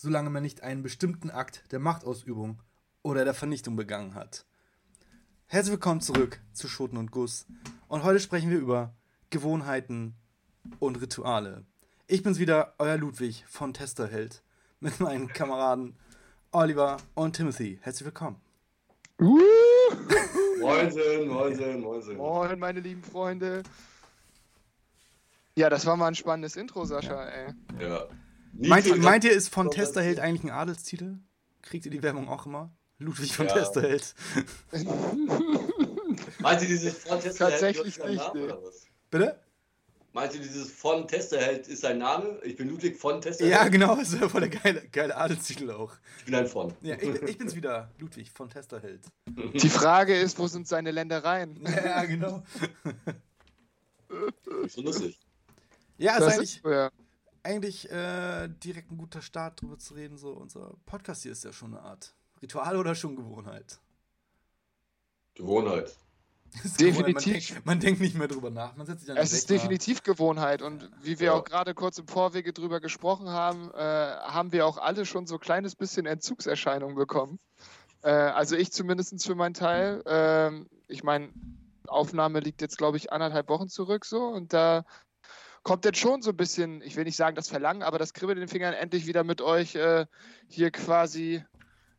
solange man nicht einen bestimmten Akt der Machtausübung oder der Vernichtung begangen hat. Herzlich willkommen zurück zu Schoten und Guss. Und heute sprechen wir über Gewohnheiten und Rituale. Ich bin's wieder, euer Ludwig von Testerheld, mit meinen Kameraden Oliver und Timothy. Herzlich willkommen. Uh. Moinsen, moinsen, moinsen. Moin, meine lieben Freunde. Ja, das war mal ein spannendes Intro, Sascha, ey. Ja. Meint ihr, meint ihr, ist von Testerheld eigentlich ein Adelstitel? Kriegt ihr die Werbung auch immer? Ludwig von ja. Testerheld. meint ihr dieses von Testerheld? Tatsächlich nicht. Nee. Bitte? Meinst du, dieses von Testerheld ist sein Name? Ich bin Ludwig von Testerheld. Ja, genau, das ist ja voll der geile, geile Adelstitel auch. Ich bin ein von. Ja, ich, ich bin's wieder, Ludwig von Testerheld. Die Frage ist, wo sind seine Ländereien? Ja, genau. so lustig. Ja, ist eigentlich, ist, ja. Eigentlich äh, direkt ein guter Start, darüber zu reden. So, unser Podcast hier ist ja schon eine Art Ritual oder schon Gewohnheit? Gewohnheit. Definitiv. Man denkt, man denkt, nicht mehr drüber nach. Man setzt sich es ist definitiv Gewohnheit. Und wie wir ja. auch gerade kurz im Vorwege drüber gesprochen haben, äh, haben wir auch alle schon so ein kleines bisschen Entzugserscheinungen bekommen. Äh, also ich zumindest für meinen Teil. Äh, ich meine, Aufnahme liegt jetzt, glaube ich, anderthalb Wochen zurück so. Und da kommt jetzt schon so ein bisschen, ich will nicht sagen das Verlangen, aber das Kribbeln in den Fingern endlich wieder mit euch äh, hier quasi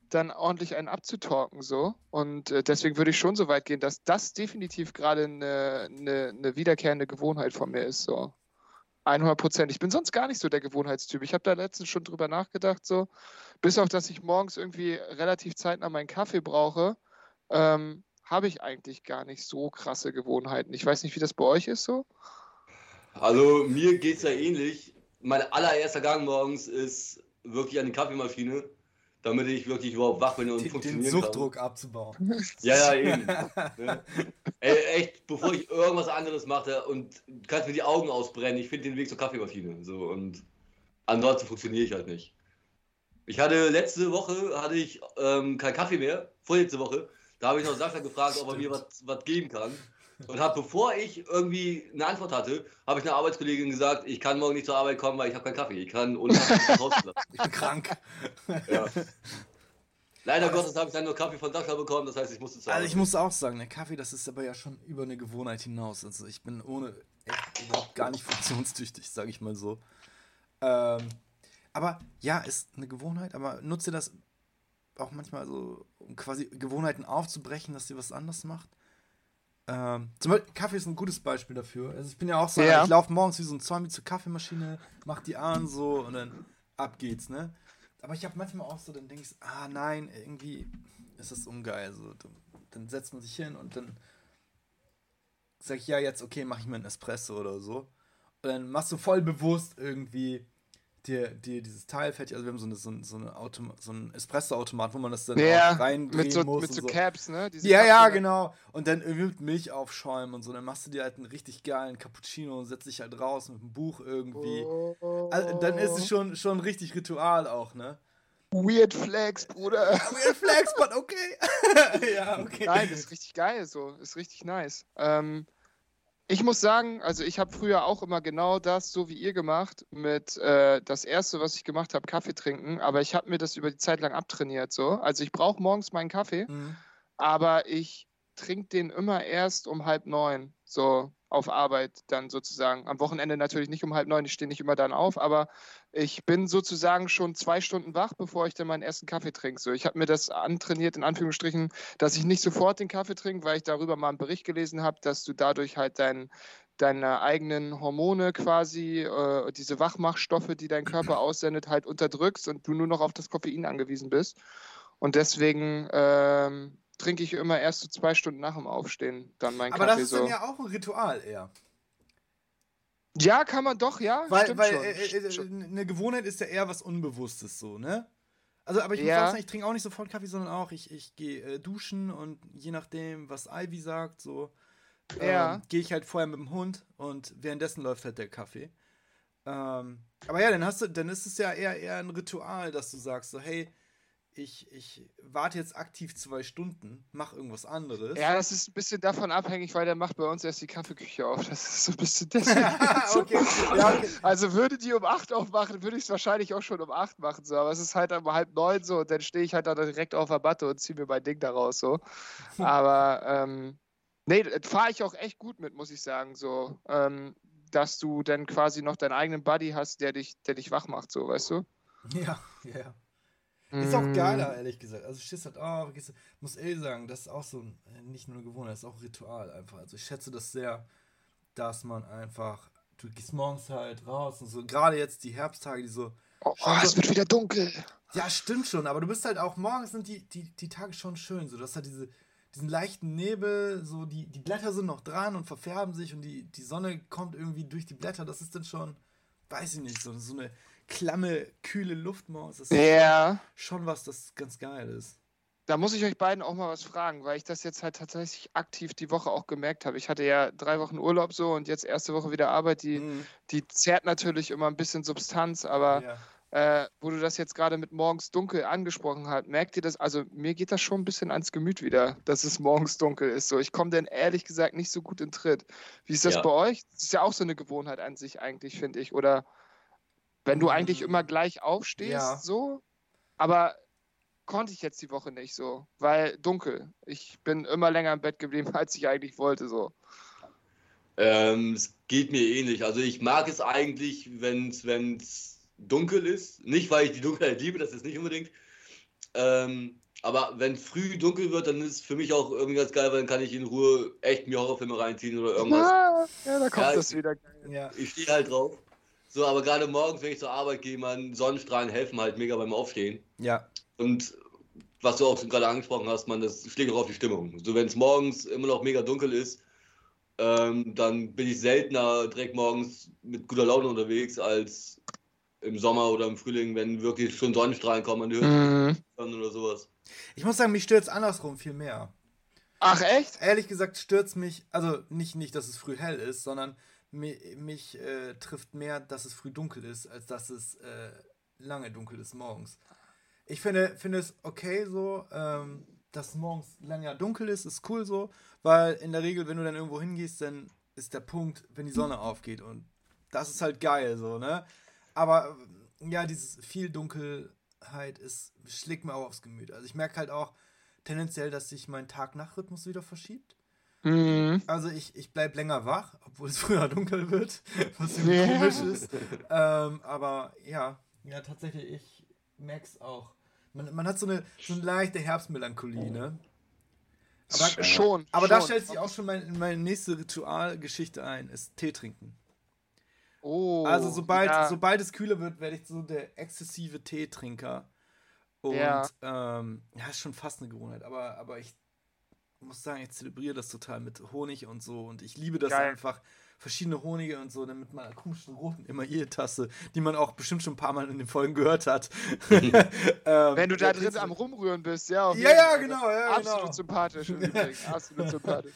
dann ordentlich einen abzutalken so. Und äh, deswegen würde ich schon so weit gehen, dass das definitiv gerade eine, eine, eine wiederkehrende Gewohnheit von mir ist. So. 100 Prozent. Ich bin sonst gar nicht so der Gewohnheitstyp. Ich habe da letztens schon drüber nachgedacht, so. Bis auf, dass ich morgens irgendwie relativ zeitnah meinen Kaffee brauche, ähm, habe ich eigentlich gar nicht so krasse Gewohnheiten. Ich weiß nicht, wie das bei euch ist so. Also, mir geht es ja ähnlich. Mein allererster Gang morgens ist wirklich an die Kaffeemaschine damit ich wirklich überhaupt wach bin und den, funktionieren Den Suchtdruck kann. abzubauen. Ja, ja, eben. ja. Ey, echt, bevor ich irgendwas anderes mache und kannst mir die Augen ausbrennen, ich finde den Weg zur Kaffeemaschine. So, und ansonsten funktioniere ich halt nicht. Ich hatte letzte Woche hatte ich ähm, keinen Kaffee mehr, vorletzte Woche. Da habe ich noch Sascha gefragt, ob er mir was geben kann. Und habe, bevor ich irgendwie eine Antwort hatte, habe ich einer Arbeitskollegin gesagt, ich kann morgen nicht zur Arbeit kommen, weil ich habe keinen Kaffee. Ich kann ohne Kaffee nicht Ich bin krank. Ja. Leider aber Gottes habe ich dann nur Kaffee von Sascha bekommen, das heißt, ich musste zur Also ich muss auch sagen, der Kaffee, das ist aber ja schon über eine Gewohnheit hinaus. Also ich bin ohne echt überhaupt gar nicht funktionstüchtig, sage ich mal so. Ähm, aber ja, ist eine Gewohnheit, aber nutze das auch manchmal so, um quasi Gewohnheiten aufzubrechen, dass sie was anderes macht. Ähm, zum Beispiel, Kaffee ist ein gutes Beispiel dafür. Also ich bin ja auch so, ja. ich laufe morgens wie so ein Zombie zur Kaffeemaschine, mach die an so und dann ab geht's, ne? Aber ich habe manchmal auch so, dann denke ich, ah nein, irgendwie ist das ungeil. So, dann setzt man sich hin und dann sag ich, ja, jetzt, okay, mache ich mir einen Espresso oder so. Und dann machst du voll bewusst irgendwie dir, dir dieses Teil fertig, also wir haben so eine, so eine, so eine Automa so ein Espresso-Automat, wo man das dann ja, reindrehen mit so, muss. Mit so, Caps, ne? Diese ja, ja, genau. Und dann irgendwie mit Milch aufschäumen und so. Dann machst du dir halt einen richtig geilen Cappuccino und setzt dich halt raus mit einem Buch irgendwie. Oh. Also, dann ist es schon, schon richtig Ritual auch, ne? Weird Flex, Bruder. Weird Flex, but okay. ja, okay. Nein, das ist richtig geil so. Ist richtig nice. Ähm, ich muss sagen, also ich habe früher auch immer genau das, so wie ihr gemacht, mit äh, das erste, was ich gemacht habe, Kaffee trinken, aber ich habe mir das über die Zeit lang abtrainiert. So. Also ich brauche morgens meinen Kaffee, mhm. aber ich trinke den immer erst um halb neun. So auf Arbeit dann sozusagen. Am Wochenende natürlich nicht um halb neun, ich stehe nicht immer dann auf, aber ich bin sozusagen schon zwei Stunden wach, bevor ich dann meinen ersten Kaffee trinke. So, ich habe mir das antrainiert, in Anführungsstrichen, dass ich nicht sofort den Kaffee trinke, weil ich darüber mal einen Bericht gelesen habe, dass du dadurch halt dein, deine eigenen Hormone quasi, äh, diese Wachmachstoffe, die dein Körper aussendet, halt unterdrückst und du nur noch auf das Koffein angewiesen bist. Und deswegen ähm, trinke ich immer erst so zwei Stunden nach dem Aufstehen dann meinen Aber Kaffee. Aber das ist dann ja auch ein Ritual eher. Ja, kann man doch, ja. Weil, weil äh, äh, eine Gewohnheit ist ja eher was Unbewusstes so, ne? Also, aber ich ja. muss auch sagen, ich trinke auch nicht sofort Kaffee, sondern auch, ich, ich gehe äh, duschen und je nachdem, was Ivy sagt, so, ja. ähm, gehe ich halt vorher mit dem Hund und währenddessen läuft halt der Kaffee. Ähm, aber ja, dann hast du, dann ist es ja eher, eher ein Ritual, dass du sagst, so, hey, ich, ich warte jetzt aktiv zwei Stunden, mach irgendwas anderes. Ja, das ist ein bisschen davon abhängig, weil der macht bei uns erst die Kaffeeküche auf. Das ist so ein bisschen deswegen. okay. Ja, okay. Also würde die um 8 aufmachen, würde ich es wahrscheinlich auch schon um 8 machen. So. Aber es ist halt um halb neun so und dann stehe ich halt da direkt auf der Matte und ziehe mir mein Ding daraus. So. Aber ähm, nee, fahre ich auch echt gut mit, muss ich sagen. So. Ähm, dass du dann quasi noch deinen eigenen Buddy hast, der dich, der dich wach macht, so, weißt du? Ja, ja, ja. Ist auch geiler, ehrlich gesagt. Also, stehst halt, oh, vergiss, muss eh sagen, das ist auch so ein, äh, nicht nur eine Gewohnheit, das ist auch ein Ritual einfach. Also, ich schätze das sehr, dass man einfach, du gehst morgens halt raus und so, gerade jetzt die Herbsttage, die so. Oh, oh es wird wieder dunkel. Ja, stimmt schon, aber du bist halt auch, morgens sind die, die, die Tage schon schön, so, das hat diese, diesen leichten Nebel, so, die, die Blätter sind noch dran und verfärben sich und die, die Sonne kommt irgendwie durch die Blätter, das ist dann schon, weiß ich nicht, so, so eine klamme, kühle Luftmaus. Das ist ja. schon, schon was, das ganz geil ist. Da muss ich euch beiden auch mal was fragen, weil ich das jetzt halt tatsächlich aktiv die Woche auch gemerkt habe. Ich hatte ja drei Wochen Urlaub so und jetzt erste Woche wieder Arbeit. Die, mhm. die zehrt natürlich immer ein bisschen Substanz, aber ja. äh, wo du das jetzt gerade mit morgens dunkel angesprochen hast, merkt ihr das? Also mir geht das schon ein bisschen ans Gemüt wieder, dass es morgens dunkel ist. So, ich komme denn ehrlich gesagt nicht so gut in Tritt. Wie ist das ja. bei euch? Das ist ja auch so eine Gewohnheit an sich eigentlich, finde ich. Oder wenn du eigentlich immer gleich aufstehst, ja. so. Aber konnte ich jetzt die Woche nicht so, weil dunkel. Ich bin immer länger im Bett geblieben, als ich eigentlich wollte, so. Ähm, es geht mir ähnlich. Also ich mag es eigentlich, wenn es dunkel ist. Nicht, weil ich die Dunkelheit liebe, das ist nicht unbedingt. Ähm, aber wenn früh dunkel wird, dann ist es für mich auch irgendwie ganz geil, weil dann kann ich in Ruhe echt mir Horrorfilme reinziehen oder irgendwas. Ja, ja da kommt ja, das wieder. Ja. Ich stehe halt drauf. So, aber gerade morgens, wenn ich zur Arbeit gehe, man, Sonnenstrahlen helfen halt mega beim Aufstehen. Ja. Und was du auch gerade angesprochen hast, man, das schlägt auch auf die Stimmung. So, wenn es morgens immer noch mega dunkel ist, ähm, dann bin ich seltener direkt morgens mit guter Laune unterwegs als im Sommer oder im Frühling, wenn wirklich schon Sonnenstrahlen kommen Höhe mhm. oder sowas. Ich muss sagen, mich stört es andersrum viel mehr. Ach echt? Ehrlich gesagt stört es mich, also nicht, nicht, dass es früh hell ist, sondern mich, mich äh, trifft mehr, dass es früh dunkel ist, als dass es äh, lange dunkel ist morgens. Ich finde, finde es okay so, ähm, dass morgens länger dunkel ist, ist cool so, weil in der Regel, wenn du dann irgendwo hingehst, dann ist der Punkt, wenn die Sonne aufgeht und das ist halt geil so, ne? Aber ja, dieses viel Dunkelheit ist, schlägt mir auch aufs Gemüt. Also ich merke halt auch tendenziell, dass sich mein Tag-Nacht-Rhythmus wieder verschiebt. Mhm. Also ich, ich bleibe länger wach, obwohl es früher dunkel wird, was irgendwie komisch ist. Ähm, aber ja, ja, tatsächlich, ich merke es auch. Man, man hat so eine, so eine leichte Herbstmelancholie, ne? Aber, schon. Aber schon. da stellt sich auch schon mein, meine nächste Ritualgeschichte ein, ist Tee trinken. Oh. Also sobald, ja. sobald es kühler wird, werde ich so der exzessive Teetrinker. Und ja. Ähm, ja, ist schon fast eine Gewohnheit, aber, aber ich muss sagen, ich zelebriere das total mit Honig und so. Und ich liebe das Geil. einfach. Verschiedene Honige und so, dann mit meiner komischen roten Immer-Ihr-Tasse, die man auch bestimmt schon ein paar Mal in den Folgen gehört hat. ähm, Wenn du da drin am Rumrühren bist, ja. ja, ja, genau. Ja, Absolut genau. sympathisch. Übrigens. Absolut sympathisch.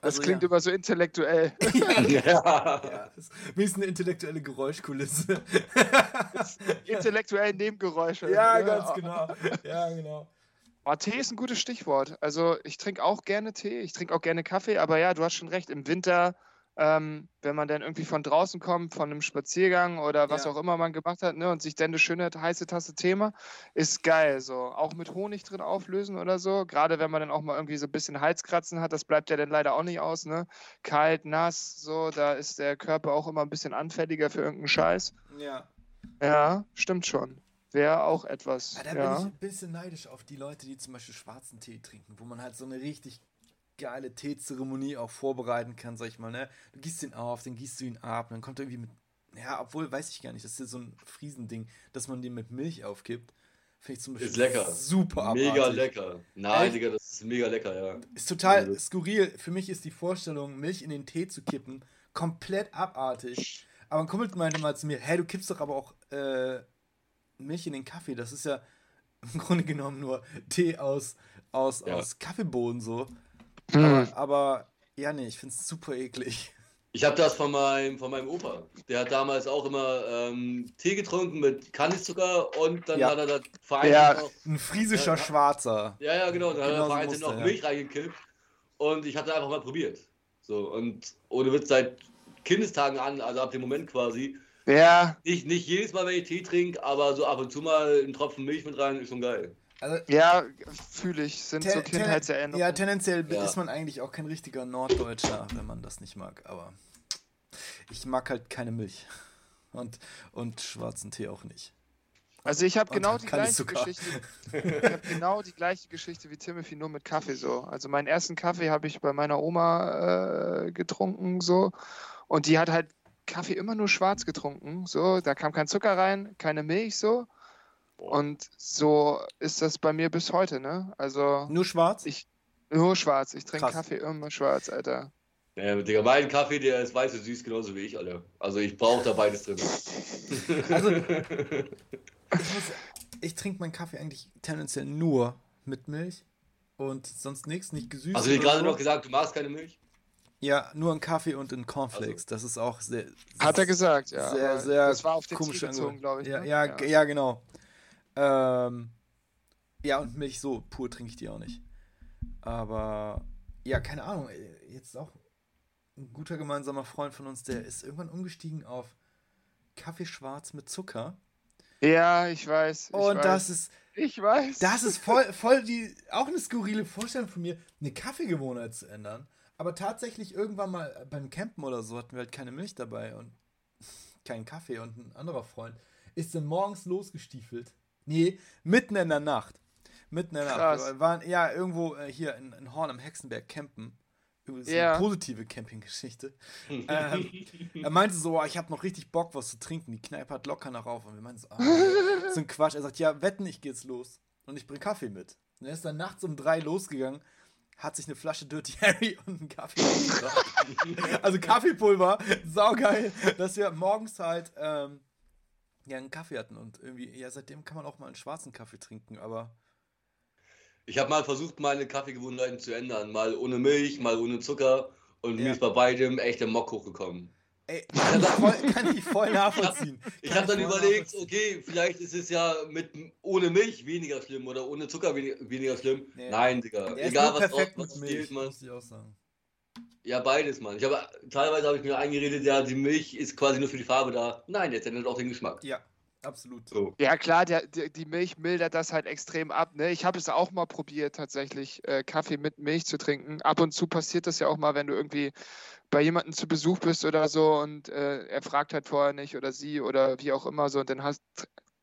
Das also, klingt ja. immer so intellektuell. ja, ja. Wie ist eine intellektuelle Geräuschkulisse? intellektuelle Nebengeräusche. Ja, ganz genau. Ja, genau. Oh, Tee ist ein gutes Stichwort. Also ich trinke auch gerne Tee, ich trinke auch gerne Kaffee, aber ja, du hast schon recht, im Winter, ähm, wenn man dann irgendwie von draußen kommt, von einem Spaziergang oder was ja. auch immer man gemacht hat, ne, und sich dann eine schöne heiße Tasse Tee macht, ist geil. So. Auch mit Honig drin auflösen oder so. Gerade wenn man dann auch mal irgendwie so ein bisschen Halskratzen hat, das bleibt ja dann leider auch nicht aus, ne? Kalt, nass, so, da ist der Körper auch immer ein bisschen anfälliger für irgendeinen Scheiß. Ja. Ja, stimmt schon. Wäre auch etwas. Ja, da ja. bin ich ein bisschen neidisch auf die Leute, die zum Beispiel schwarzen Tee trinken, wo man halt so eine richtig geile Teezeremonie auch vorbereiten kann, sag ich mal, ne? Du gießt den auf, dann gießt du ihn ab, dann kommt er irgendwie mit. Ja, obwohl, weiß ich gar nicht, das ist ja so ein Friesending, dass man den mit Milch aufgibt. Finde ich zum Beispiel ist lecker. super abartig. Mega lecker. Nein, Digga, das ist mega lecker, ja. Ist total also. skurril. Für mich ist die Vorstellung, Milch in den Tee zu kippen, komplett abartig. Aber ein Kumpel meinte mal zu mir, hey, du kippst doch aber auch äh, Milch in den Kaffee. Das ist ja im Grunde genommen nur Tee aus, aus, ja. aus Kaffeebohnen so. Mhm. Aber, aber, ja, nee, ich finde es super eklig. Ich habe das von meinem, von meinem Opa. Der hat damals auch immer ähm, Tee getrunken mit Kandiszucker und dann Ja. hat er das vereinzelt Ja. noch. Ein friesischer Ja, Schwarzer. Ja, ja, genau. Dann hat Genau er so vereinzelt musste, noch ja. Milch reingekippt. Und ich habe da einfach mal probiert. So, und ohne Witz seit Kindestagen an, also ab dem Moment quasi. Ja, Nicht, nicht jedes Mal, wenn ich Tee trinke, aber so ab und zu mal einen Tropfen Milch mit rein, ist schon geil. Also, ja, fühle ich. Sind ten- so ten- Kindheitserinnerungen. Ja, tendenziell Ja. ist man eigentlich auch kein richtiger Norddeutscher, wenn man das nicht mag. Aber ich mag halt keine Milch. Und, und schwarzen Tee auch nicht. Also ich habe genau hat die gleiche. Geschichte. Ich habe genau die gleiche Geschichte wie Timothy, nur mit Kaffee so. Also meinen ersten Kaffee habe ich bei meiner Oma äh, getrunken so. Und die hat halt Kaffee immer nur schwarz getrunken. So, da kam kein Zucker rein, keine Milch so. Und so ist das bei mir bis heute, ne? Also Nur schwarz? Ich- nur schwarz. Ich trinke. Kaffee immer schwarz, Alter. Ja, Digga, mein Kaffee, der ist weiß und süß, genauso wie ich, Alter. Also ich brauche da beides drin. Also, ich, muss- ich trinke meinen Kaffee eigentlich tendenziell nur mit Milch und sonst nichts, nicht gesüßt. Hast du dir oder gerade so. noch gesagt, du magst keine Milch? Ja, nur in Kaffee und in Cornflakes. Das ist auch sehr. Hat er gesagt, ja. Sehr, sehr das war auf den komisch Ziel bezogen, glaube ich. Ja, ne? ja, ja. ja, genau. Ähm, ja, und Milch so pur trinke ich die auch nicht. Aber ja, keine Ahnung. Jetzt auch ein guter gemeinsamer Freund von uns, der ist irgendwann umgestiegen auf Kaffee schwarz mit Zucker. Ja, ich weiß. Ich Und weiß. das ist, Ich weiß. das ist voll, voll die, auch eine skurrile Vorstellung von mir, eine Kaffeegewohnheit zu ändern. Aber tatsächlich irgendwann mal beim Campen oder so hatten wir halt keine Milch dabei und keinen Kaffee und ein anderer Freund ist dann morgens losgestiefelt. Nee, mitten in der Nacht. Mitten in der Krass. Nacht. Wir waren ja irgendwo äh, hier in, in Horn am Hexenberg campen. Übrigens Ja. eine positive Campinggeschichte. ähm, er meinte so, "Oh, ich habe noch richtig Bock, was zu trinken. Die Kneipe hat locker noch auf. Und wir meinten so, ah, so ein Quatsch. Er sagt, ja, wetten, ich gehe jetzt los. Und ich bring Kaffee mit. Und er ist dann nachts um drei losgegangen, hat sich eine Flasche Dirty Harry und einen Kaffee also Kaffeepulver, saugeil, dass wir morgens halt ähm, ja, einen Kaffee hatten. Und irgendwie, ja, seitdem kann man auch mal einen schwarzen Kaffee trinken, aber Ich habe mal versucht, meine Kaffeegewohnheiten zu ändern. Mal ohne Milch, mal ohne Zucker. Und mir Ja. ist bei beidem echt der Mock hochgekommen. Ey, kann ich voll, kann ich voll nachvollziehen. Ich habe dann voll überlegt, okay, vielleicht ist es ja mit ohne Milch weniger schlimm oder ohne Zucker weniger, weniger schlimm. Nee. Nein, Digga. Der Egal was, drauf- was mit Milch, fehlt, man. Ja, beides, Mann. Ich habe teilweise habe ich mir eingeredet, ja, die Milch ist quasi nur für die Farbe da. Nein, jetzt ändert auch den Geschmack. Ja, absolut. So. Ja, klar, der, der, die Milch mildert das halt extrem ab. Ne? Ich habe es auch mal probiert, tatsächlich äh, Kaffee mit Milch zu trinken. Ab und zu passiert das ja auch mal, wenn du irgendwie bei jemandem zu Besuch bist oder so und äh, er fragt halt vorher nicht oder sie oder wie auch immer so und dann hast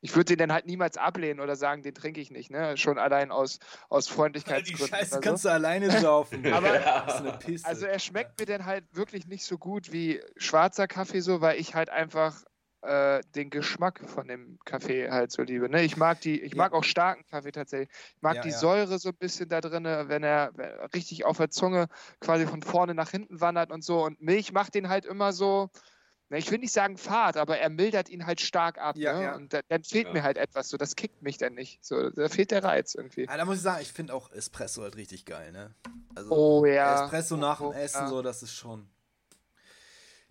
ich würde den dann halt niemals ablehnen oder sagen, den trinke ich nicht, ne? Schon allein aus, aus Die Freundlichkeitsgründen. Scheiße oder so. kannst du alleine saufen. Aber- das ist eine Piste. Also er schmeckt mir dann halt wirklich nicht so gut wie schwarzer Kaffee so, weil ich halt einfach äh, den Geschmack von dem Kaffee halt so liebe. Ne? Ich mag die, ich Ja. mag auch starken Kaffee tatsächlich. Ich mag Ja, die ja. Säure so ein bisschen da drin, wenn er richtig auf der Zunge quasi von vorne nach hinten wandert und so. Und Milch macht den halt immer so. na, Ich will nicht sagen fad, aber er mildert ihn halt stark ab. Ja, ne? ja. Und da, dann fehlt Ja. mir halt etwas. So, das kickt mich dann nicht. So, da fehlt der Reiz irgendwie. Da muss ich sagen, ich finde auch Espresso halt richtig geil, ne? Also Oh ja. Espresso nach dem Oh, Essen, ja. so, das ist schon.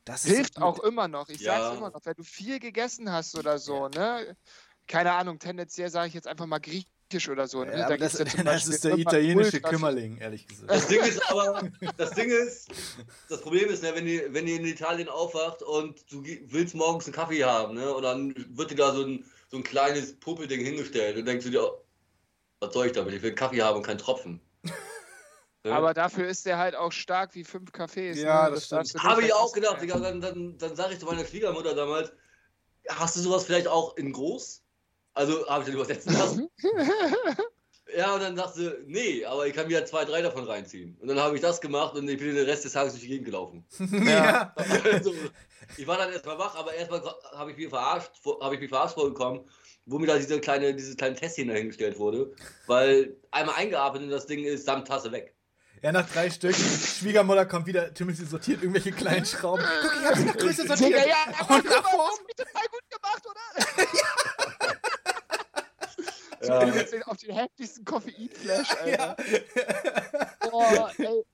Das Hilft auch immer noch. Ich Ja. sag's immer noch, wenn du viel gegessen hast oder so, ne? Keine Ahnung, tendenziell sage ich jetzt einfach mal griechisch oder so. Ne? Ja, aber das, das ist der italienische ultra- Kümmerling, ehrlich gesagt. Das Ding ist aber, das Ding ist, das Problem ist, ne, wenn ihr, wenn ihr in Italien aufwacht und du willst morgens einen Kaffee haben, ne, und dann wird dir da so ein, so ein kleines Pupelding hingestellt und denkst du dir, oh, was soll ich damit? Ich will einen Kaffee haben und keinen Tropfen. Ne? Aber dafür ist der halt auch stark wie fünf Cafés. Ja, ne? das darfst du Habe ich auch gedacht. Digga. Dann, dann, dann sage ich zu meiner Schwiegermutter damals, hast du sowas vielleicht auch in groß? Also habe ich dann übersetzen lassen. ja, und dann dachte sie, nee, aber ich kann mir ja zwei, drei davon reinziehen. Und dann habe ich das gemacht und ich bin den Rest des Tages durch die Gegend gelaufen. ja. Also, ich war dann erstmal wach, aber erstmal habe ich mich verarscht, habe ich mich verarscht vorgekommen, wo mir da diese kleine, dieses kleine Tässchen dahingestellt wurde. Weil einmal eingeatmet in das Ding ist samt Tasse weg. Ja, nach drei Stück, Schwiegermutter kommt wieder, Timothy sortiert irgendwelche kleinen Schrauben. Guck, ich hab sie noch größer sortiert. Digga, ja, aber Und davor, das hab ich total gut gemacht, oder? Ja. Jetzt auf den heftigsten Koffeinflash, ja. Alter. Boah, ey.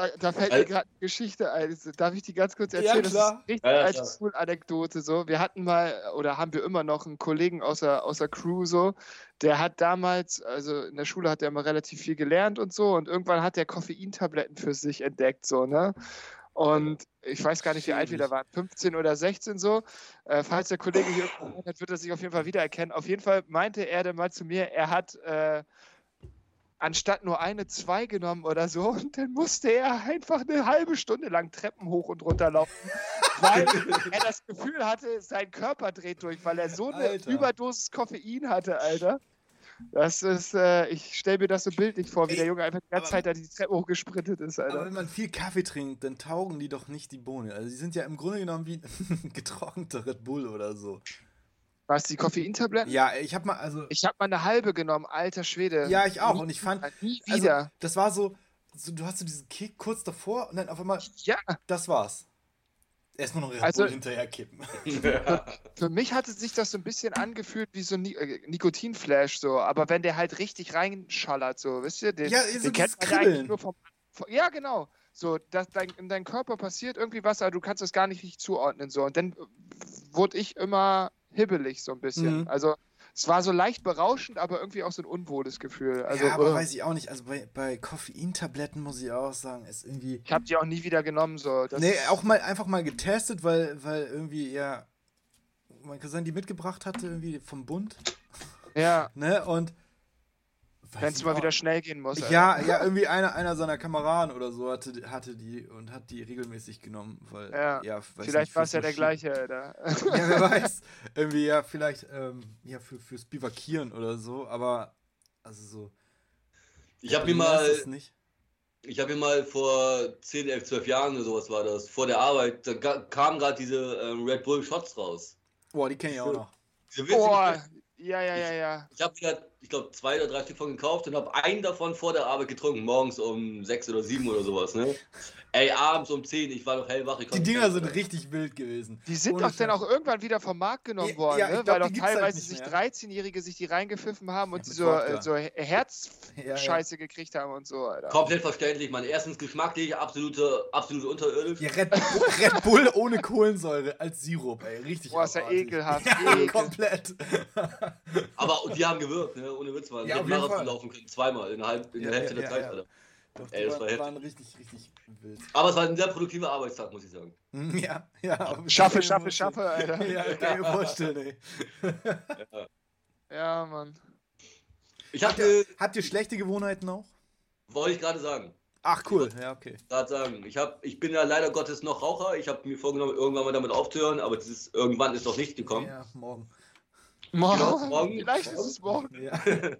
Da, da fällt mir gerade eine Geschichte ein. Darf ich die ganz kurz Ja, erzählen? klar. Das ist richtig Ja, ja, klar. Schul-Anekdote so. Wir hatten mal, oder haben wir immer noch einen Kollegen aus der, aus der Crew so, der hat damals, also in der Schule hat er immer relativ viel gelernt und so und irgendwann hat er Koffeintabletten für sich entdeckt, so, ne? Und ich weiß gar nicht, wie alt wir da waren, 15 oder 16 so. Äh, falls der Kollege hier hat, wird er sich auf jeden Fall wiedererkennen. Auf jeden Fall meinte er dann mal zu mir, er hat äh, anstatt nur eine, zwei genommen oder so. Und dann musste er einfach eine halbe Stunde lang Treppen hoch und runter laufen, weil er das Gefühl hatte, sein Körper dreht durch, weil er so eine Alter. Überdosis Koffein hatte, Alter. Das ist, äh, ich stelle mir das so bildlich vor, wie Ey, der Junge einfach die ganze aber- Zeit da die Treppe hochgesprintet ist, Aber Alter. wenn man viel Kaffee trinkt, dann taugen die doch nicht die Bohnen. Also die sind ja im Grunde genommen wie getrockneter Red Bull oder so. Was, die Koffeintabletten? Ja, ich hab mal, also. Ich habe mal eine halbe genommen, alter Schwede. Ja, ich auch. Nie, Und ich fand, nie also, wieder. das war so, so, du hast so diesen Kick kurz davor und dann auf einmal, ja, das war's. Erstmal noch Red Also- Bull hinterher kippen. für mich hatte sich das so ein bisschen angefühlt wie so ein Ni äh, Nikotinflash, so. Aber wenn der halt richtig reinschallert, so, wisst ihr? Den, Ja, so den dieses kennt man eigentlich nur vom, vom. Ja, genau. So, dass dein, in deinem Körper passiert irgendwie was, aber du kannst das gar nicht richtig zuordnen, so. Und dann wurde ich immer hibbelig, so ein bisschen. Mhm. Also, es war so leicht berauschend, aber irgendwie auch so ein unwohles Gefühl. Also, ja, aber äh, weiß ich auch nicht. Also bei, bei Koffeintabletten muss ich auch sagen, ist irgendwie. ich habe die auch nie wieder genommen, so. Das Nee, auch mal einfach mal getestet, weil, weil irgendwie ja mein Cousin die mitgebracht hatte, irgendwie vom Bund. ja, Ne? Und. Weiß wenn es ich mal wieder schnell gehen muss. Alter. Ja, ja, irgendwie einer, einer seiner Kameraden oder so hatte, hatte die und hat die regelmäßig genommen, weil Ja, ja weiß Vielleicht war es ja der gleiche, Alter. Ja, wer weiß. Irgendwie ja, vielleicht ähm, ja für, fürs Bivakieren oder so, aber also so. Ich habe mir mal, ich habe mir mal vor 10, 11, 12 Jahren oder sowas war das, vor der Arbeit, da kamen gerade diese ähm, Red Bull Shots raus. Boah, die kenne ich auch noch. Boah, ja, ja, ja, ja. Ich habe mir, ich glaube, zwei oder drei Stück von gekauft und habe einen davon vor der Arbeit getrunken, morgens um sechs oder sieben oder sowas, ne? Ey, abends um zehn, ich war noch hellwach. Ich Die Dinger sind mehr. richtig wild gewesen. Die sind Ohne doch dann auch irgendwann wieder vom Markt genommen Ja, worden, ja, ne? glaub, weil doch halt teilweise nicht sich mehr. 13-Jährige sich die reingepfiffen haben und Ja, die so, äh, so Ja, ja. Herzscheiße gekriegt haben und so, Alter. Komplett verständlich, man. Erstens geschmacklich, absolute, absolut unterirdisch. Ja, Red, Bull, Red Bull ohne Kohlensäure als Sirup, ey. Richtig Boah, ist ja ekelhaft. Ja, Ekel. komplett. Aber und die haben gewirkt, ne? Ohne Witz, man. Ja, Ja, jeden Marathon Fall. laufen können, zweimal in der, halb, in Ja, der Hälfte ja, der ja, Zeit, ja. Alter. Doch, Ey, das war, war waren richtig, richtig wild. Aber es war ein sehr produktiver Arbeitstag, muss ich sagen. Hm, Ja, ja. Schaffe, schaffe, schaffe, Alter. Ja, kann ich mir vorstellen, ey. Ja, Mann. Ich Habt ihr, habt ihr schlechte Gewohnheiten auch? wollte ich gerade sagen, Ach, cool. Ja, okay. gerade sagen, ich habe, ich bin ja leider Gottes noch Raucher. Ich habe mir vorgenommen, irgendwann mal damit aufzuhören, aber dieses irgendwann ist noch nicht gekommen. Ja, morgen. Morgen. morgen. Vielleicht ist es morgen. Ja.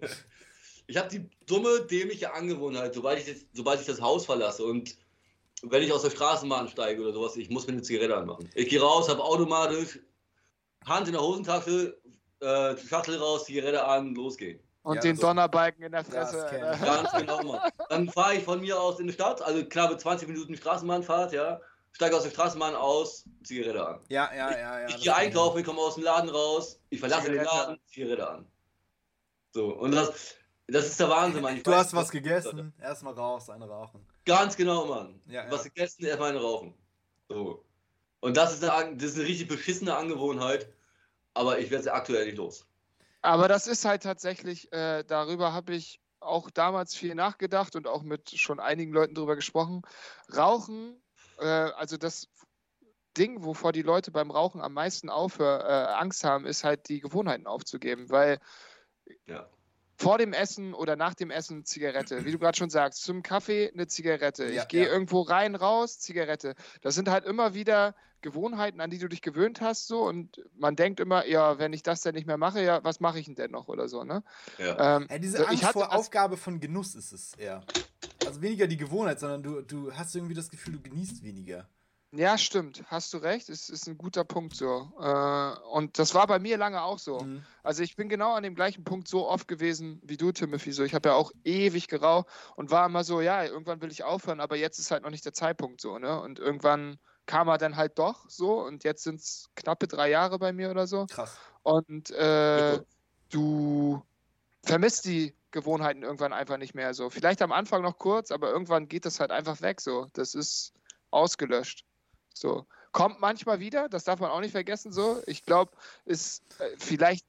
Ich habe die dumme, dämliche Angewohnheit, sobald ich, das, sobald ich das Haus verlasse und wenn ich aus der Straßenbahn steige oder sowas, ich muss mir eine Zigarette anmachen. Ich gehe raus, habe automatisch Hand in der Hosentasche, äh, Schachtel raus, Zigarette an, losgehen. Und Ja, den das- Donnerbalken in der Fresse, ich. Ganz genau, Mann. Dann fahre ich von mir aus in die Stadt, also knappe 20 Minuten Straßenbahnfahrt, ja. Steige aus der Straßenbahn aus, Zigarette an. Ja, ja, ja, ja. ich gehe einkaufen, ich komme aus dem Laden raus, ich verlasse Zigarette den Laden, Zigarette an. So, und das, das ist der Wahnsinn, Mann. Ich Du weiß, hast was gegessen, erstmal raus, eine rauchen. Ganz genau, Mann. Ja, ja. Was gegessen, erstmal eine rauchen. So. Und das ist, eine, das ist eine richtig beschissene Angewohnheit, aber ich werde sie aktuell nicht los. Aber das ist halt tatsächlich, äh, darüber habe ich auch damals viel nachgedacht und auch mit schon einigen Leuten drüber gesprochen. Rauchen, äh, also das Ding, wovor die Leute beim Rauchen am meisten aufhör, äh, Angst haben, ist halt die Gewohnheiten aufzugeben, weil Ja. vor dem Essen oder nach dem Essen Zigarette, wie du gerade schon sagst, zum Kaffee eine Zigarette. Ja, ich gehe ja. irgendwo rein, raus, Zigarette. Das sind halt immer wieder Gewohnheiten, an die du dich gewöhnt hast, so und man denkt immer, ja, wenn ich das denn nicht mehr mache, ja, was mache ich denn denn noch oder so, ne? Ja. Ähm, Ja, diese so, Angst ich hatte vor Aufgabe von Genuss ist es eher. Also weniger die Gewohnheit, sondern du, du hast irgendwie das Gefühl, du genießt weniger. Ja, stimmt, hast du recht, es ist ein guter Punkt so. Äh, und das war bei mir lange auch so. Mhm. Also ich bin genau an dem gleichen Punkt so oft gewesen wie du, Timothy. So, ich habe ja auch ewig geraucht und war immer so, ja, irgendwann will ich aufhören, aber jetzt ist halt noch nicht der Zeitpunkt so, ne? Und irgendwann kam er dann halt doch so und jetzt sind es knappe drei Jahre bei mir oder so. Krass. Und äh, du vermisst die Gewohnheiten irgendwann einfach nicht mehr so. Vielleicht am Anfang noch kurz, aber irgendwann geht das halt einfach weg so. Das ist ausgelöscht. So. Kommt manchmal wieder, das darf man auch nicht vergessen so. Ich glaube, ist äh, vielleicht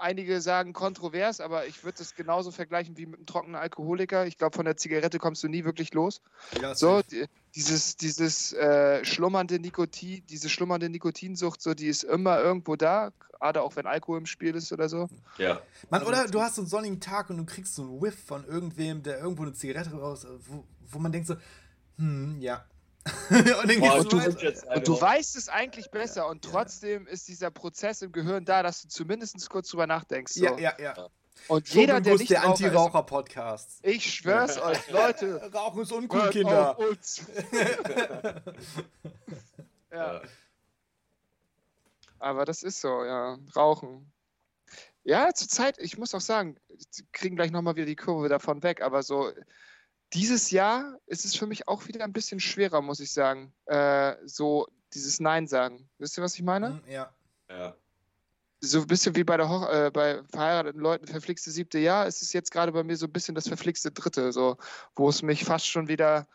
einige sagen kontrovers, aber ich würde das genauso vergleichen wie mit einem trockenen Alkoholiker. Ich glaube, von der Zigarette kommst du nie wirklich los. Ja, So, die, dieses, dieses äh, schlummernde Nikotin, diese schlummernde Nikotinsucht, so, die ist immer irgendwo da, gerade auch wenn Alkohol im Spiel ist oder so. Ja. Mann, oder du hast so einen sonnigen Tag und du kriegst so einen Whiff von irgendwem, der irgendwo eine Zigarette raus, wo, wo man denkt so, hm, ja. und Boah, so du- Und du weißt es eigentlich besser und trotzdem ist dieser Prozess im Gehirn da, dass du zumindest kurz drüber nachdenkst. So. Ja, ja, ja. Und jeder, der nicht der Anti-Raucher-Podcast. ich schwör's euch, Leute, Rauchen ist uncool, hört Kinder. auf uns. ja. Aber das ist so, ja. Rauchen. Ja, zur Zeit, ich muss auch sagen, sie kriegen gleich nochmal wieder die Kurve davon weg, aber so dieses Jahr ist es für mich auch wieder ein bisschen schwerer, muss ich sagen. Äh, so dieses Nein sagen. Wisst ihr, was ich meine? Hm, Ja. Ja. So ein bisschen wie bei der Hoch äh, bei verheirateten Leuten verflixte siebte Jahr, ist es jetzt gerade bei mir so ein bisschen das verflixte dritte, so, wo es mich fast schon wieder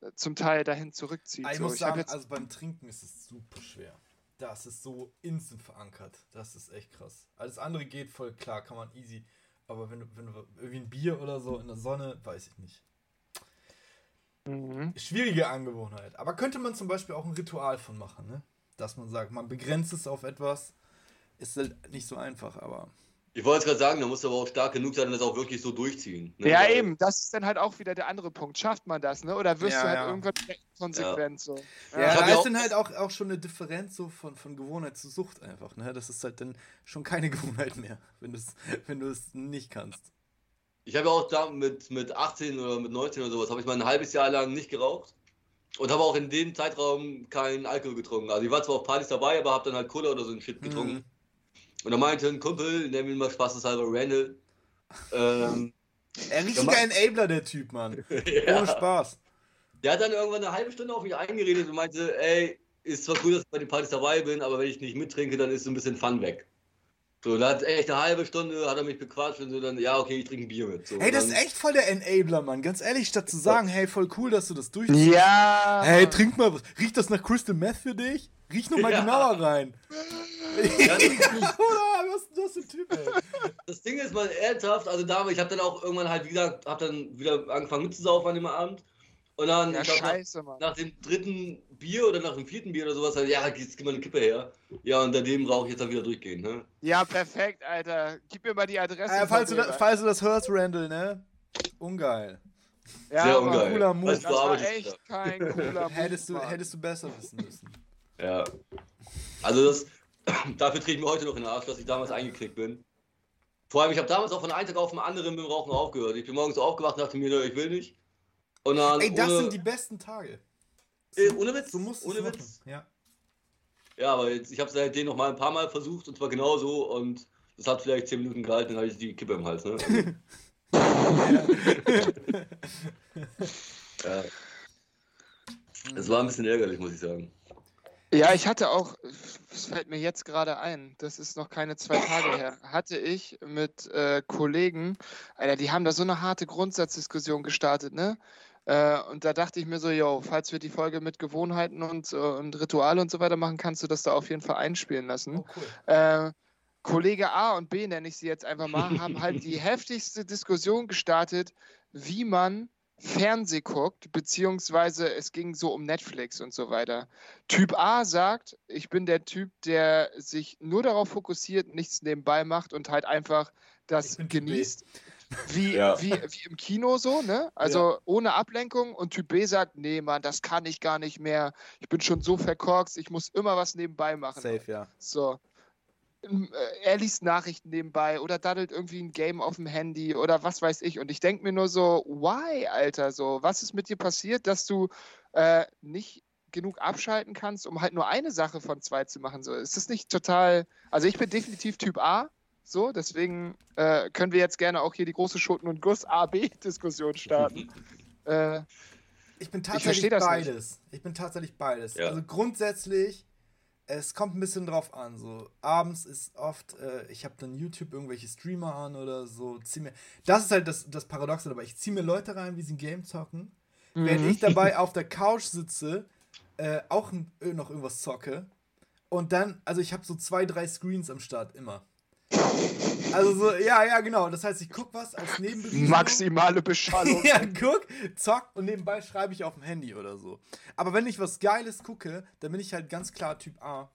äh, zum Teil dahin zurückzieht. Aber ich so. muss ich sagen, also beim Trinken ist es super schwer. Das ist so instant verankert. Das ist echt krass. Alles andere geht voll klar, kann man easy. Aber wenn du, wenn du irgendwie ein Bier oder so in der Sonne, weiß ich nicht. mhm. Schwierige Angewohnheit. Aber könnte man zum Beispiel auch ein Ritual von machen, ne? Dass man sagt, man begrenzt es auf etwas. Ist halt nicht so einfach, aber. Ich wollte es gerade sagen, da musst du aber auch stark genug sein und das auch wirklich so durchziehen. ne? Ja, Weil- eben, das ist dann halt auch wieder der andere Punkt. Schafft man das, ne? Oder wirst Ja, du halt ja. irgendwann konsequent so? Ja, hab da ja ist auch- dann halt auch, auch schon eine Differenz so von, von Gewohnheit zu Sucht einfach, ne? Das ist halt dann schon keine Gewohnheit mehr, wenn du es wenn du es nicht kannst. Ich habe ja auch da mit, mit 18 oder mit 19 oder sowas, habe ich mal ein halbes Jahr lang nicht geraucht. Und habe auch in dem Zeitraum keinen Alkohol getrunken. Also ich war zwar auf Partys dabei, aber habe dann halt Cola oder so ein Shit getrunken. Mhm. Und da meinte ein Kumpel, nennen wir ihn mal spaßeshalber Randall. Ähm, Er Ja, richtiger Mann. Enabler, der Typ, Mann. ja. Ohne Spaß. Der hat dann irgendwann eine halbe Stunde auf mich eingeredet und meinte, ey, ist zwar cool, dass ich bei den Partys dabei bin, aber wenn ich nicht mittrinke, dann ist so ein bisschen Fun weg. So, da hat echt eine halbe Stunde, hat er mich bequatscht und so dann, ja, okay, ich trinke ein Bier mit. So, Hey, das ist echt voll der Enabler, Mann. Ganz ehrlich, statt zu sagen, hey, voll cool, dass du das durchziehst. Ja. Hey, trink mal was. Riecht das nach Crystal Meth für dich? Riech noch mal Ja. genauer rein. Ja, das- Oder was ist das für ein Typ, ey? Das Ding ist mal ernsthaft, also damals, ich habe dann auch irgendwann halt wieder, hab dann wieder angefangen mitzusaufen an dem Abend. Und dann, Ja, ich glaub, nach, scheiße, Mann. nach dem dritten Bier oder nach dem vierten Bier oder sowas, halt, ja, jetzt gib mal eine Kippe her. Ja, und seitdem rauche ich jetzt dann wieder durchgehen, ne? Ja, perfekt, Alter. Gib mir mal die Adresse. Äh, falls, du das, falls du das hörst, Randall, ne? Ungeil. ja, Sehr ungeil. cooler Move. Das war echt kein cooler Move, Hättest du, hättest du besser wissen müssen. Ja. Also das, dafür trete ich mir heute noch in den Arsch, dass ich damals eingeknickt bin. Vor allem, ich habe damals auch von einem Tag auf den anderen mit dem Rauchen aufgehört. Ich bin morgens aufgewacht und dachte mir, ich will nicht. Und dann Ey, das ohne, sind die besten Tage. Äh, ohne Witz, So musst du ohne es. Witz. Ja. Ja, aber jetzt, ich habe seitdem noch mal ein paar Mal versucht und zwar genauso und das hat vielleicht 10 Minuten gehalten, dann hatte ich die Kippe im Hals. Ne? ja. Es war ein bisschen ärgerlich, muss ich sagen. Ja, ich hatte auch, es fällt mir jetzt gerade ein, das ist noch keine zwei Tage her, hatte ich mit äh, Kollegen, Alter, die haben da so eine harte Grundsatzdiskussion gestartet, ne? Äh, und da dachte ich mir so, yo, falls wir die Folge mit Gewohnheiten und, äh, und Rituale und so weiter machen, kannst du das da auf jeden Fall einspielen lassen. Oh, cool. Äh, Kollege A und B, nenne ich sie jetzt einfach mal, haben halt die heftigste Diskussion gestartet, wie man Fernseh guckt, beziehungsweise es ging so um Netflix und so weiter. Typ A sagt, ich bin der Typ, der sich nur darauf fokussiert, nichts nebenbei macht und halt einfach das genießt. Wie, Ja. wie, wie im Kino so, ne? Also ohne Ablenkung und Typ B sagt, nee, Mann, das kann ich gar nicht mehr. Ich bin schon so verkorkst, ich muss immer was nebenbei machen. Safe, ja. So. Ähm, äh, Er liest Nachrichten nebenbei oder daddelt irgendwie ein Game auf dem Handy oder was weiß ich. Und ich denke mir nur so, why, Alter? So, was ist mit dir passiert, dass du äh, nicht genug abschalten kannst, um halt nur eine Sache von zwei zu machen? So, ist das nicht total. Also ich bin definitiv Typ A. So, deswegen äh, können wir jetzt gerne auch hier die große Schoten- und Guss-A-B-Diskussion starten. äh, Ich bin tatsächlich das nicht. beides. Ich bin tatsächlich beides. Ja. Also grundsätzlich es kommt ein bisschen drauf an. So abends ist oft, äh, ich habe dann YouTube irgendwelche Streamer an oder so. Zieh mir, das ist halt das, das Paradoxe dabei. Ich ziehe mir Leute rein, wie sie ein Game zocken, mhm. während ich dabei auf der Couch sitze, äh, auch noch irgendwas zocke. Und dann, also ich habe so zwei, drei Screens am Start immer. Also so, ja, ja, genau. Das heißt, ich guck was als Nebenbewegung. Maximale Beschallung. ja, guck, zock und nebenbei schreibe ich auf dem Handy oder so. Aber wenn ich was Geiles gucke, dann bin ich halt ganz klar Typ A.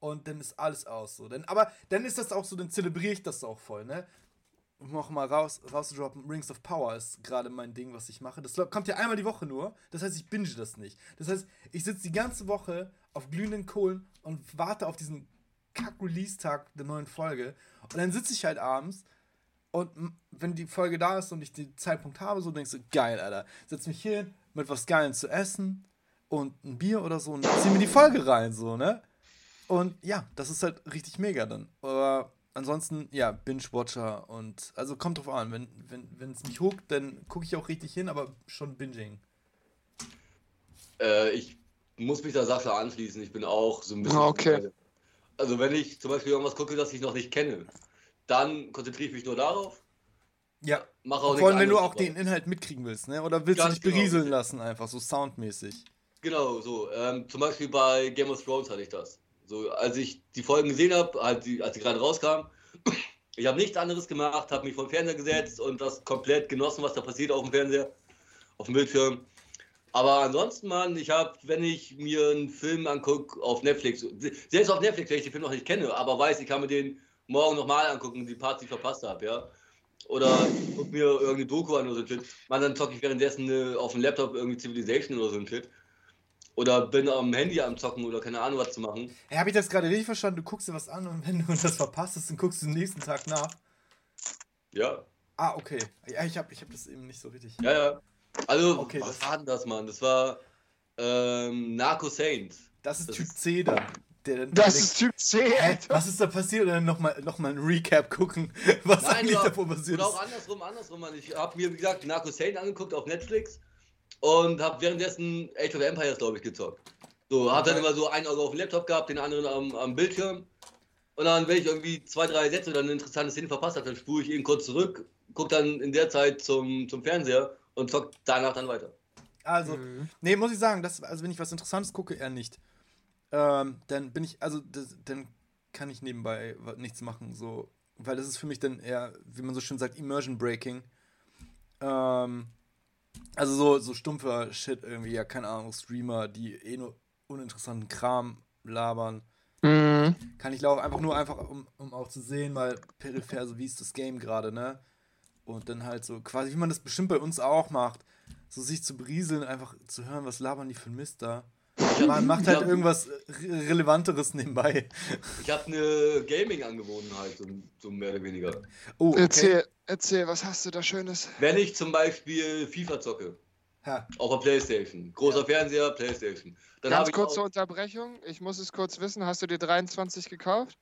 Und dann ist alles aus so. Dann, aber dann ist das auch so, dann zelebriere ich das auch voll, ne? noch mal raus, rauszudroppen, Rings of Power ist gerade mein Ding, was ich mache. Das kommt ja einmal die Woche nur. Das heißt, ich binge das nicht. Das heißt, ich sitze die ganze Woche auf glühenden Kohlen und warte auf diesen Kack-Release-Tag der neuen Folge. Und dann sitze ich halt abends und wenn die Folge da ist und ich den Zeitpunkt habe, so denkst du, geil, Alter. Setz mich hin mit was Geilen zu essen und ein Bier oder so und zieh mir die Folge rein, so, ne? Und ja, das ist halt richtig mega dann. Aber ansonsten, ja, Binge-Watcher und also kommt drauf an, wenn es wenn, mich hookt, dann gucke ich auch richtig hin, aber schon Binging. Äh, ich muss mich der Sache anschließen, ich bin auch so ein bisschen. Okay also wenn ich zum Beispiel irgendwas gucke, das ich noch nicht kenne, dann konzentriere ich mich nur darauf. Ja. Mach auch Vor allem, wenn du auch den Inhalt mitkriegen willst, ne? Oder willst Ganz du dich genau. berieseln lassen, einfach so soundmäßig. Genau, so. Ähm, zum Beispiel bei Game of Thrones hatte ich das. So, als ich die Folgen gesehen habe, als sie gerade rauskamen, ich habe nichts anderes gemacht, habe mich vor den Fernseher gesetzt und das komplett genossen, was da passiert auf dem Fernseher, auf dem Bildschirm. Aber ansonsten, Mann, ich habe, wenn ich mir einen Film angucke auf Netflix, selbst auf Netflix, wenn ich den Film noch nicht kenne, aber weiß, ich kann mir den morgen nochmal angucken, die Parts, die ich verpasst habe, ja. Oder guck mir irgendeine Doku an oder so ein Shit. Man, dann zocke ich währenddessen äh, auf dem Laptop irgendwie Civilization oder so ein Shit. Oder bin am Handy am Zocken oder keine Ahnung, was zu machen. Hey, habe ich das gerade richtig verstanden? Du guckst dir was an und wenn du das verpasst hast, dann guckst du den nächsten Tag nach. Ja. Ah, okay. Ja, ich habe ich hab das eben nicht so richtig. Ja, ja. Also, okay, was war denn das, Mann? Das war ähm, Narco Saint. Das ist das Typ C dann. Der, das der, ist Typ C, Alter. Was ist da passiert? Und dann nochmal noch mal ein Recap gucken, was Nein, eigentlich davor passiert ist. auch andersrum, andersrum, Mann. Ich habe mir, wie gesagt, Narco Saint angeguckt auf Netflix und habe währenddessen Age of Empires, glaube ich, gezockt. So, habe dann immer so ein Auge auf dem Laptop gehabt, den anderen am, am Bildschirm. Und dann, wenn ich irgendwie zwei, drei Sätze oder eine interessante Szene verpasst habe, dann spule ich eben kurz zurück, gucke dann in der Zeit zum, zum Fernseher und zockt danach dann weiter. Also, mhm. nee, muss ich sagen, das, also wenn ich was Interessantes gucke, eher nicht. Ähm, dann bin ich, also das, dann kann ich nebenbei nichts machen, so, weil das ist für mich dann eher, wie man so schön sagt, Immersion Breaking. Ähm, also so, so stumpfer Shit irgendwie, ja, keine Ahnung, Streamer, die eh nur uninteressanten Kram labern. Mhm. Kann ich laufen, einfach nur einfach, um, um auch zu sehen, mal peripher, so wie ist das Game gerade, ne? Und dann halt so, quasi, wie man das bestimmt bei uns auch macht, so sich zu brieseln, einfach zu hören, was labern die für ein Mist da. Man macht halt hab, irgendwas Relevanteres nebenbei. Ich habe eine Gaming-Angewohnheit, so, so, mehr oder weniger. Oh, okay. erzähl, erzähl, was hast du da Schönes? Wenn ich zum Beispiel FIFA zocke, ha. auf der Playstation, großer ja. Fernseher, Playstation. Dann Ganz kurze Unterbrechung, ich muss es kurz wissen, hast du dir 23 gekauft?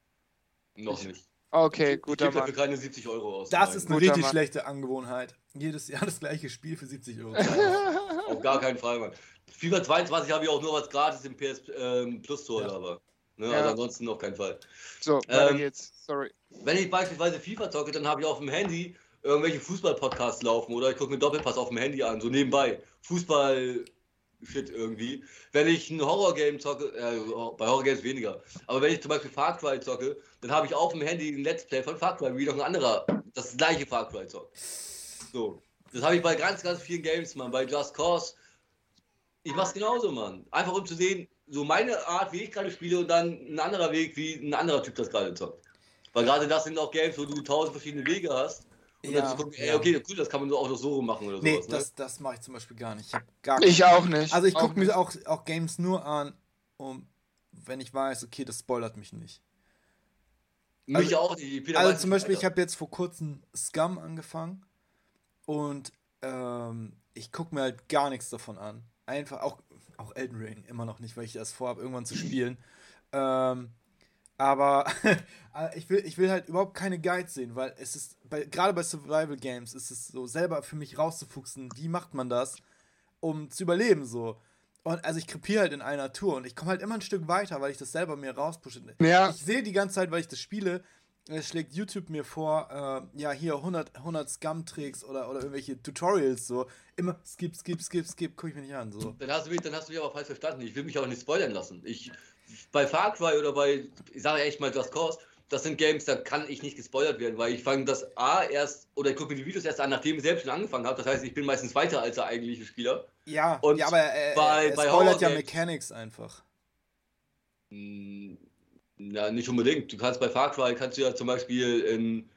Noch nicht. Okay, gut. Ich gebe dafür keine 70 Euro aus. Das ist eine richtig Mann. schlechte Angewohnheit. Jedes Jahr das gleiche Spiel für 70 Euro. Auf gar keinen Fall, Mann. FIFA 22 habe ich auch nur was gratis im PS ähm, Plus Store, ja. aber. Ne, ja. Also ansonsten auf keinen Fall. So, weiter ähm, geht's. Sorry. Wenn ich beispielsweise FIFA zocke, dann habe ich auf dem Handy irgendwelche Fußball-Podcasts laufen oder ich gucke mir Doppelpass auf dem Handy an, so nebenbei. Fußball Shit irgendwie. Wenn ich ein Horror-Game zocke, äh, bei Horror-Games weniger, aber wenn ich zum Beispiel Far Cry zocke, dann habe ich auf dem Handy ein Let's Play von Far Cry, wie noch ein anderer das gleiche Far Cry zockt. So. Das habe ich bei ganz, ganz vielen Games, Mann. Bei Just Cause. Ich mach's genauso, Mann. Einfach um zu sehen, so meine Art, wie ich gerade spiele und dann ein anderer Weg, wie ein anderer Typ das gerade zockt. Weil gerade das sind auch Games, wo du tausend verschiedene Wege hast und ja, dann gucken, ey, okay, cool, das kann man auch noch so machen oder nee, sowas. Nee, das, das mache ich zum Beispiel gar nicht. Ich, gar ich auch nicht. Also ich gucke mir auch, auch Games nur an, um, wenn ich weiß, okay, das spoilert mich nicht. Mich also, auch nicht. Also zum Beispiel, ich habe jetzt vor kurzem Scum angefangen und ähm, ich gucke mir halt gar nichts davon an. Einfach auch, auch Elden Ring immer noch nicht, weil ich das vorhabe, irgendwann zu spielen. ähm, aber äh, ich, will, ich will halt überhaupt keine Guides sehen, weil es ist, bei, gerade bei Survival Games ist es so, selber für mich rauszufuchsen, wie macht man das, um zu überleben so. Und also ich krepiere halt in einer Tour und ich komme halt immer ein Stück weiter, weil ich das selber mir rauspushe. Ja. Ich sehe die ganze Zeit, weil ich das spiele, äh, schlägt YouTube mir vor, äh, ja, hier 100, 100 Scum-Tricks oder, oder irgendwelche Tutorials so. Immer skip, skip, skip, skip, gucke ich mir nicht an. So. Dann hast, du mich, dann hast du mich aber falsch verstanden. Ich will mich auch nicht spoilern lassen. Ich, bei Far Cry oder bei, ich sage echt mal Just Cause, das sind Games, da kann ich nicht gespoilert werden, weil ich fange das A erst, oder ich gucke mir die Videos erst an, nachdem ich selbst schon angefangen habe. Das heißt, ich bin meistens weiter als der eigentliche Spieler. Ja, Und ja aber er, bei- er bei spoilert ja Mechanics einfach. Hm, Na, nicht unbedingt. Du kannst bei Far Cry, kannst du ja zum Beispiel in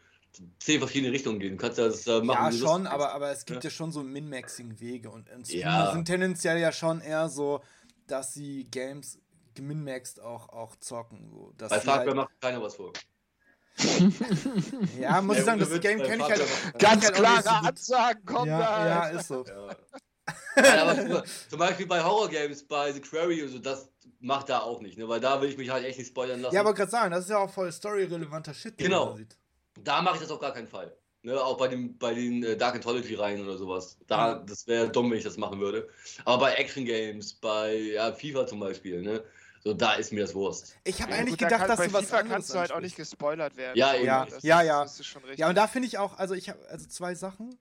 zehn verschiedene Richtungen gehen. Du kannst das äh, machen. Ja, schon, aber, aber es gibt Ja. ja schon so Min-Maxing-Wege und, und Ja. sind tendenziell ja schon eher so, dass sie Games geminmaxed auch, auch zocken. So, dass Bei sie Far Cry halt, macht keiner was vor. ja, muss ich Ja, sagen, das Witz, Game kenne ich halt. Ganz ich halt klare so. Ansagen kommen Ja, da. ja, ist so. Ja. Nein, aber zum- Beispiel bei Horror-Games, bei The Quarry und so, das macht da auch nicht, ne? weil da will ich mich halt echt nicht spoilern lassen. Ja, aber gerade sagen, das ist ja auch voll story-relevanter Shit, den Genau. man da sieht. da mache ich das auf gar keinen Fall. Ne? Auch bei, dem, bei den äh, Dark Anthology-Reihen oder sowas. Da, das wäre dumm, wenn ich das machen würde. Aber bei Action-Games, bei ja, FIFA zum Beispiel, ne? So da ist mir das Wurst. Ich habe Ja, eigentlich gut, da gedacht, kann, dass bei du was FIFA anderes kannst du halt auch nicht gespoilert werden. Ja, eben. Ja, Das ja, ist, ja. Das ist schon richtig. Ja, und da finde ich auch, also ich habe, also zwei Sachen.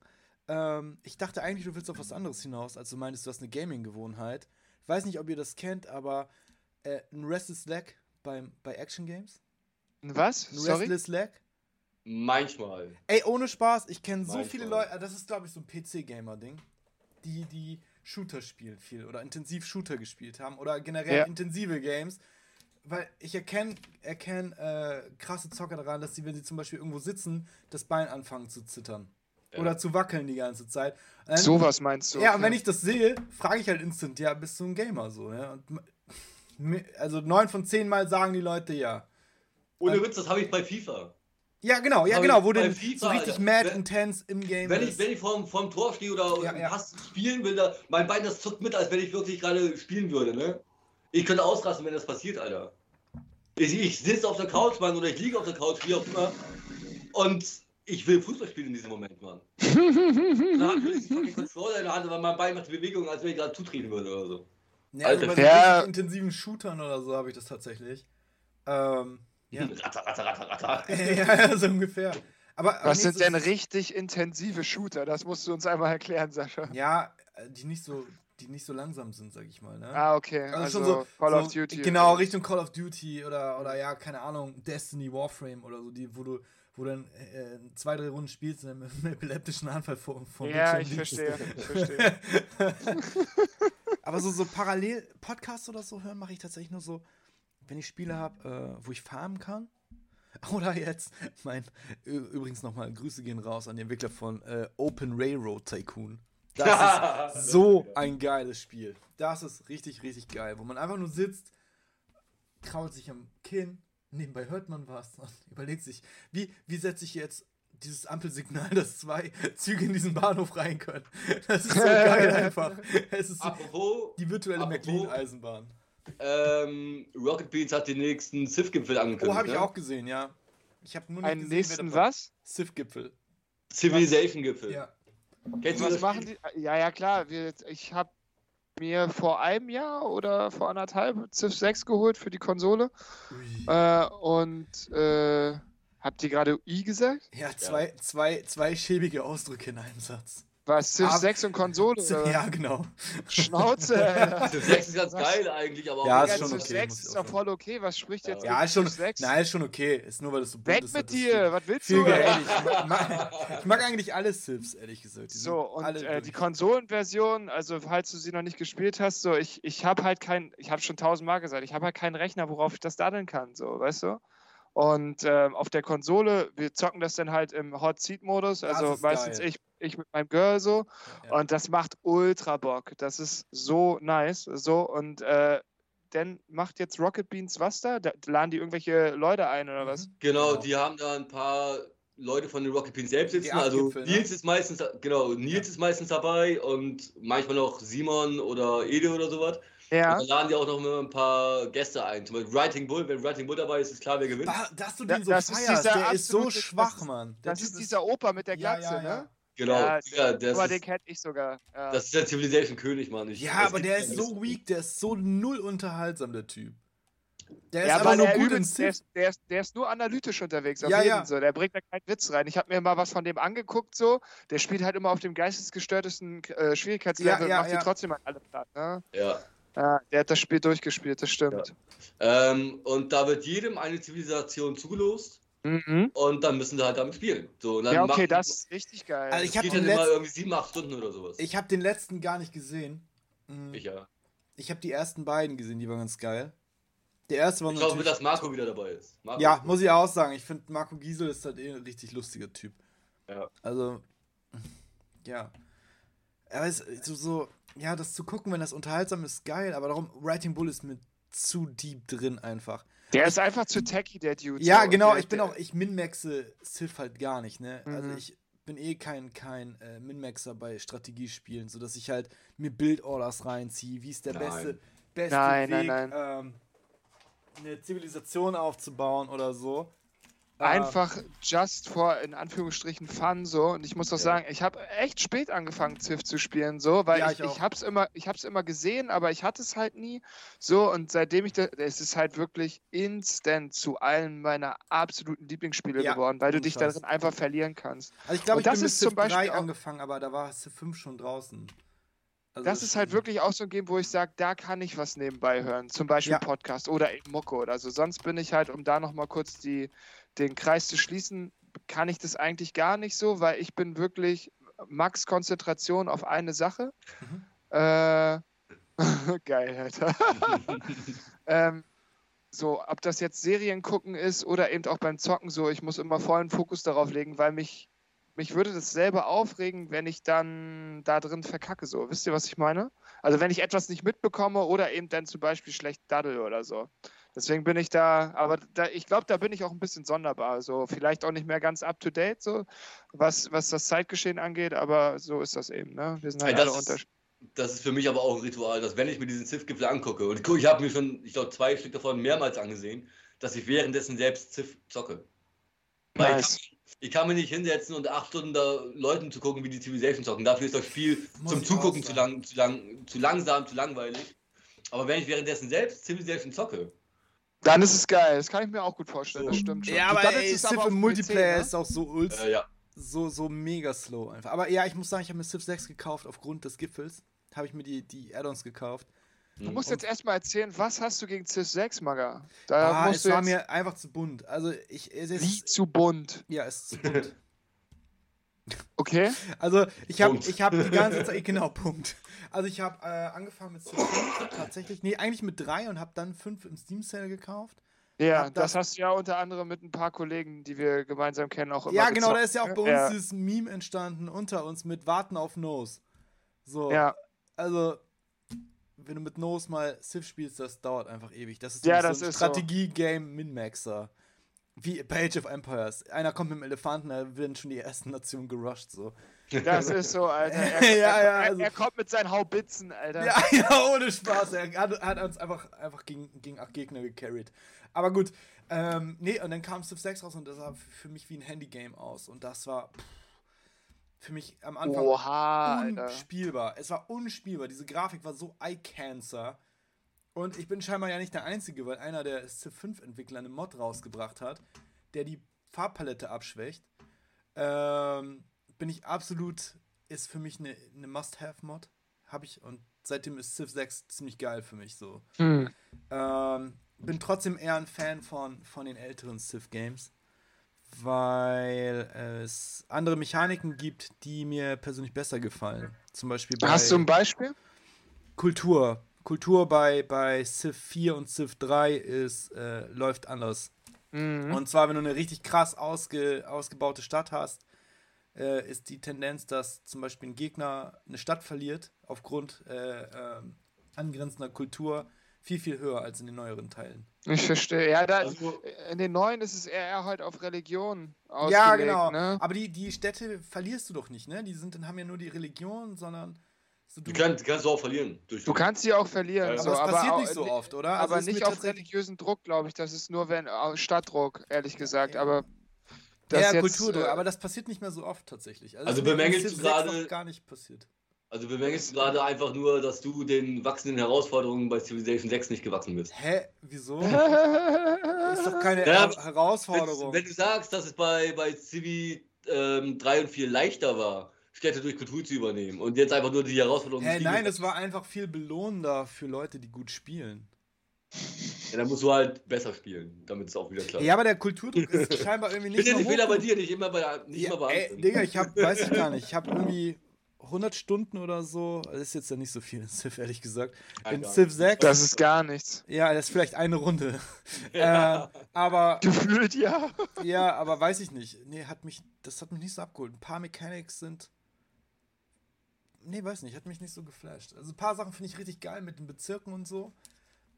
Ähm, ich dachte eigentlich, du willst auf was anderes hinaus, als du meintest, du hast eine Gaming-Gewohnheit. Ich weiß nicht, ob ihr das kennt, aber äh, ein Restless Leg beim, bei Action Games. Was? Ein Sorry? Restless Leg. Manchmal. Ey, ohne Spaß, ich kenne so viele Leute, das ist glaube ich so ein PC-Gamer-Ding, die, die Shooter spielen viel oder intensiv Shooter gespielt haben oder generell Ja. intensive Games. Weil ich erkenne erkenn, äh, krasse Zocker daran, dass sie, wenn sie zum Beispiel irgendwo sitzen, das Bein anfangen zu zittern. Ja. Oder zu wackeln die ganze Zeit. Und dann- Sowas meinst du? Ja, und okay. wenn ich das sehe, frage ich halt instant, ja, bist du ein Gamer so, ne? Und, also neun von zehn Mal sagen die Leute ja. Ohne Witz, das habe ich bei FIFA. Ja, genau, ja, genau, wo du FIFA, so richtig Alter, mad wenn- intense im Game Wenn ich, bist. wenn ich vorm, vorm Tor stehe oder Ja, ja. Pass spielen will, da, mein Bein das zuckt mit, als wenn ich wirklich gerade spielen würde, ne? Ich könnte ausrasten, wenn das passiert, Alter. Ich, ich sitze auf der Couch, Mann, oder ich liege auf der Couch, wie auch immer. Und ich will Fußball spielen in diesem Moment, Mann. Dann habe ich den fucking Controller in der Hand, aber mein Bein macht Bewegung, als wenn ich gerade zutreten würde oder so. Ja, also bei so intensiven Shootern oder so habe ich das tatsächlich. Ähm, ja. Ratter, ratter, ratter, ratter. ja, ja, so ungefähr. Aber, aber Was sind so- denn richtig intensive Shooter? Das musst du uns einmal erklären, Sascha. Ja, äh, die nicht so, die nicht so langsam sind, sag ich mal, ne? Ah, okay. Also, Also, schon so, Call so of Duty. Genau, Richtung Call of Duty oder, oder ja, keine Ahnung, Destiny Warframe oder so, die, wo du, wo dann äh, zwei, drei Runden spielst und dann mit einem epileptischen Anfall vor, vor dem Ja, ich verstehe. Ich verstehe. Aber so, so parallel Podcasts oder so hören mache ich tatsächlich nur so, wenn ich Spiele habe, äh, wo ich farmen kann. Oder jetzt, mein, übrigens nochmal, Grüße gehen raus an den Entwickler von äh, Open Railroad Tycoon. Das ist so ein geiles Spiel. Das ist richtig, richtig geil, wo man einfach nur sitzt, krault sich am Kinn, nebenbei hört man was und überlegt sich, wie, wie setze ich jetzt dieses Ampelsignal, dass zwei Züge in diesen Bahnhof rein können. Das ist so geil einfach. Es ist Apropos, die virtuelle McLean-Eisenbahn. Ähm, Rocket Beans hat den nächsten Civ-Gipfel angekündigt. Oh, habe ich ne? auch gesehen, ja. Ich habe nur nicht Einen gesehen, nächsten was? Civ-Gipfel. Civilization-Gipfel. Ja. Kennst du Was das machen Spiel? die? Ja, ja, klar. Wir, ich habe mir vor einem Jahr oder vor anderthalb Civ 6 geholt für die Konsole. Äh, und äh, habt ihr gerade I gesagt? Ja, zwei, Zwei, zwei schäbige Ausdrücke in einem Satz. War es Civ Ah, 6 und Konsole? Oder? Ja, genau. Schnauze. Civ 6 ist ganz Was? geil eigentlich, aber Ja, auch ist Ja, schon Civ okay, 6 muss ich ist auch doch voll okay. Was spricht jetzt Ja. Ist schon. Civ 6? Nein, ist schon okay. Ist nur, weil das so bunt Weg ist. mit hat das dir! Was willst du? geil. Ich mag, ich mag eigentlich alle Civs, ehrlich gesagt. Die So, und alle äh, die. Konsolenversion, also falls du sie noch nicht gespielt hast, so ich, ich habe halt kein, ich habe schon tausendmal gesagt, ich habe halt keinen Rechner, worauf ich das daddeln kann, so, weißt du? Und ähm, auf der Konsole, wir zocken das dann halt im Hot Seat Modus, also ist meistens geil. ich, ich mit meinem Girl so, Ja. und das macht ultra Bock. Das ist so nice, so und äh, dann macht jetzt Rocket Beans was da? da? Laden die irgendwelche Leute ein oder was? Mhm. Genau, Genau. die haben da ein paar Leute von den Rocket Beans selbst sitzen. Also ne? Nils ist meistens, genau, Nils Ja. ist meistens dabei und manchmal noch Simon oder Ede oder sowas. Ja. Und dann laden die auch noch mal ein paar Gäste ein. Zum Beispiel Writing Bull, wenn Writing Bull dabei ist, ist klar, wer gewinnt. Bah, dass du Da- den so das ist feierst, dieser der ist so schwach, ist- Mann. Der Das Typ ist dieser Opa mit der ja, Glatze, ja, ja. ne? Genau, Ja, ja, das, Aber den ist, kenne ich sogar. Ja. das ist der Civilization König, Mann. Ich, Ja, aber der ist so weak, der ist so null unterhaltsam, der Typ. Der ist ja, aber nur er gut in übelst, der, ist, der, ist, der ist nur analytisch unterwegs. Auf Ja, jeden ja. So. Der bringt da keinen Witz rein. Ich habe mir mal was von dem angeguckt. so. Der spielt halt immer auf dem geistesgestörtesten äh, Schwierigkeitslevel Ja, und ja, macht ja. die trotzdem an alle platt. Ne? Ja. Ja, der hat das Spiel durchgespielt, das stimmt. Ähm, und da wird jedem eine Zivilisation zugelost Mhm. und dann müssen sie halt damit spielen. So, und dann Ja, okay, macht- das ist richtig geil. Also ich das hab geht den dann immer letzten- irgendwie sieben, acht Stunden oder sowas. Ich habe den letzten gar nicht gesehen. Mhm. Ich, ja. Ich habe die ersten beiden gesehen, die waren ganz geil. Der erste war Ich hoffe, natürlich. dass Marco wieder dabei ist. Marco Ja, ist- muss ich auch sagen. Ich finde, Marco Giesel ist halt eh ein richtig lustiger Typ. Ja. Also, ja. Aber es ist so, so, ja, das zu gucken, wenn das unterhaltsam ist, geil. Aber darum, Writing Bull ist mir zu deep drin einfach. Der ist einfach zu tacky, der Dude. Ja, so. genau. Der- Ich bin der- auch, ich minmaxe Civ halt gar nicht, ne? Also Mhm. ich bin eh kein, kein äh, Minmaxer bei Strategiespielen, sodass ich halt mir Build-Orders reinziehe, wie ist der Nein. beste, beste Nein, nein, Weg, nein. Ähm, eine Zivilisation aufzubauen oder so. Äh, Einfach just for, in Anführungsstrichen, Fun so. Und ich muss doch Ja. sagen, ich habe echt spät angefangen, Civ zu spielen, so, weil Ja, ich, ich ich, hab's immer, ich hab's immer gesehen, aber ich hatte es halt nie. So, und seitdem ich da, es ist halt wirklich instant zu allen meiner absoluten Lieblingsspiele Ja, geworden, weil du dich darin einfach verlieren kannst. Also ich glaube, ich bin das mit ist Civ zum Beispiel 3 auch- angefangen, aber da war Civ 5 schon draußen. Also Das ist halt wirklich auch so ein Game, wo ich sage, da kann ich was nebenbei hören. Zum Beispiel Ja. Podcast oder eben Mucke oder so. Sonst bin ich halt, um da nochmal kurz die, den Kreis zu schließen, kann ich das eigentlich gar nicht so, weil ich bin wirklich Max Konzentration auf eine Sache. Mhm. Äh, geil, Alter. ähm, so, ob das jetzt Serien gucken ist oder eben auch beim Zocken so, ich muss immer vollen Fokus darauf legen, weil mich, mich würde das selber aufregen, wenn ich dann da drin verkacke. So, wisst ihr, was ich meine? Also wenn ich etwas nicht mitbekomme oder eben dann zum Beispiel schlecht daddel oder so. Deswegen bin ich da, aber da, ich glaube, da bin ich auch ein bisschen sonderbar. So, vielleicht auch nicht mehr ganz up to date, so, was, was das Zeitgeschehen angeht, aber so ist das eben, ne? Wir sind halt Ey, alle das, ist, unterschiedlich. das ist für mich aber auch ein Ritual, dass wenn ich mir diesen Ziff-Gipfel angucke, und guck, ich habe mir schon, ich glaube, zwei Stück davon mehrmals angesehen, dass ich währenddessen selbst Ziff zocke. Weil Nice. ich, ich kann mich nicht hinsetzen und acht Stunden da Leuten zu gucken, wie die Civilization zocken. Dafür ist das Spiel Muss zum Zugucken zu, lang, zu, lang, zu langsam, zu langweilig. Aber wenn ich währenddessen selbst Civilization zocke, Dann ist es geil. Das kann ich mir auch gut vorstellen. Das So. stimmt schon. Ja, aber dann ey, ist es Civ im Multiplayer PC, ne? ist auch so ultra, äh, ja. so, so mega slow einfach. Aber ja, ich muss sagen, ich habe mir Civ 6 gekauft aufgrund des Gipfels. Habe ich mir die, die Add-ons gekauft. Du musst Und- jetzt erstmal erzählen, was hast du gegen CIS 6, Maga? Da ah, musst es du war jetzt mir einfach zu bunt. Also ich, es wie ist, zu bunt. ja, es ist zu bunt. Okay? Also ich habe ich hab die ganze Zeit, genau, Punkt. Also ich habe äh, angefangen mit Civ 5 tatsächlich, nee, eigentlich mit 3 und habe dann 5 im Steam Sale gekauft. Ja, Hab das, das- hast du ja unter anderem mit ein paar Kollegen, die wir gemeinsam kennen, auch immer Ja, genau, da gezockt, ist ja auch ne? bei uns ja. dieses Meme entstanden unter uns mit Warten auf Nose. So, Ja, also wenn du mit Nose mal Civ spielst, das dauert einfach ewig. Das ist Ja, nämlich das so ein ist so. Strategie-Game Min-Maxer. Wie Page of Empires. Einer kommt mit dem Elefanten, da werden schon die ersten Nationen gerusht. So. das ist so, Alter. Er, Ja, ja, er, also- er kommt mit seinen Haubitzen, Alter. Ja, ja, ohne Spaß. Er hat, hat uns einfach, einfach gegen, gegen acht Gegner gecarried. Aber gut, ähm, nee, und dann kam Civ 6 raus und das sah für für mich wie ein Handygame aus. Und das war pff, für mich am Anfang Oha, Alter. unspielbar. Es war unspielbar. Diese Grafik war so eye-cancer. Und ich bin scheinbar ja nicht der Einzige, weil einer der Civ 5 Entwickler eine Mod rausgebracht hat, der die Farbpalette abschwächt. Ähm, bin ich absolut, ist für mich eine, eine Must-Have-Mod. Habe ich und seitdem ist Civ 6 ziemlich geil für mich so. Hm. Ähm, bin trotzdem eher ein Fan von, von den älteren Civ-Games, weil es andere Mechaniken gibt, die mir persönlich besser gefallen. Zum Beispiel bei Hast du ein Beispiel? Kultur. Kultur bei, bei Civ 4 und Civ 3 ist, äh, läuft anders. Mhm. Und zwar, wenn du eine richtig krass ausge, ausgebaute Stadt hast, äh, ist die Tendenz, dass zum Beispiel ein Gegner eine Stadt verliert aufgrund äh, ähm, angrenzender Kultur viel, viel höher als in den neueren Teilen. Ich verstehe. Ja, da, Also, in den neuen ist es eher halt auf Religion ausgelegt, ja, genau. ne? Aber die, die Städte verlierst du doch nicht, ne? Die sind, dann haben ja nur die Religion, sondern so, die kann, die kannst du auch verlieren. Durch Du kannst sie auch verlieren. Ja, so, aber das passiert auch, nicht so oft, oder? Aber Also ist nicht auf religiösen Druck, glaube ich. Das ist nur wenn Stadtdruck, ehrlich gesagt. Ja. Aber dass ja, jetzt, Kulturdruck, äh, aber das passiert nicht mehr so oft tatsächlich. Also das ist mir bemängelst du Civ 6 gerade- gar nicht passiert. Also bemängelst du gerade einfach nur, dass du den wachsenden Herausforderungen bei Civilization 6 nicht gewachsen bist. Hä? Wieso? ist doch keine Ja, Her Herausforderung. Wenn, wenn du sagst, dass es bei, bei Civi ähm, 3 und 4 leichter war, Städte durch Kultur zu übernehmen und jetzt einfach nur die Herausforderung Hä, nein, es war einfach viel belohnender für Leute, die gut spielen. ja, dann musst du halt besser spielen, damit es auch wieder klappt. Ja, aber der Kulturdruck ist scheinbar irgendwie nicht Bitte mehr nicht Fehler hoch- bei dir, nicht immer bei, nicht Ja, immer bei ey. Digga, ich hab, weiß ich gar nicht, ich habe irgendwie 100 Stunden oder so, das ist jetzt ja nicht so viel in Civ, ehrlich gesagt. In. Civ 6, Das ist gar nichts. ja, das ist vielleicht eine Runde. Ja. äh, aber, Gefühlt ja. ja, aber weiß ich nicht. Nee, hat mich, das hat mich nicht so abgeholt. Ein paar Mechanics sind, nee, weiß nicht, hat mich nicht so geflasht. Also ein paar Sachen finde ich richtig geil mit den Bezirken und so,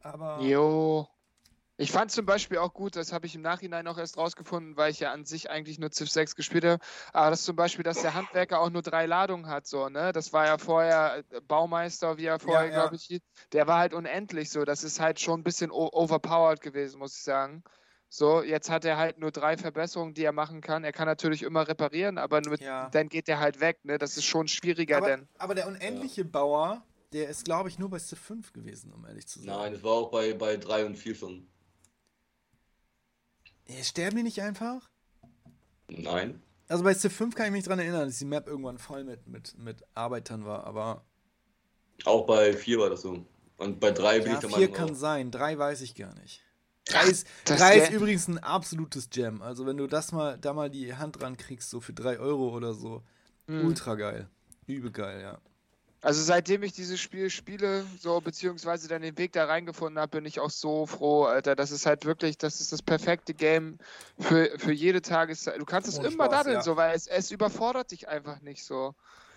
aber... Jo. Ich fand zum Beispiel auch gut, das habe ich im Nachhinein auch erst rausgefunden, weil ich ja an sich eigentlich nur Civ 6 gespielt habe, aber das zum Beispiel, dass der Handwerker auch nur drei Ladungen hat, so, ne? Das war ja vorher äh, Baumeister, wie er vorher, ja. glaube ich, hieß. Der war halt unendlich so. Das ist halt schon ein bisschen overpowered gewesen, muss ich sagen. So, jetzt hat er halt nur drei Verbesserungen, die er machen kann. Er kann natürlich immer reparieren, aber nur, Ja. dann geht er halt weg, ne? Das ist schon schwieriger, aber, denn. aber der unendliche Bauer, der ist, glaube ich, nur bei Civ 5 gewesen, um ehrlich zu sein. Nein, das war auch bei, bei 3 und 4 schon. Ja, sterben die nicht einfach? Nein. Also bei Civ 5 kann ich mich dran erinnern, dass die Map irgendwann voll mit, mit, mit Arbeitern war, aber Auch bei 4 war das so. Und bei 3 bin ja, ich der 4 Meinung kann auch. sein, 3 weiß ich gar nicht. 3 ist, Das drei ist übrigens ein absolutes Gem. Also wenn du das mal, da mal die Hand dran kriegst, so für 3 Euro oder so, Hm. ultra geil. Übel geil, ja. Also seitdem ich dieses Spiel spiele, so beziehungsweise dann den Weg da reingefunden habe, bin ich auch so froh, Alter. Das ist halt wirklich, das ist das perfekte Game für, für jede Tageszeit. Du kannst es immer Spaß, daddeln, ja. so, weil es, es überfordert dich einfach nicht so.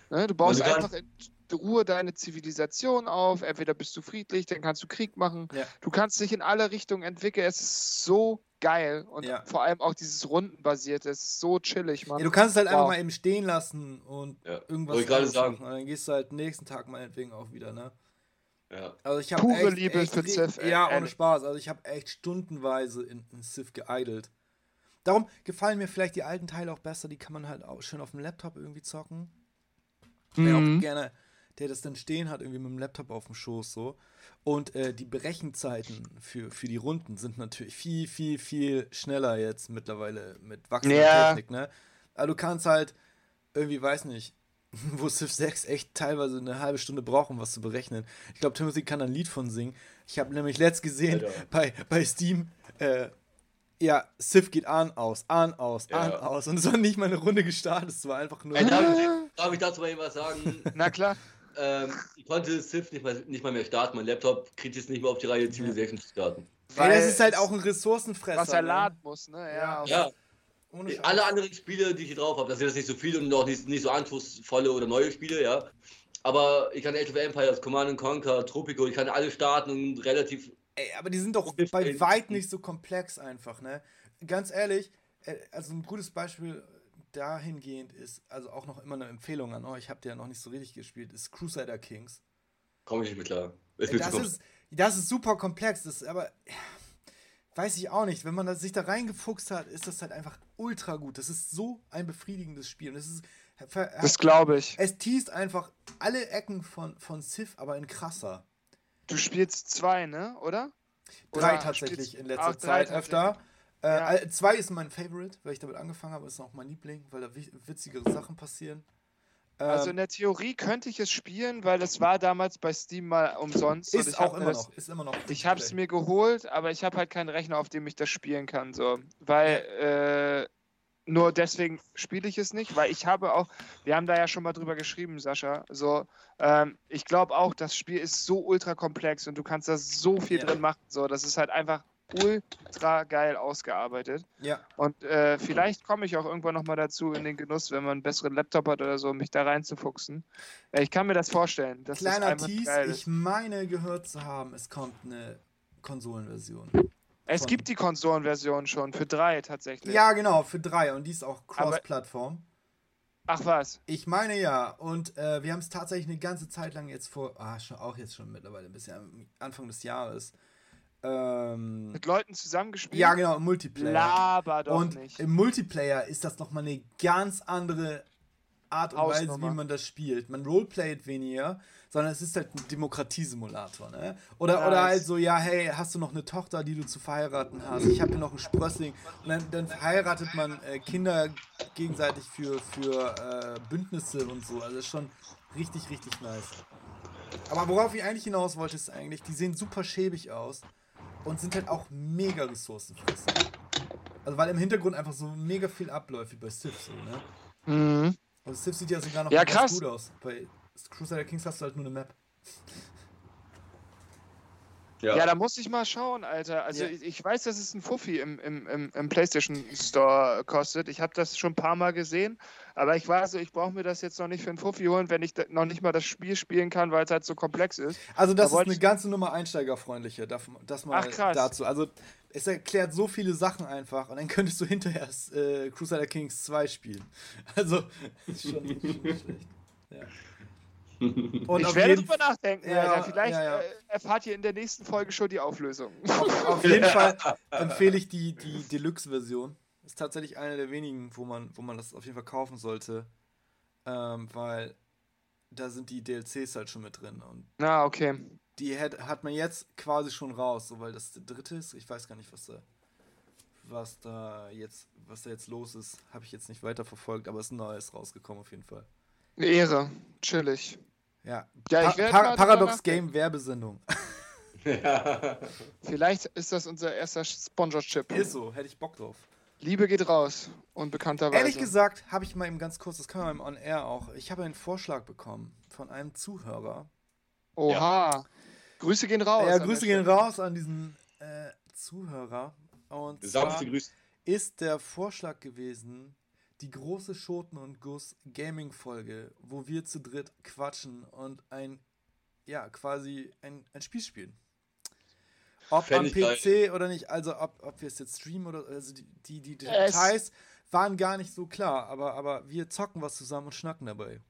Ne? Du baust einfach in Ruhe deine Zivilisation auf. Entweder bist du friedlich, dann kannst du Krieg machen. Ja. Du kannst dich in alle Richtungen entwickeln. Es ist so geil und Ja. vor allem auch dieses Rundenbasierte. Es ist so chillig, Mann. ja. Du kannst es halt einfach Wow. mal eben stehen lassen und Ja. irgendwas ich gerade sagen. machen. Und dann gehst du halt nächsten Tag meinetwegen auch wieder, ne? Ja. Also ich habe Pure echt, Liebe echt für Civ, Ja, ohne. Spaß. Also ich habe echt stundenweise in, in Civ geidelt. Darum gefallen mir vielleicht die alten Teile auch besser. Die kann man halt auch schön auf dem Laptop irgendwie zocken. Mhm. auch gerne, der das dann stehen hat, irgendwie mit dem Laptop auf dem Schoß so. Und äh, die Berechenzeiten für, für die Runden sind natürlich viel, viel, viel schneller jetzt mittlerweile mit wachsender Ja. Technik, ne? Aber du kannst halt irgendwie, weiß nicht, wo Civ 6 echt teilweise eine halbe Stunde braucht, um was zu berechnen. Ich glaube, Timothy kann da ein Lied von singen. Ich habe nämlich letzt gesehen Alter. bei, bei Steam, äh, ja, Civ geht an, aus, an, aus, an, Ja. aus. Und es war nicht mal eine Runde gestartet, es war einfach nur. Ey, darf, ich, darf ich dazu mal was sagen? Na klar. Ähm, ich konnte Civ nicht mal, nicht mal mehr starten. Mein Laptop kriegt es nicht mehr auf die Reihe, Civilization zu starten. Weil ist halt es- auch ein Ressourcenfresser. was er ne? laden muss, ne? Ja, Ja. auf- Ja, alle anderen Spiele, die ich hier drauf habe, das sind jetzt nicht so viele und auch nicht, nicht so anspruchsvolle oder neue Spiele, ja. Aber ich kann Age of Empires, Command Conquer, Tropico, ich kann alle starten und relativ. Ey, aber die sind doch bei weit nicht so komplex einfach, ne? Ganz ehrlich, äh, also ein gutes Beispiel dahingehend ist, also auch noch immer eine Empfehlung an euch, habt ihr ja noch nicht so richtig gespielt, ist Crusader Kings. Komme ich nicht mit klar. Ist zu das, ist, das ist super komplex, das ist aber weiß ich auch nicht, wenn man das, sich da reingefuchst hat, ist das halt einfach ultra gut. Das ist so ein befriedigendes Spiel. Und es ist Das glaube ich. es teast einfach alle Ecken von, von Civ, aber in krasser. Du spielst zwei, ne? Oder? Drei Oder tatsächlich spielst- in letzter Zeit öfter. Äh, Ja. äh, Zwei ist mein Favorite, weil ich damit angefangen habe, ist auch mein Liebling, weil da wi- witzigere Sachen passieren. Also in Ähm, der Theorie könnte ich es spielen, weil es war damals bei Steam mal umsonst. ist ich auch immer das, noch, ist immer noch. Ich habe es mir geholt, aber ich habe halt keinen Rechner, auf dem ich das spielen kann. So. Weil äh, nur deswegen spiele ich es nicht, weil ich habe auch, wir haben da ja schon mal drüber geschrieben, Sascha. So, ähm, ich glaube auch, das Spiel ist so ultra komplex und du kannst da so viel Ja. drin machen. So, das ist halt einfach ultra geil ausgearbeitet. Ja, Und äh, vielleicht komme ich auch irgendwann nochmal dazu in den Genuss, wenn man einen besseren Laptop hat oder so, mich da reinzufuchsen. Äh, ich kann mir das vorstellen. Dass kleiner das Tease, geil ich meine gehört zu haben, es kommt eine Konsolenversion. Es gibt die Konsolenversion schon für drei tatsächlich. Ja, genau, für drei und die ist auch Cross-Plattform. Ach was. Ich meine ja, und äh, wir haben es tatsächlich eine ganze Zeit lang jetzt vor, ah, schon, auch jetzt schon mittlerweile ein bisschen am Anfang des Jahres, ähm, Mit Leuten zusammengespielt? ja, genau, im Multiplayer. Laber doch und nicht. im Multiplayer ist das nochmal eine ganz andere Art und Weise, Hausnummer. wie man das spielt. Man roleplayt weniger, sondern es ist halt ein Demokratiesimulator, ne? Oder, oder Nice. halt so, ja, hey, hast du noch eine Tochter, die du zu verheiraten hast? Ich habe hier noch einen Sprössling. Und dann, dann verheiratet man äh, Kinder gegenseitig für, für äh, Bündnisse und so. Also ist schon richtig, richtig nice. Aber worauf ich eigentlich hinaus wollte, ist eigentlich, die sehen super schäbig aus und sind halt auch mega ressourcenfressend. Also weil im Hintergrund einfach so mega viel abläuft wie bei Civ so, ne? Mhm. Und Civ sieht ja sogar noch Ja, ganz krass. gut aus. Bei Crusader Kings hast du halt nur eine Map. Ja. da muss ich mal schauen, Alter. Also Ja. ich, ich weiß, dass es ein Fuffi im, im, im, im PlayStation Store kostet. Ich habe das schon ein paar Mal gesehen, aber ich war so, ich brauche mir das jetzt noch nicht für ein Fuffi holen, wenn ich noch nicht mal das Spiel spielen kann, weil es halt so komplex ist. Also das Da ist eine ganze Nummer einsteigerfreundlicher, darf- das mal Ach, krass. dazu. Also es erklärt so viele Sachen einfach und dann könntest du hinterher äh, Crusader Kings 2 spielen. Also ist schon, schon nicht schlecht. Ja. Und ich werde drüber nachdenken, Ja, Alter. Vielleicht ja, ja. Äh, erfahrt ihr in der nächsten Folge schon die Auflösung. Auf, auf jeden Fall empfehle ich die, die Deluxe-Version. Ist tatsächlich eine der wenigen, wo man, wo man das auf jeden Fall kaufen sollte. Ähm, weil da sind die DLCs halt schon mit drin. Und Na, okay. die hat, hat man jetzt quasi schon raus, so weil das dritte ist. Ich weiß gar nicht, was da, was da jetzt, was da jetzt los ist. Habe ich jetzt nicht weiterverfolgt, aber es ist ein neues rausgekommen auf jeden Fall. Eine Ehre. Chillig. Ja, Ja, ich Pa drüber Paradox. Game Werbesendung. Vielleicht ist das unser erster Sponsorship. ist so, hätte ich Bock drauf. Liebe geht raus. Und bekannterweise. Ehrlich gesagt, habe ich mal eben ganz kurz, das können wir im On Air auch. Ich habe einen Vorschlag bekommen von einem Zuhörer. Oha. Grüße gehen raus. ja, Grüße gehen raus an diesen äh, Zuhörer. Und zwar gegrüßt. ist der Vorschlag gewesen, die große Schoten und Guss Gaming Folge, wo wir zu dritt quatschen und ein, ja, quasi ein, ein Spiel spielen. Ob Fänd am ich geil. PC oder nicht, also ob, ob wir es jetzt streamen oder, also die, die, die Es- Details waren gar nicht so klar, aber, aber wir zocken was zusammen und schnacken dabei.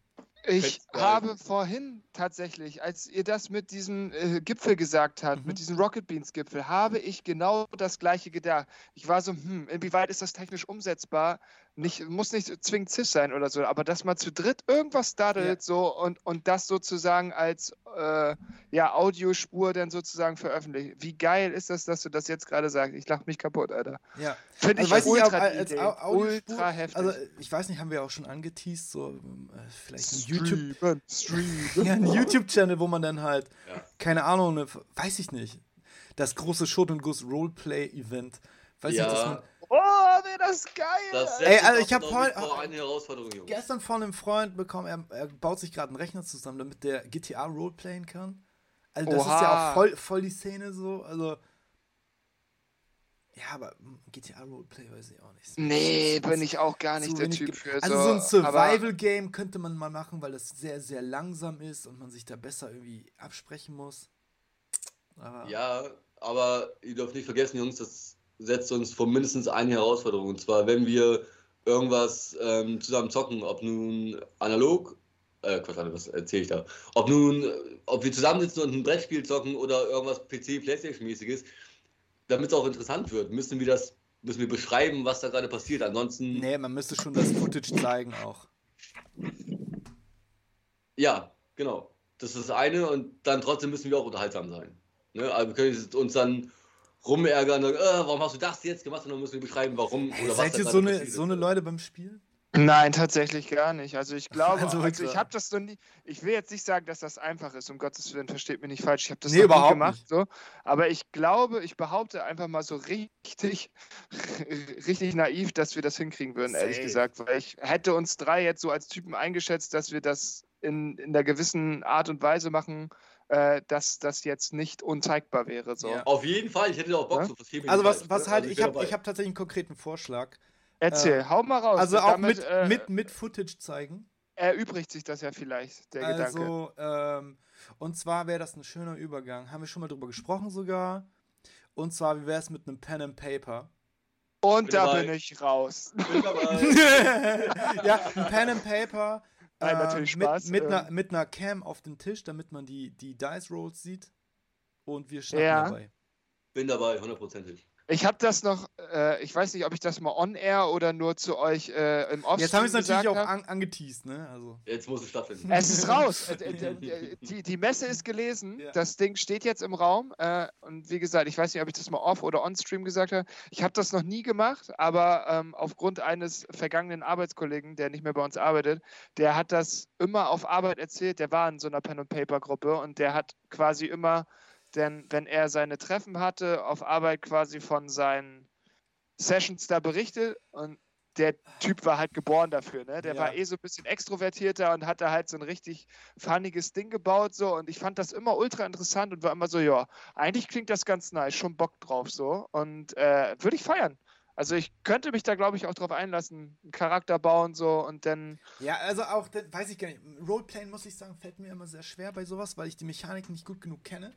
Ich habe vorhin tatsächlich, als ihr das mit diesem äh, Gipfel gesagt habt, Mhm. mit diesem Rocket Beans Gipfel, habe ich genau das gleiche gedacht. Ich war so, hm, inwieweit ist das technisch umsetzbar? Nicht, muss nicht zwingend CIS sein oder so, aber dass man zu dritt irgendwas startet Ja. so und, und das sozusagen als äh, ja, Audiospur dann sozusagen veröffentlicht. Wie geil ist das, dass du das jetzt gerade sagst? Ich lache mich kaputt, Alter. Ja, Finde also ich weiß nicht, ultra ob die als ultra heftig. also ich weiß nicht, haben wir auch schon angeteased, so äh, vielleicht ein YouTube, ja, ein YouTube-Channel, wo man dann halt, Ja. keine Ahnung, eine, weiß ich nicht, das große Shot und Guss Roleplay-Event, weiß nicht, dass man, Ja, Oh, wäre das geil! das Ey, also ich hab glaub voll- vor eine Herausforderung, Jungs. gestern von einem Freund bekommen, er, er baut sich gerade einen Rechner zusammen, damit der GTA Roleplayen kann. Also das ist ja Oha. auch voll, voll die Szene so, also ja, aber GTA Roleplay weiß ich auch nicht. So. Nee, So- bin ich auch gar nicht der Typ für. Also so ein Survival-Game könnte man mal machen, weil das sehr, sehr langsam ist und man sich da besser irgendwie absprechen muss. Aber Ja, aber ihr dürft nicht vergessen, Jungs, das setzt uns vor mindestens eine Herausforderung. Und zwar, wenn wir irgendwas ähm, zusammen zocken, ob nun analog, äh, Quatsch, was erzähle ich da? Ob nun, ob wir zusammensitzen und ein Brettspiel zocken oder irgendwas PC, Playstation-mäßiges, damit es auch interessant wird, müssen wir das, müssen wir beschreiben, was da gerade passiert. Ansonsten, nee, man müsste schon das Footage zeigen auch. ja, genau. Das ist das eine und dann trotzdem müssen wir auch unterhaltsam sein. Ne? Also wir können uns dann rumärgern, äh, warum hast du das jetzt gemacht? Und dann müssen wir beschreiben, warum Hey, oder was seid ihr so eine, so eine Leute beim Spiel? Nein, tatsächlich gar nicht. Also ich glaube, Also also, wirklich. ich habe das noch nie, ich will jetzt nicht sagen, dass das einfach ist, um Gottes Willen, versteht mich nicht falsch, ich habe das Nee, noch überhaupt nie gemacht, nicht. so, aber ich glaube, ich behaupte einfach mal so richtig, richtig naiv, dass wir das hinkriegen würden, ehrlich Safe. gesagt, weil ich hätte uns drei jetzt so als Typen eingeschätzt, dass wir das in, in einer gewissen Art und Weise machen, äh, dass das jetzt nicht unzeigbar wäre, so. Ja. Auf jeden Fall, ich hätte da auch Bock Ja? zu verstehen. Also was, was halt, ich bin habe ich hab tatsächlich einen konkreten Vorschlag. Erzähl, hau mal raus. Also auch damit, mit, äh, mit, mit Footage zeigen. erübrigt sich das ja vielleicht, der Gedanke. Also, ähm, und zwar wäre das ein schöner Übergang. Haben wir schon mal drüber gesprochen sogar. Und zwar, wie wäre es mit einem Pen and Paper? Und bin da dabei. bin ich raus. Bin dabei. ja, ein Pen and Paper. Nein, ähm, natürlich Spaß, Mit, mit, ähm. einer, mit einer Cam auf dem Tisch, damit man die, die Dice Rolls sieht. Und wir schnacken Ja. dabei. Bin dabei, hundertprozentig. Ich habe das noch, äh, ich weiß nicht, ob ich das mal on-air oder nur zu euch äh, im Offstream Jetzt haben wir es natürlich auch an, angeteased, ne? Also. Jetzt muss es stattfinden. Es ist raus. Äh, äh, äh, die, die Messe ist gelesen. Ja. Das Ding steht jetzt im Raum. Äh, und wie gesagt, ich weiß nicht, ob ich das mal off oder on-stream gesagt habe. Ich habe das noch nie gemacht, aber ähm, aufgrund eines vergangenen Arbeitskollegen, der nicht mehr bei uns arbeitet, der hat das immer auf Arbeit erzählt. Der war in so einer Pen-and-Paper-Gruppe und der hat quasi immer, denn wenn er seine Treffen hatte, auf Arbeit quasi von seinen Sessions da berichtet und der Typ war halt geboren dafür, ne? Der Ja. war eh so ein bisschen extrovertierter und hatte halt so ein richtig funniges Ding gebaut so und ich fand das immer ultra interessant und war immer so, ja, eigentlich klingt das ganz nice, schon Bock drauf so und äh, würde ich feiern. Also ich könnte mich da glaube ich auch drauf einlassen, einen Charakter bauen so und dann Ja, also auch, weiß ich gar nicht. Roleplaying, muss ich sagen, fällt mir immer sehr schwer bei sowas, weil ich die Mechanik nicht gut genug kenne.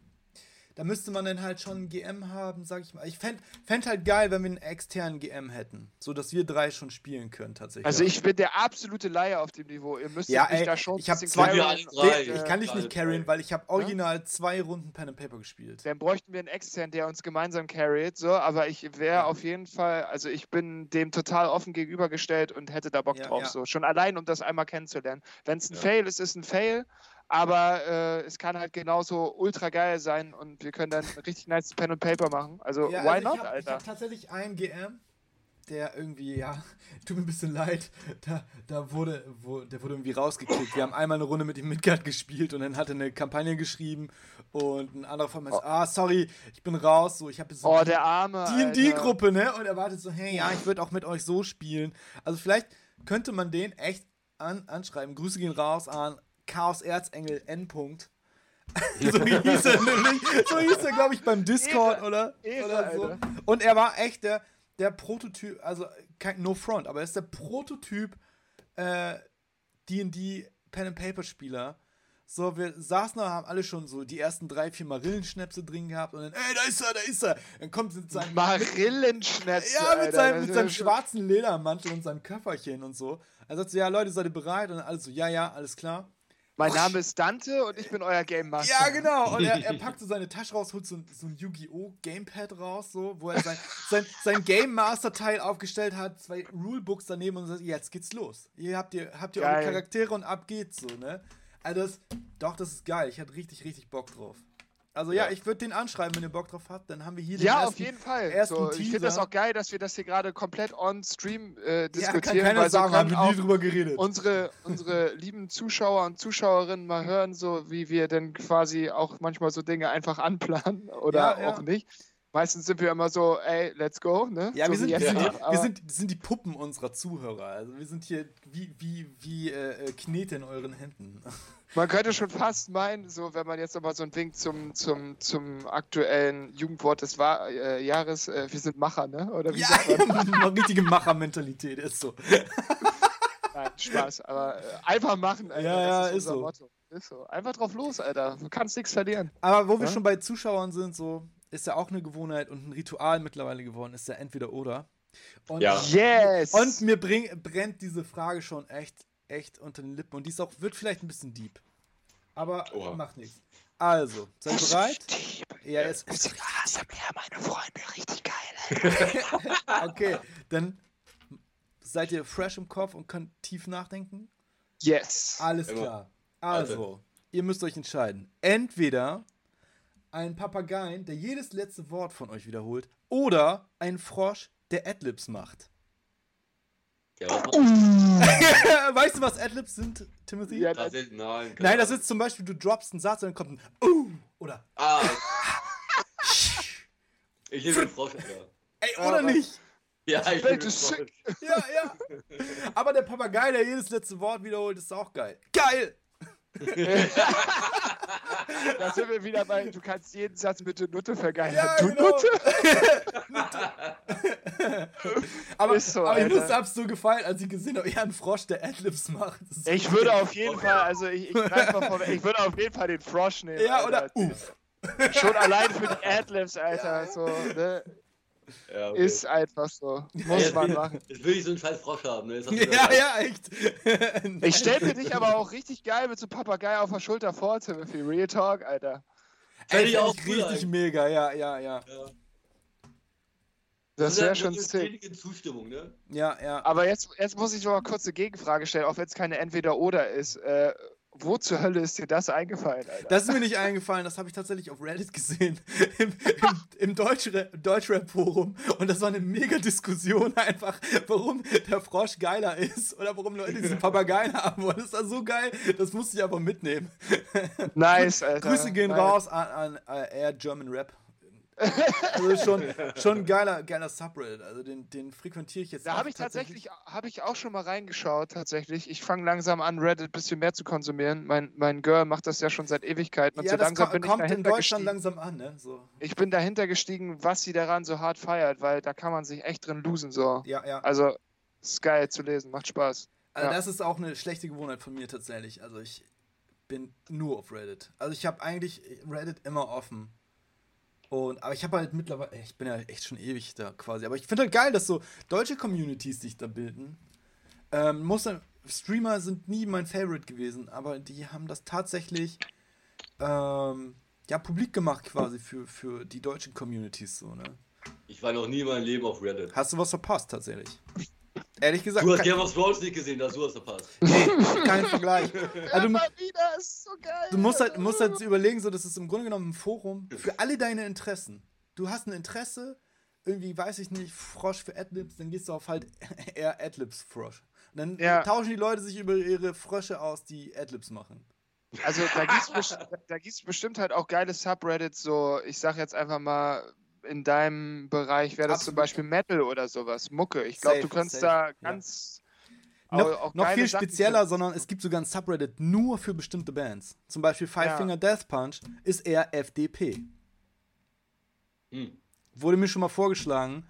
Da müsste man dann halt schon einen GM haben, sag ich mal. Ich fände fänd halt geil, wenn wir einen externen GM hätten, so dass wir drei schon spielen können tatsächlich. also ich bin der absolute Laie auf dem Niveau. Ihr müsst Ja, mich ey, da schon ich bisschen zwei- und, drei. ich äh, kann dich nicht carryen, weil ich habe original zwei Runden Pen and Paper gespielt. Dann bräuchten wir einen externen, der uns gemeinsam carried, so, aber ich wäre auf jeden Fall, also ich bin dem total offen gegenübergestellt und hätte da Bock Ja, drauf, ja. so. Schon allein, um das einmal kennenzulernen. Wenn es ein Ja. Fail ist, ist ein Fail, aber äh, es kann halt genauso ultra geil sein und wir können dann richtig nice Pen and Paper machen. Also, Ja, why also not, ich hab, Ich Alter? habe tatsächlich einen GM, der irgendwie, ja, tut mir ein bisschen leid, da, da wurde, wo, der wurde irgendwie rausgekickt. Wir haben einmal eine Runde mit ihm Midgard gespielt und dann hat er eine Kampagne geschrieben und ein anderer von mir so, ah, sorry, ich bin raus, so, ich habe jetzt so Oh, der Arme. Alter. D&D-Gruppe, ne? Und er wartet so, hey, ja, ich würde auch mit euch so spielen. Also vielleicht könnte man den echt an, anschreiben. Grüße gehen raus an Chaos Erzengel N. -Punkt. so hieß er nämlich, so hieß er, glaube ich, beim Discord, Ehre, oder? Ehre, oder so. Alter. Und er war echt der, der Prototyp, also kein No Front, aber er ist der Prototyp äh, D&D Pen and Paper Spieler. So, wir saßen da, haben alle schon so die ersten drei, vier Marillenschnäpse drin gehabt und dann, ey, da ist er, da ist er. Dann kommt mit seinem, Marillenschnäpse. ja, mit Alter. seinem, mit seinem schwarzen Ledermantel und seinem Köfferchen und so. Er sagt so, ja, Leute, seid ihr bereit? Und dann alle so, ja, ja, alles klar. Mein Name ist Dante und ich bin euer Game Master. Ja, genau. Und er, er packt so seine Tasche raus, holt so, ein- so ein Yu-Gi-Oh! Gamepad raus, so, wo er sein, sein, sein Game Master-Teil aufgestellt hat, zwei Rulebooks daneben und sagt, jetzt geht's los. Ihr habt ihr, habt ihr eure. Charaktere und ab geht's so, ne? Also das, doch, das ist geil. Ich hatte richtig, richtig Bock drauf. Also ja, Ja. ich würde den anschreiben, wenn ihr Bock drauf habt. Dann haben wir hier den Ja, ersten, auf jeden Fall. ersten So, ich finde das auch geil, dass wir das hier gerade komplett on Stream äh, Ja, diskutieren. kann keiner weil so sagen, können haben wir nie drüber geredet. unsere, unsere lieben Zuschauer und Zuschauerinnen mal hören, so wie wir denn quasi auch manchmal so Dinge einfach anplanen oder Ja, ja. auch nicht. Meistens sind wir immer so, ey, let's go, ne? Ja, so wir sind, wir, sind die, wir sind, sind die Puppen unserer Zuhörer. Also wir sind hier wie, wie, wie äh, äh, Knete in euren Händen. Man könnte schon fast meinen, so wenn man jetzt nochmal so ein Wink zum, zum, zum aktuellen Jugendwort des Wa äh, Jahres, äh, wir sind Macher, ne? Oder wie Ja, sagt man? eine richtige Machermentalität ist so. Nein, Spaß, aber äh, einfach machen, Alter. Ja, ja, das ist, ist unser so. Motto. Ist so. Einfach drauf los, Alter. Du kannst nichts verlieren. Aber wo wir Ja? schon bei Zuschauern sind, so ist ja auch eine Gewohnheit und ein Ritual mittlerweile geworden, ist ja entweder oder. Und, Ja. Yes! und mir bring, brennt diese Frage schon echt, echt unter den Lippen. Und die ist auch, wird vielleicht ein bisschen deep. Aber Oha. macht nichts. Also, seid ihr bereit? Ja, Ja. es ist ASMR, meine Freunde, richtig geil. Okay, dann seid ihr fresh im Kopf und könnt tief nachdenken? Yes. Alles Immer. klar. Also, ihr müsst euch entscheiden. Entweder ein Papageien, der jedes letzte Wort von euch wiederholt, oder ein Frosch, der Adlibs macht. Ja, macht weißt du, was Adlibs sind, Timothy? Ja, das? Ist, nein, Nein, das ist zum Beispiel, du droppst einen Satz und dann kommt ein Uh oder Ah, ich nehme den Frosch, Alter. Ey, oder aber- nicht? Ja, ich ist Frosch. Ja, ja. Aber der Papagei, der jedes letzte Wort wiederholt, ist auch geil. Geil! Da sind wir wieder bei, du kannst jeden Satz mit der Nutte vergeilen. Ja, du genau. Nutte? aber so, aber ich hab's so gefallen, als ich gesehen habe, ja, ein Frosch, der Adlibs macht. Ich würde auf jeden Fall, also ich, ich vor, ich würde auf jeden Fall den Frosch nehmen. Ja, Alter. oder Uff. Schon allein für die Adlibs, Alter. So, ne? Ja, okay. Ist einfach so. Muss man machen. Jetzt will ich so einen scheiß Frosch haben. Ne? Ja, ja, echt. Ich stell mir dich aber auch richtig geil mit so einem Papagei auf der Schulter vor, Timothy. Real Talk, Alter. Ey, Fänd ich auch richtig eigentlich. mega, ja, ja, ja. Ja. Das wäre schon sick. Zustimmung, ne? Ja, ja. Aber jetzt, jetzt muss ich noch mal kurz eine Gegenfrage stellen, auch wenn es keine Entweder-Oder ist. Äh, wo zur Hölle ist dir das eingefallen, Alter? Das ist mir nicht eingefallen, das habe ich tatsächlich auf Reddit gesehen, im, im, im Deutschrap-Forum. Und das war eine mega Diskussion einfach, warum der Frosch geiler ist oder warum Leute diesen Papageien haben wollen. Das war so geil, das musste ich aber mitnehmen. Nice, Alter. Grüße gehen nice. raus an, an äh, Air German Rap. Also schon, schon ein geiler, geiler Subreddit. Also den, den frequentiere ich jetzt Da habe ich tatsächlich, habe ich auch schon mal reingeschaut, tatsächlich. Ich fange langsam an, Reddit ein bisschen mehr zu konsumieren. Mein, mein Girl macht das ja schon seit Ewigkeiten. Und Ja, so das langsam ko bin ich kommt in dahinter Deutschland gestiegen. langsam an, ne? So. Ich bin dahinter gestiegen, was sie daran so hart feiert, weil da kann man sich echt drin losen. So. Ja, ja. Also, ist geil zu lesen, macht Spaß. Also Ja. das ist auch eine schlechte Gewohnheit von mir tatsächlich. Also ich bin nur auf Reddit. Also ich habe eigentlich Reddit immer offen. Und, aber ich habe halt mittlerweile, ich bin ja echt schon ewig da quasi. Aber ich finde halt geil, dass so deutsche Communities sich da bilden. Ähm, muss dann, Streamer sind nie mein Favorite gewesen, aber die haben das tatsächlich ähm, ja publik gemacht quasi für, für die deutschen Communities so, ne? Ich war noch nie in meinem Leben auf Reddit. Hast du was verpasst tatsächlich? Ehrlich gesagt, Du hast Game of Thrones nicht gesehen, dass du hast verpasst. nee, kein Vergleich. Also, du, Immer wieder, ist so geil. Du musst halt, musst halt überlegen, so, das ist im Grunde genommen ein Forum für alle deine Interessen. Du hast ein Interesse, irgendwie, weiß ich nicht, Frosch für Adlibs, dann gehst du auf halt eher Adlibs-Frosch. Und dann Ja. tauschen die Leute sich über ihre Frösche aus, die Adlibs machen. Also da da gibt's bestimmt halt auch geile Subreddits, so, ich sag jetzt einfach mal, in deinem Bereich wäre das zum Absolut. Beispiel Metal oder sowas, Mucke. Ich glaube, du kannst safe, da ja. ganz Noch, auch- auch noch viel Sachen spezieller, finden. sondern es gibt sogar ein Subreddit nur für bestimmte Bands. Zum Beispiel Five Ja. Finger Death Punch ist eher FDP. Hm. Wurde mir schon mal vorgeschlagen.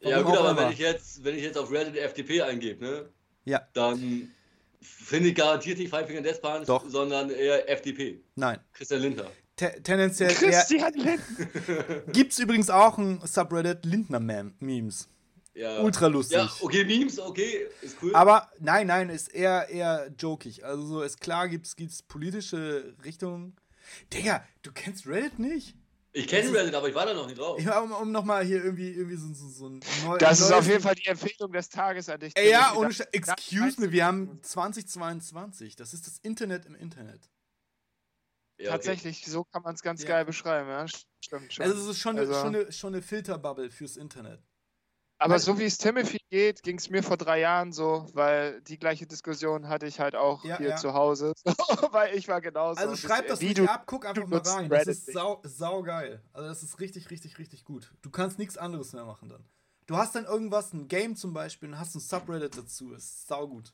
Ja gut, aber wenn ich jetzt, wenn ich jetzt auf Reddit FDP eingebe, ne, Ja, dann finde ich garantiert nicht Five Finger Death Punch, Doch. sondern eher FDP. nein. Christian Lindner. Te tendenziell. Christian Lindner. Gibt's übrigens auch ein Subreddit Lindner-Memes. Ja. Ultra lustig. Ja, okay, Memes, okay, ist cool. Aber nein, nein, ist eher, eher jokig. Also so ist klar, gibt's, gibt's politische Richtungen. Digga, du kennst Reddit nicht? ich kenne Reddit, aber ich war da noch nicht drauf. Ja, um, um nochmal hier irgendwie, irgendwie so, so, so ein neu, Das ist neues- auf jeden Fall die Empfehlung des Tages an dich. Ey, ja, ohne Excuse me, wir haben 2022. Das ist das Internet im Internet. Ja, okay. Tatsächlich, so kann man es ganz Ja. geil beschreiben, ja. Stimmt schon. Also es ist schon eine, Also- schon eine, schon eine Filterbubble fürs Internet. Aber so wie es Timothy geht, ging es mir vor drei Jahren so, weil die gleiche Diskussion hatte ich halt auch Ja, hier ja. zu Hause. weil ich war genauso. Also schreib das ruhig du ab, guck einfach mal rein. Das ist nicht. sau, sau geil. Also das ist richtig, richtig, richtig gut. Du kannst nichts anderes mehr machen dann. Du hast dann irgendwas, ein Game zum Beispiel, und hast ein Subreddit dazu. Ist sau gut.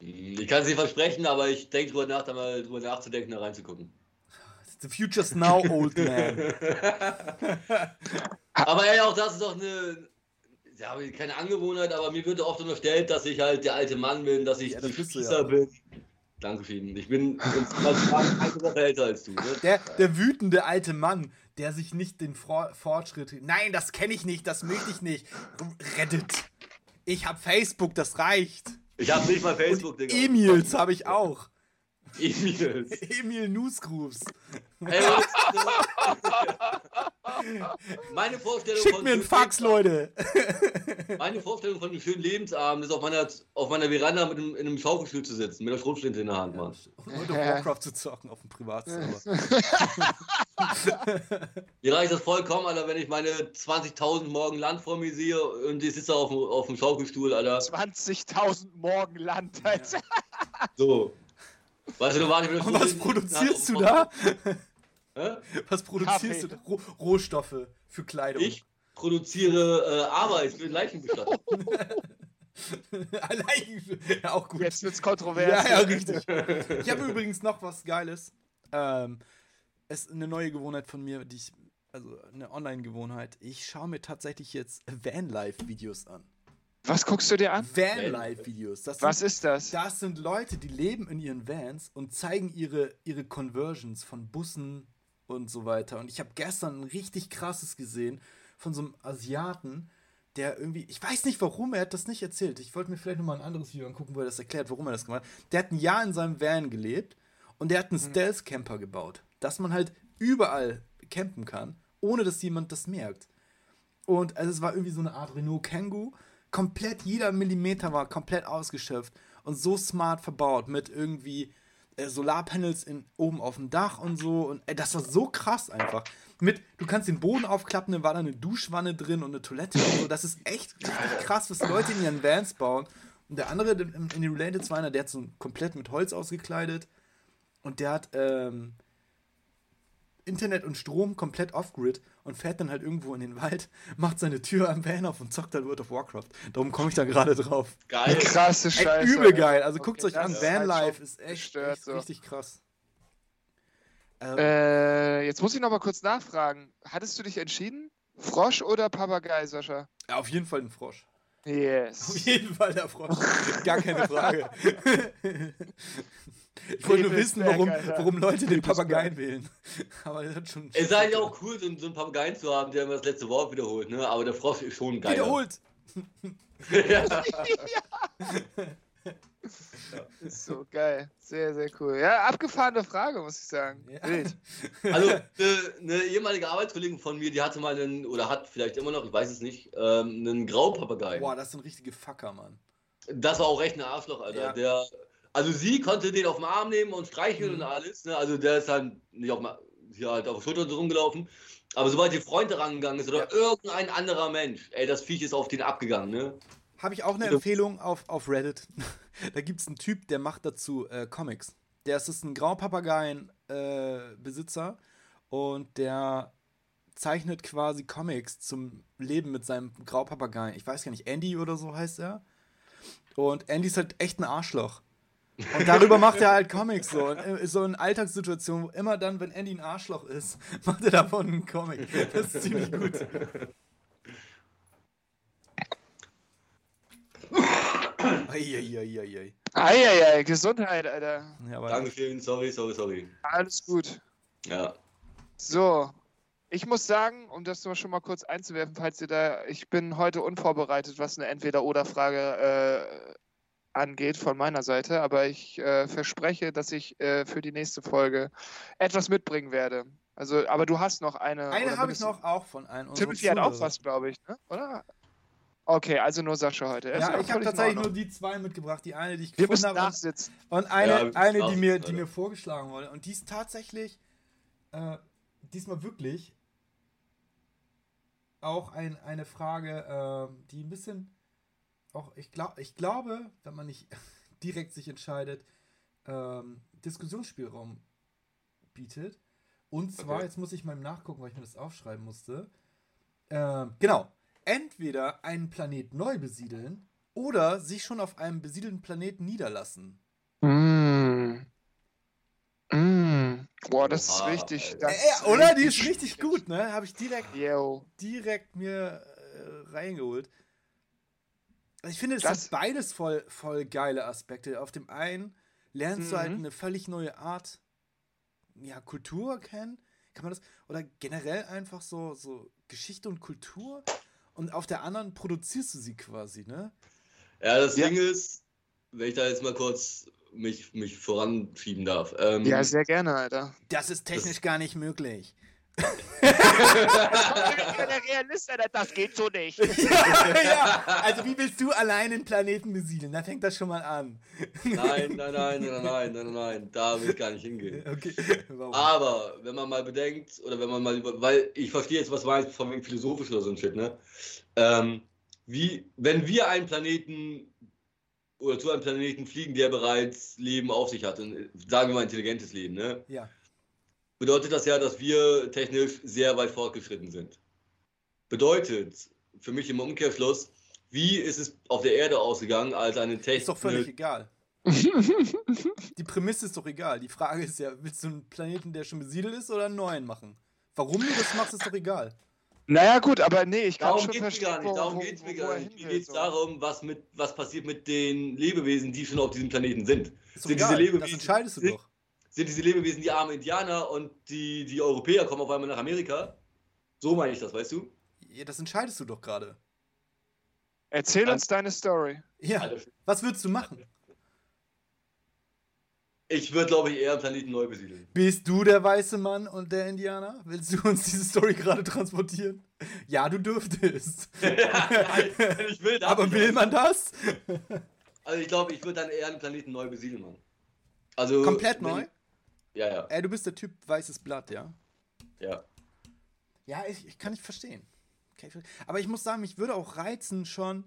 Ich kann es nicht versprechen, aber ich denke drüber nach, da mal drüber nachzudenken, da reinzugucken. The future's now, old man. Aber ey, auch das ist doch eine, ja, keine Angewohnheit, aber mir wird oft unterstellt, dass ich halt der alte Mann bin, dass ich Ja, die das Spießer ja. bin. Dankeschön. Ich bin eine Woche älter als du. Ne? Der, der wütende alte Mann, der sich nicht den Fro Fortschritt. Nein, das kenne ich nicht, das möchte ich nicht. Reddit. Ich hab Facebook, das reicht. Ich habe nicht mal Facebook, Digga. E-Mails habe ich auch. E-Mails. Emil Newsgroups. Ey, was- Meine Vorstellung Schickt von mir einen Fax, Leute. Meine Vorstellung von einem schönen Lebensabend ist auf meiner, auf meiner Veranda mit einem, in einem Schaukelstuhl zu sitzen, mit einer Schrotflinte in der Hand, Mann. Und auf Warcraft zu zocken auf dem Privatserver. Mir reicht das vollkommen, Alter, wenn ich meine 20.000 morgen Land vor mir sehe und ich sitze auf dem, auf dem Schaukelstuhl, Alter. 20.000 Morgen Land, Alter. So. Weißt du, du warte Und was produzierst du da? Hä? Was produzierst Kaffee. du da? Roh Rohstoffe für Kleidung. Ich produziere äh, Arbeit für Leichenbestattung. Allein. Ja, auch gut. Jetzt wird's kontrovers. Ja, ja, richtig. Ich habe übrigens noch was Geiles. Ähm, es ist eine neue Gewohnheit von mir, die ich, also eine Online-Gewohnheit. Ich schaue mir tatsächlich jetzt Vanlife-Videos an. Was guckst du dir an? Vanlife-Videos. Was ist das? das sind Leute, die leben in ihren Vans und zeigen ihre, ihre Conversions von Bussen und so weiter. Und ich habe gestern ein richtig krasses gesehen von so einem Asiaten, der irgendwie, ich weiß nicht warum, er hat das nicht erzählt. Ich wollte mir vielleicht nochmal ein anderes Video angucken, wo er das erklärt, warum er das gemacht hat. Der hat ein Jahr in seinem Van gelebt und der hat einen Stealth-Camper gebaut, dass man halt überall campen kann, ohne dass jemand das merkt. Und also es war irgendwie so eine Art Renault Kangoo. Komplett, jeder Millimeter war komplett ausgeschöpft und so smart verbaut mit irgendwie äh, Solarpanels in, oben auf dem Dach und so. Und ey, das war so krass einfach. Mit, du kannst den Boden aufklappen, dann war da eine Duschwanne drin und eine Toilette und so. Das ist echt krass, was Leute in ihren Vans bauen. Und der andere in, in den Related 2 der hat so komplett mit Holz ausgekleidet. Und der hat ähm, Internet und Strom komplett off-grid und fährt dann halt irgendwo in den Wald, macht seine Tür am Van auf und zockt dann World of Warcraft. Darum komme ich da gerade drauf. Geil. Krasse Scheiße. Ey, übel geil. Also Okay, guckt euch an. halt Vanlife schon ist echt, gestört, echt so. richtig krass. Ähm, Äh, jetzt muss ich noch mal kurz nachfragen. Hattest du dich entschieden? Frosch oder Papagei, Sascha? ja, auf jeden Fall ein Frosch. Auf Yes. jeden Fall der Frosch. Gar keine Frage. ich wollte nur wissen, warum, warum Leute den. Papageien wählen. Aber das hat schon. Es ist eigentlich auch cool, so, so einen Papageien zu haben, der immer das letzte Wort wiederholt, ne? Aber der Frosch ist schon geil. Wiederholt! ja. Ist so geil. Sehr, sehr cool. Ja, abgefahrene Frage, muss ich sagen. Ja. Wild. Also, eine, eine ehemalige Arbeitskollegin von mir, die hatte mal einen, oder hat vielleicht immer noch, ich weiß es nicht, ähm, einen Graupapagei. Boah, das sind richtige Fucker, Mann. Das war auch recht ein Arschloch, Alter. Ja. Der, also sie konnte den auf den Arm nehmen und streicheln Mhm. und alles. Ne? Also der ist halt nicht auf, hier halt auf der Schulter rumgelaufen. Aber sobald ihr Freund rangegangen ist oder irgendein anderer Mensch, ey, das Viech ist auf den abgegangen, ne? Habe ich auch eine. Empfehlung auf, auf Reddit. da gibt es einen Typ, der macht dazu äh, Comics. Der ist, ist ein Graupapageien-Besitzer und der zeichnet quasi Comics zum Leben mit seinem Graupapageien. Ich weiß gar nicht, Andy oder so heißt er. Und Andy ist halt echt ein Arschloch. Und darüber macht er halt Comics so. Und, äh, so in Alltagssituationen, wo immer dann, wenn Andy ein Arschloch ist, macht er davon einen Comic. Das ist ziemlich gut. Eieieiei. Eieiei, Gesundheit, Alter. Ja, Dankeschön, sorry, sorry, sorry. Alles gut. Ja. So. Ich muss sagen, um das nur schon mal kurz einzuwerfen, falls ihr da, ich bin heute unvorbereitet, was eine Entweder-Oder-Frage äh, angeht von meiner Seite, aber ich äh, verspreche, dass ich äh, für die nächste Folge etwas mitbringen werde. Also, aber du hast noch eine. Eine habe ich noch auch von einem Timothy hat auch was, glaube ich, ne? oder? Okay, also nur Sascha heute. Ja, ich habe tatsächlich nur die zwei mitgebracht. Die eine, die ich Wir gefunden müssen habe. und- nachsitzen. Und eine, Ja, eine die, mir, die mir vorgeschlagen wurde. Und die ist tatsächlich äh, diesmal wirklich auch ein, eine Frage, ähm, die ein bisschen auch, ich, glaub, ich glaube, wenn man nicht direkt sich entscheidet, ähm, Diskussionsspielraum bietet. Und zwar, Okay. jetzt muss ich mal nachgucken, weil ich mir das aufschreiben musste. Ähm, genau. Entweder einen Planet neu besiedeln oder sich schon auf einem besiedelten Planeten niederlassen. Mm. Mm. Boah, das ist Oha, richtig. Alter. Das Äh, äh, oder? Die ist richtig gut, ne? Habe ich direkt, Yo. direkt mir äh, reingeholt. Also ich finde, es Das- hat beides voll, voll geile Aspekte. Auf dem einen lernst du halt Mhm. eine völlig neue Art, ja, Kultur kennen. Kann man das? Oder generell einfach so, so Geschichte und Kultur. Und auf der anderen produzierst du sie quasi, ne? Ja, das Ja. Ding ist, wenn ich da jetzt mal kurz mich, mich voranschieben darf. Ähm, Ja, sehr gerne, Alter. Das ist technisch gar nicht möglich. Der Realist, das geht so nicht. ja, ja, also wie willst du allein einen Planeten besiedeln? Da fängt das schon mal an. nein, nein, nein, nein, nein, nein, nein, da will ich gar nicht hingehen. Okay, warum? Aber wenn man mal bedenkt, oder wenn man mal, über- weil ich verstehe jetzt, was du meinst, von wegen philosophisch oder so ein Shit, ne? Ähm, wie, wenn wir einen Planeten oder zu einem Planeten fliegen, der bereits Leben auf sich hat, und, sagen wir mal intelligentes Leben, ne? Ja. Bedeutet das ja, dass wir technisch sehr weit fortgeschritten sind. Bedeutet für mich im Umkehrschluss, wie ist es auf der Erde ausgegangen, als eine Technik. Ist doch völlig egal. Die Prämisse ist doch egal. Die Frage ist ja, willst du einen Planeten, der schon besiedelt ist, oder einen neuen machen? Warum du das machst, ist doch egal. Naja, gut, aber nee, ich kann Darum schon geht es mir verstehen, gar nicht. Darum geht es mir gar nicht. Mir geht es darum, was, mit, was passiert mit den Lebewesen, die schon auf diesem Planeten sind. Ist doch Sind diese egal. Lebewesen- Das entscheidest du sind- doch. Sind diese Lebewesen die armen Indianer und die, die Europäer kommen auf einmal nach Amerika? So meine ich das, weißt du? Ja, das entscheidest du doch gerade. Erzähl uns deine Story. Ja, Alter, was würdest du machen? Ich würde, glaube ich, eher einen Planeten neu besiedeln. Bist du der weiße Mann und der Indianer? Willst du uns diese Story gerade transportieren? Ja, du dürftest. ich will das. Aber will man das? Also ich glaube, ich würde dann eher einen Planeten neu besiedeln, Mann. Also, Komplett wenn- neu? Ja, ja, Ey, du bist der Typ weißes Blatt, ja? ja. Ja, ich, ich kann nicht verstehen. Aber ich muss sagen, mich würde auch reizen schon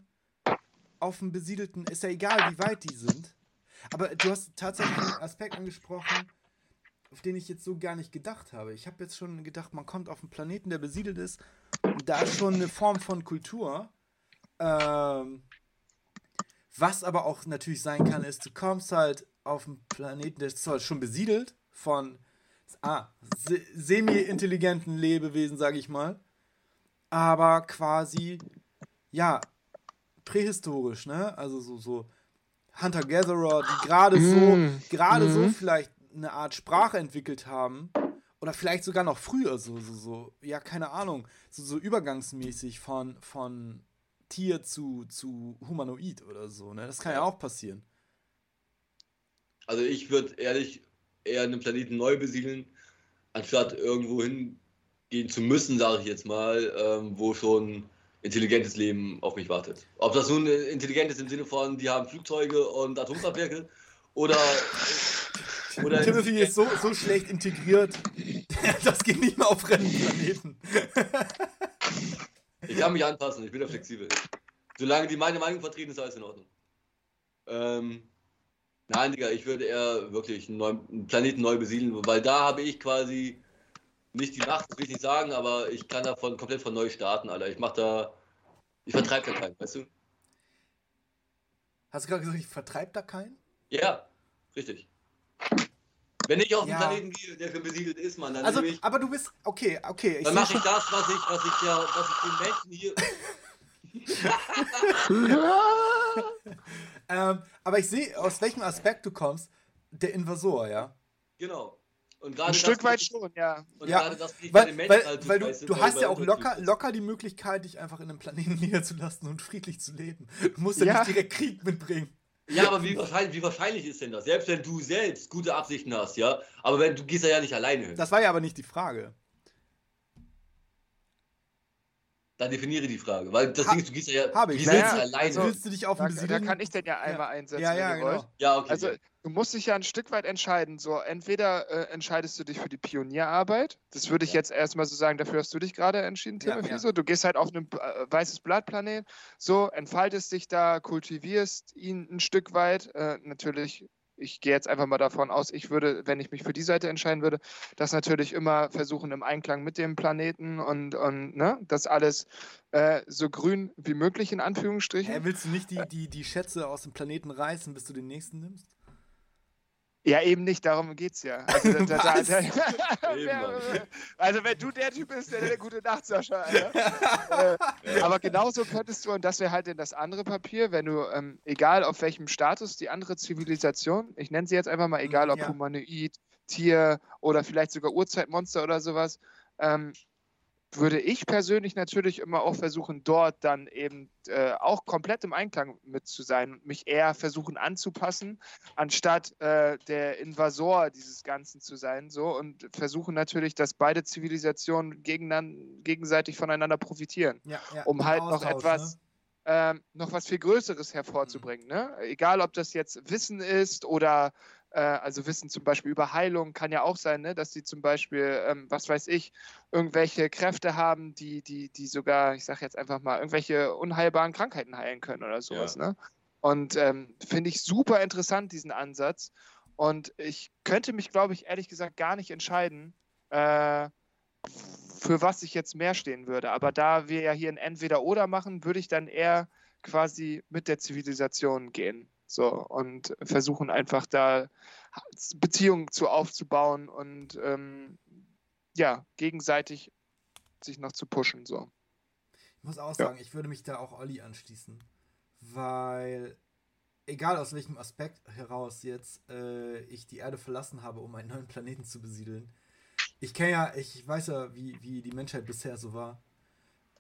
auf dem besiedelten, ist ja egal, wie weit die sind. Aber du hast tatsächlich einen Aspekt angesprochen, auf den ich jetzt so gar nicht gedacht habe. Ich habe jetzt schon gedacht, man kommt auf einen Planeten, der besiedelt ist. Und da ist schon eine Form von Kultur. Ähm, was aber auch natürlich sein kann, ist, du kommst halt auf einen Planeten, der ist zwar schon besiedelt von ah, se semi-intelligenten Lebewesen, sage ich mal, aber quasi, ja, prähistorisch, ne? Also so, so Hunter-Gatherer, die gerade so, Mm, gerade so mhm. vielleicht eine Art Sprache entwickelt haben. Oder vielleicht sogar noch früher, so, so, so, ja, keine Ahnung, so, so übergangsmäßig von, von Tier zu, zu Humanoid oder so, ne? Das kann ja auch passieren. Also ich würde ehrlich eher einen Planeten neu besiedeln, anstatt irgendwo hingehen zu müssen, sage ich jetzt mal, ähm, wo schon intelligentes Leben auf mich wartet. Ob das nun äh, intelligent ist im Sinne von, die haben Flugzeuge und Atomkraftwerke oder... oder Timothy ist so, so schlecht integriert, das geht nicht mehr auf Rennplaneten. Ich kann mich anpassen, ich bin da flexibel. Solange die meine Meinung vertreten ist, alles in Ordnung. Ähm, nein, Digga, ich würde eher wirklich einen, neuen, einen Planeten neu besiedeln, weil da habe ich quasi nicht die Macht, das will ich nicht sagen, aber ich kann davon komplett von neu starten, Alter. Ich mach da, ich vertreibe da keinen, weißt du? Hast du gerade gesagt, ich vertreib da keinen? Ja, richtig. Wenn ich auf einen Ja. Planeten gehe, der besiedelt ist, Mann, dann, Also, ich, aber du bist, okay, okay. Ich dann mache ich das, was ich, was ich ja, was ich den Menschen hier. ähm, aber ich sehe, aus welchem Aspekt du kommst. Der Invasor, ja? Genau. Und gerade Ein das, Stück weit schon, ja. Und Ja, gerade das, ich bei Weil, den Menschen weil, halt so weil du, scheiße, du hast ja auch locker, locker die Möglichkeit, dich einfach in einem Planeten niederzulassen und friedlich zu leben. Du musst ja, Ja. nicht direkt Krieg mitbringen. Ja, aber wie wahrscheinlich, wie wahrscheinlich ist denn das? Selbst wenn du selbst gute Absichten hast, ja. Aber wenn du gehst ja nicht alleine hin. Das war ja aber nicht die Frage. Dann definiere die Frage. Weil das Ha- Ding ist, du gehst ja, hab ich. Naja, ja alleine. also- Willst du dich auf Da, einen da besiedelten... kann ich denn ja einmal einsetzen, Ja, ja, wenn ihr wollt. genau. ja, okay. Also, ja. du musst dich ja ein Stück weit entscheiden. So, entweder äh, entscheidest du dich für die Pionierarbeit. Das würde ich Ja. jetzt erstmal so sagen, dafür hast du dich gerade entschieden, Ja, Timothy. ja. So, du gehst halt auf einen äh, weißes Blattplanet, so, entfaltest dich da, kultivierst ihn ein Stück weit. Äh, natürlich, ich gehe jetzt einfach mal davon aus, ich würde, wenn ich mich für die Seite entscheiden würde, das natürlich immer versuchen im Einklang mit dem Planeten und, und ne, das alles äh, so grün wie möglich in Anführungsstrichen. Hä, willst du nicht die, die, die Schätze aus dem Planeten reißen, bis du den nächsten nimmst? Ja, eben nicht, darum geht's ja. Also, da, da, da, Eben, also wenn du der Typ bist, der, der gute Nacht, Sascha. Äh, aber genauso könntest du, und das wäre halt in das andere Papier, wenn du, ähm, egal auf welchem Status, die andere Zivilisation, ich nenne sie jetzt einfach mal, egal ob Ja. Humanoid, Tier oder vielleicht sogar Urzeitmonster oder sowas, ähm, würde ich persönlich natürlich immer auch versuchen, dort dann eben äh, auch komplett im Einklang mit zu sein und mich eher versuchen anzupassen, anstatt äh, der Invasor dieses Ganzen zu sein. So und versuchen natürlich, dass beide Zivilisationen gegeneinander, gegenseitig voneinander profitieren, Ja, ja. um halt noch Austausch, etwas. Ne? Ähm, noch was viel Größeres hervorzubringen. Ne? Egal, ob das jetzt Wissen ist oder also Wissen zum Beispiel über Heilung kann ja auch sein, ne? dass die zum Beispiel, ähm, was weiß ich, irgendwelche Kräfte haben, die, die, die sogar, ich sage jetzt einfach mal, irgendwelche unheilbaren Krankheiten heilen können oder sowas. Ne? Und ähm, finde ich super interessant, diesen Ansatz. Und ich könnte mich, glaube ich, ehrlich gesagt gar nicht entscheiden, äh, für was ich jetzt mehr stehen würde. Aber da wir ja hier ein Entweder-Oder machen, würde ich dann eher quasi mit der Zivilisation gehen. So und versuchen einfach da Beziehungen zu aufzubauen und ähm, ja, gegenseitig sich noch zu pushen. So. Ich muss auch Ja. sagen, ich würde mich da auch Olli anschließen. Weil, egal aus welchem Aspekt heraus jetzt äh, ich die Erde verlassen habe, um einen neuen Planeten zu besiedeln. Ich kenne ja, ich weiß ja, wie, wie die Menschheit bisher so war.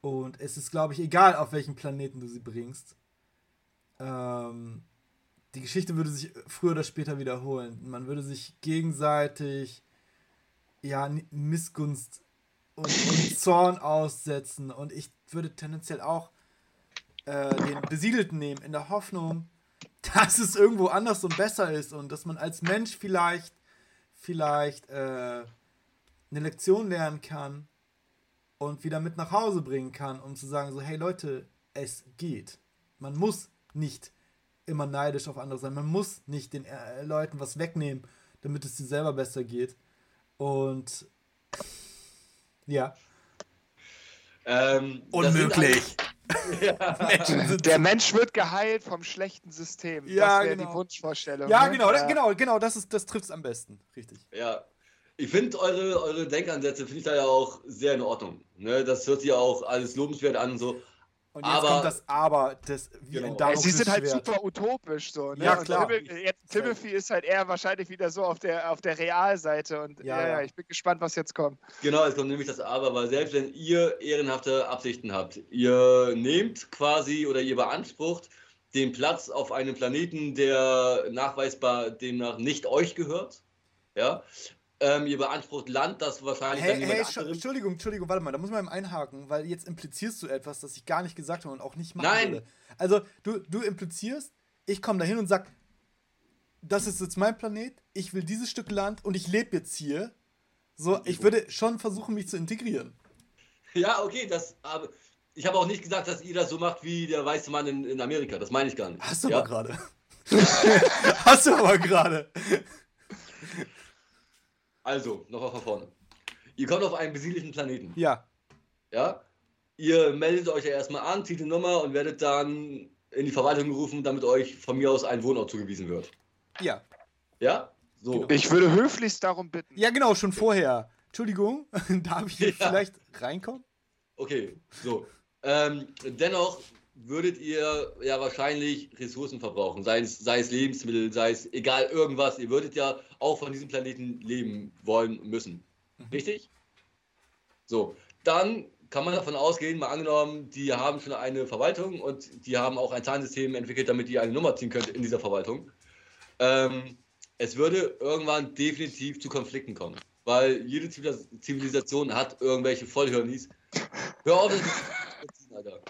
Und es ist, glaube ich, egal, auf welchen Planeten du sie bringst. Ähm, die Geschichte würde sich früher oder später wiederholen. Man würde sich gegenseitig ja Missgunst und, und Zorn aussetzen und ich würde tendenziell auch äh, den Besiedelten nehmen in der Hoffnung, dass es irgendwo anders und besser ist und dass man als Mensch vielleicht vielleicht äh, eine Lektion lernen kann und wieder mit nach Hause bringen kann, um zu sagen so hey Leute, es geht. Man muss nicht immer neidisch auf andere sein. Man muss nicht den äh, Leuten was wegnehmen, damit es dir selber besser geht. Und ja. Ähm, Unmöglich. ja. Der Mensch wird geheilt vom schlechten System. Ja, das wäre genau. die Wunschvorstellung. Ja, ne? genau, Ja. genau, genau, das, ist, das trifft es am besten. Richtig. Ja. Ich finde eure, eure Denkansätze, finde ich da ja auch sehr in Ordnung. Ne? Das hört sich ja auch alles lobenswert an so. Und jetzt Aber- kommt das Aber, das wie Genau. ein sie sind halt Damoklesschwert. super utopisch so. Ne? Ja, Und klar. Timothy, jetzt, Timothy ist halt eher wahrscheinlich wieder so auf der, auf der Realseite. Und Ja, ja, ja, ja. ich bin gespannt, was jetzt kommt. Genau, es kommt nämlich das Aber, weil selbst wenn ihr ehrenhafte Absichten habt, ihr nehmt quasi oder ihr beansprucht den Platz auf einem Planeten, der nachweisbar demnach nicht euch gehört. Ja. Ähm, ihr beansprucht Land, das wahrscheinlich Hey, dann jemand hey, anderem- Entschuldigung, Entschuldigung, warte mal, da muss man eben einhaken, weil jetzt implizierst du etwas, das ich gar nicht gesagt habe und auch nicht machen Nein. würde. Also, du, du implizierst, ich komme dahin und sag, das ist jetzt mein Planet, ich will dieses Stück Land und ich lebe jetzt hier. So, ich würde schon versuchen, mich zu integrieren. Ja, okay, das aber ich habe auch nicht gesagt, dass ihr das so macht wie der weiße Mann in, in Amerika. Das meine ich gar nicht. Hast du ja? aber gerade. Hast du aber gerade. Also, nochmal von vorne. Ihr kommt auf einen besiedelten Planeten. Ja. Ja? Ihr meldet euch ja erstmal an, zieht die Nummer und werdet dann in die Verwaltung gerufen, damit euch von mir aus ein Wohnort zugewiesen wird. Ja. Ja? So. Genau. Ich würde höflichst darum bitten. Ja, genau, schon vorher. Entschuldigung, darf ich hier Ja. vielleicht reinkommen? Okay, so. Ähm, dennoch würdet ihr ja wahrscheinlich Ressourcen verbrauchen, sei es, sei es Lebensmittel, sei es egal irgendwas. Ihr würdet ja auch von diesem Planeten leben wollen müssen. Richtig? So, dann kann man davon ausgehen, mal angenommen, die haben schon eine Verwaltung und die haben auch ein Zahlensystem entwickelt, damit ihr eine Nummer ziehen könnt in dieser Verwaltung. Ähm, es würde irgendwann definitiv zu Konflikten kommen, weil jede Zivilis- Zivilisation hat irgendwelche Vollhirnis. Hör auf, das ziehen, Alter.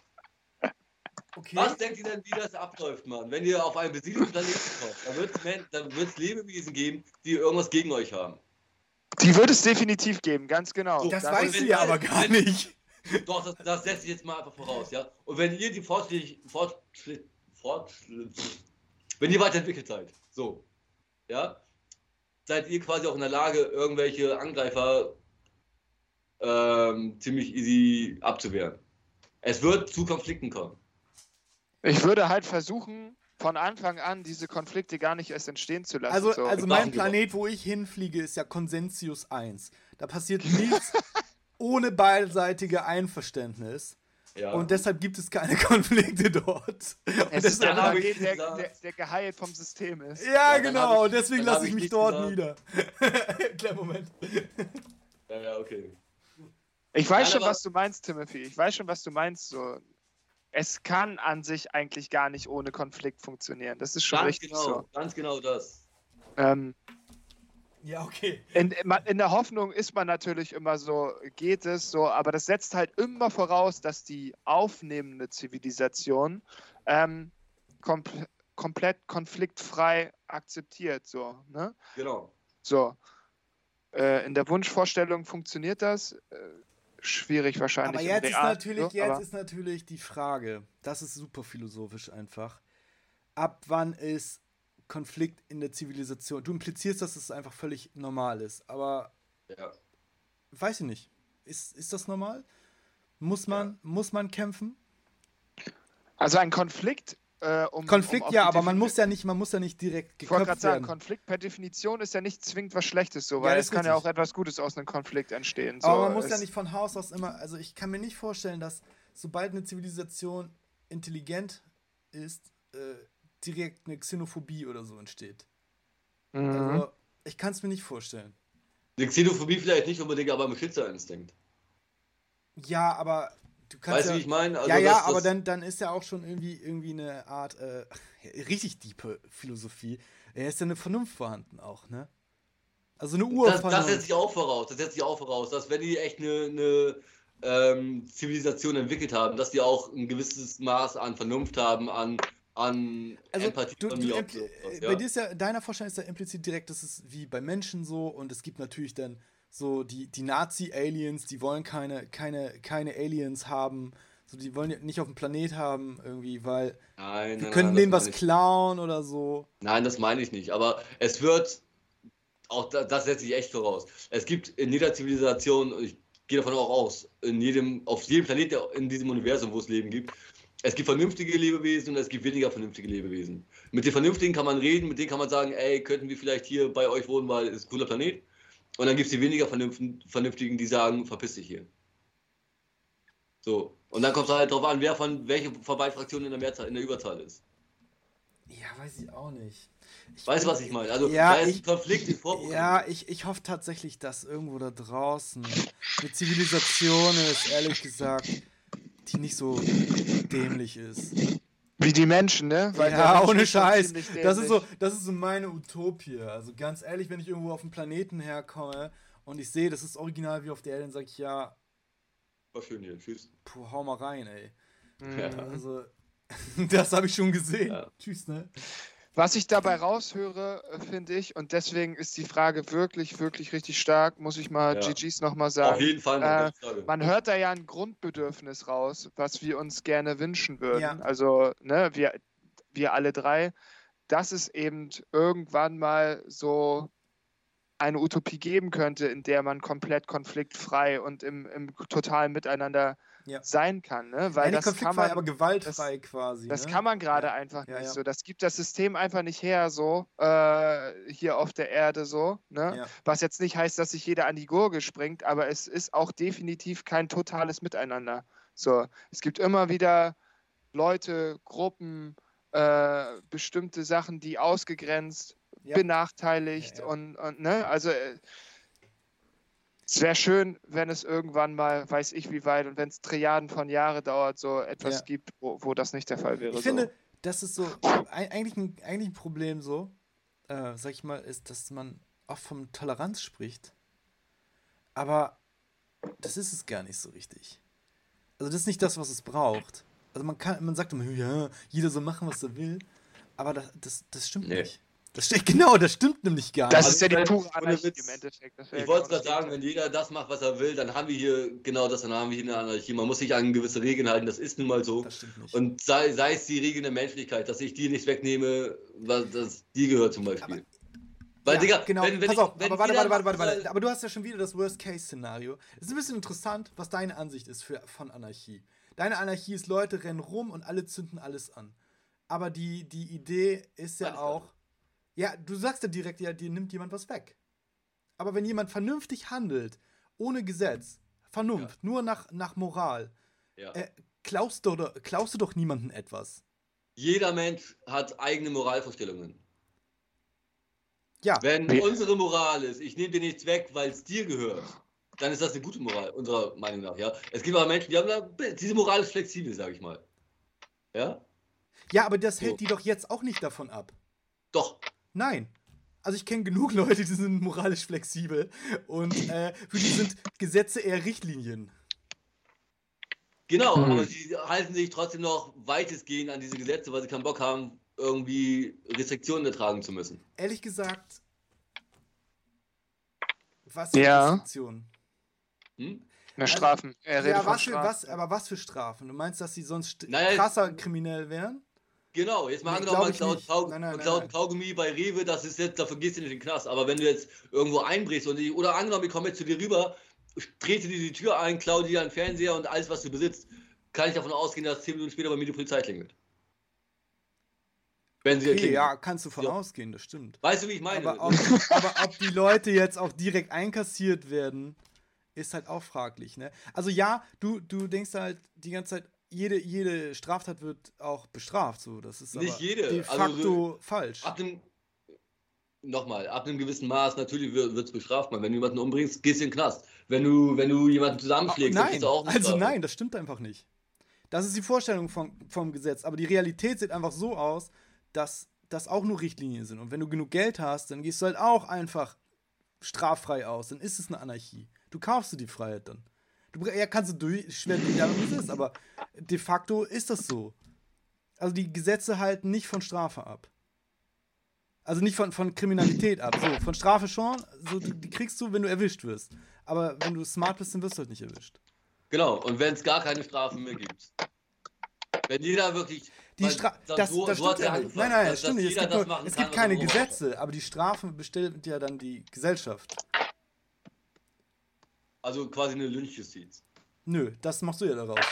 Okay. Was denkt ihr denn, wie das abläuft, Mann? Wenn ihr auf einen besiedelten Planeten kommt, dann wird es dann wird's Lebewesen geben, die irgendwas gegen euch haben. Die wird es definitiv geben, ganz genau. So, Das Da- weißt du ja aber gar wenn- nicht. Doch, das, das setze ich jetzt mal einfach voraus, ja? Und wenn ihr die Fortschritt, Fortschritt, Fortschritt, wenn ihr weiterentwickelt seid, so, ja, seid ihr quasi auch in der Lage, irgendwelche Angreifer ähm, ziemlich easy abzuwehren. Es wird zu Konflikten kommen. Ich würde halt versuchen, von Anfang an diese Konflikte gar nicht erst entstehen zu lassen. Also, so. also mein. Planet, wo ich hinfliege, ist ja Consensus 1. Da passiert nichts ohne beidseitige Einverständnis. Ja. Und deshalb gibt es keine Konflikte dort. Und es ist der Planet, der, der, der geheilt vom System ist. ja, Ja, genau. ich- und deswegen lasse ich ich mich dort gesagt. nieder. Kleinen Moment. ja, ja, okay. Ich weiß Nein, schon, was du meinst, Timothy. Ich weiß schon, was du meinst. So. Es kann an sich eigentlich gar nicht ohne Konflikt funktionieren. Das ist schon Ganz richtig genau, so. ganz genau das. Ähm, Ja, okay. in, in der Hoffnung ist man natürlich immer so, geht es so, aber das setzt halt immer voraus, dass die aufnehmende Zivilisation ähm, kompl komplett konfliktfrei akzeptiert. So, ne? Genau. so. Äh, in der Wunschvorstellung funktioniert das. Äh, schwierig wahrscheinlich. Aber im jetzt ist Real, natürlich, so, jetzt aber- ist natürlich die Frage, das ist super philosophisch einfach. Ab wann ist Konflikt in der Zivilisation? Du implizierst, dass es einfach völlig normal ist, aber Ja. weiß ich nicht. Ist, ist das normal? Muss man, muss man kämpfen? Also ein Konflikt. Äh, um, Konflikt um ja, aber man muss ja nicht, man muss ja nicht direkt Ich wollte gerade geköpft sagen, werden. Konflikt per Definition ist ja nicht zwingend was Schlechtes so, Ja, weil das es kann ja auch etwas Gutes aus einem Konflikt entstehen. So. aber man muss ja Es- nicht von Haus aus immer, also ich kann mir nicht vorstellen, dass sobald eine Zivilisation intelligent ist, äh, direkt eine Xenophobie oder so entsteht. Mhm. Also ich kann es mir nicht vorstellen. Die Xenophobie vielleicht nicht unbedingt, aber im Beschützerinstinkt. Ja, aber du kannst Weißt du, ja, wie ich meine? Also ja, ja, das- aber das- dann, dann ist ja auch schon irgendwie, irgendwie eine Art äh, richtig diepe Philosophie. Er ist ja eine Vernunft vorhanden auch, ne? Also eine Das, Urvernunft. das setzt sich auch voraus. Das setzt sich auch voraus, dass wenn die echt eine, eine ähm, Zivilisation entwickelt haben, dass die auch ein gewisses Maß an Vernunft haben, an, an also, Empathie du, du, äh, Ja. bei dir ist ja, deiner Vorstellung ist ja implizit direkt, das ist wie bei Menschen so und es gibt natürlich dann so die, die Nazi-Aliens, die wollen keine, keine, keine Aliens haben, so die wollen nicht auf dem Planet haben irgendwie, weil Nein, wir nein, können nein, denen das was ich- klauen oder so. Nein, das meine ich nicht. Aber es wird, auch da, das setze ich echt voraus. Es gibt in jeder Zivilisation, ich gehe davon auch aus, in jedem, auf jedem Planet der- in diesem Universum, wo es Leben gibt, es gibt vernünftige Lebewesen und es gibt weniger vernünftige Lebewesen. Mit den Vernünftigen kann man reden, mit denen kann man sagen, ey, könnten wir vielleicht hier bei euch wohnen, weil es ein cooler Planet. Und dann gibt es die weniger Vernünftigen, die sagen, verpiss dich hier. So. Und dann kommt es halt darauf an, wer von welche von beiden Fraktionen in der Mehrzahl, in der Überzahl ist. Ja, weiß ich auch nicht. Ich Weißt du, was ich meine? Also, Ja, da ist ich- Konflikt im Vorprogramm. Ja, ich, ich hoffe tatsächlich, dass irgendwo da draußen eine Zivilisation ist, ehrlich gesagt, die nicht so dämlich ist. Wie die Menschen, ne? Weil ja, ohne Scheiß. Das ist, so, das ist so meine Utopie. Also ganz ehrlich, wenn ich irgendwo auf dem Planeten herkomme und ich sehe, das ist original wie auf der Erde, dann sage ich, ja, War schön hier. Tschüss. puh, hau mal rein, ey. Mhm. Also, das habe ich schon gesehen. Ja. Tschüss, ne? Was ich dabei raushöre, äh, finde ich, und deswegen ist die Frage wirklich, wirklich richtig stark, muss ich mal Ja. GGs nochmal Auf sagen. jeden Fall. äh. Man hört da ja ein Grundbedürfnis raus, was wir uns gerne wünschen würden. Ja. Also, ne, wir, wir alle drei, dass es eben irgendwann mal so eine Utopie geben könnte, in der man komplett konfliktfrei und im, im totalen Miteinander Ja. sein kann. Ne? Weil Ja, das kann man, aber gewaltfrei quasi. das ne? kann man gerade Ja. einfach nicht so. Das gibt das System einfach nicht her, so äh, hier auf der Erde so. Ne? Was jetzt nicht heißt, dass sich jeder an die Gurgel springt, aber es ist auch definitiv kein totales Miteinander. So, es gibt immer wieder Leute, Gruppen, äh, bestimmte Sachen, die ausgegrenzt, benachteiligt und, und ne, also äh, es wäre schön, wenn es irgendwann mal, weiß ich wie weit, und wenn es Triaden von Jahren dauert, so etwas Ja. gibt, wo, wo das nicht der Fall wäre. Ich so. finde, das ist so eigentlich, ein, eigentlich ein Problem so, äh, sag ich mal, ist, dass man oft von Toleranz spricht. Aber das ist es gar nicht so richtig. Also das ist nicht das, was es braucht. Also man kann, man sagt immer, ja, jeder soll machen, was er will. Aber das, das, das stimmt Nee. nicht. Das stimmt, genau, das stimmt nämlich gar Das nicht. ist ja die Also, pure Anarchie im Endeffekt. Das Ich wollte genau gerade sagen, das wenn jeder das macht, was er will, dann haben wir hier genau das, dann haben wir hier eine Anarchie. Man muss sich an gewisse Regeln halten, das ist nun mal so. Das stimmt nicht. Und sei, sei es die Regeln der Menschlichkeit, dass ich dir nichts wegnehme, was das dir gehört zum Beispiel. Weil, ja, Digga, genau, wenn, wenn pass ich, auf, wenn aber warte, warte, warte, warte, warte. er- Aber du hast ja schon wieder das Worst-Case-Szenario. Es ist ein bisschen interessant, was deine Ansicht ist für, von Anarchie. Deine Anarchie ist, Leute rennen rum und alle zünden alles an. Aber die, die Idee ist ja auch, ja, du sagst ja direkt, ja, dir nimmt jemand was weg. Aber wenn jemand vernünftig handelt, ohne Gesetz, Vernunft, nur nach, nach Moral, Ja. äh, klaust, du, doch- klaust du doch niemandem etwas. Jeder Mensch hat eigene Moralvorstellungen. Ja, Wenn Wie- unsere Moral ist, ich nehme dir nichts weg, weil es dir gehört, dann ist das eine gute Moral, unserer Meinung nach. Ja? Es gibt aber Menschen, die haben da, diese Moral ist flexibel, sage ich mal. Ja? ja, aber das So. hält die doch jetzt auch nicht davon ab. Doch. Nein. Also ich kenne genug Leute, die sind moralisch flexibel und äh, für die sind Gesetze eher Richtlinien. Genau, Hm. aber sie halten sich trotzdem noch weitestgehend an diese Gesetze, weil sie keinen Bock haben, irgendwie Restriktionen ertragen zu müssen. Ehrlich gesagt, was für Ja. Restriktionen? Hm? Na, Strafen. Er redet Ja, von was für, Strafen. was, aber was für Strafen? Du meinst, dass sie sonst st- Naja, krasser kriminell wären? Genau, jetzt mal Nee, angenommen, man klaut. Kaug Nein, nein, man klaut nein. Kaugummi bei Rewe, das ist jetzt, dafür gehst du nicht in den Knast. Aber wenn du jetzt irgendwo einbrichst und ich, oder angenommen, ich komme jetzt zu dir rüber, trete dir die Tür ein, klaue dir einen Fernseher und alles, was du besitzt, kann ich davon ausgehen, dass 10 Minuten später bei mir die Polizei klingelt. Wenn sie Okay, ja, kannst du von Ja. ausgehen, das stimmt. Weißt du, wie ich meine? Aber ob, aber ob die Leute jetzt auch direkt einkassiert werden, ist halt auch fraglich, ne? Also ja, du, du denkst halt die ganze Zeit, jede, jede Straftat wird auch bestraft, so. Das ist Nicht jede, de also facto so- falsch. Ab dem, nochmal, ab einem gewissen Maß, natürlich wird es bestraft, man. Wenn du jemanden umbringst, gehst du in den Knast. Wenn du, wenn du jemanden zusammenschlägst, dann nein, gehst du auch in also nein, das stimmt einfach nicht. Das ist die Vorstellung vom, vom Gesetz. Aber die Realität sieht einfach so aus, dass das auch nur Richtlinien sind. Und wenn du genug Geld hast, dann gehst du halt auch einfach straffrei aus. Dann ist es eine Anarchie. Du kaufst dir die Freiheit dann. Du ja, kannst du durch, schwer durchjagen, wie es ist, aber de facto ist das so. Also die Gesetze halten nicht von Strafe ab. Also nicht von, von Kriminalität ab. So, von Strafe schon, so, die, die kriegst du, wenn du erwischt wirst. Aber wenn du smart bist, dann wirst du halt nicht erwischt. Genau, und wenn es gar keine Strafen mehr gibt. Wenn jeder wirklich. Die weil Stra dann das, so- das so stimmt ja nicht. Nein, nein, das stimmt nicht. Es gibt, nur, es gibt keine. Gesetze, aber die Strafen bestimmt ja dann die Gesellschaft. Also quasi eine Lynchjustiz. Nö, das machst du ja daraus.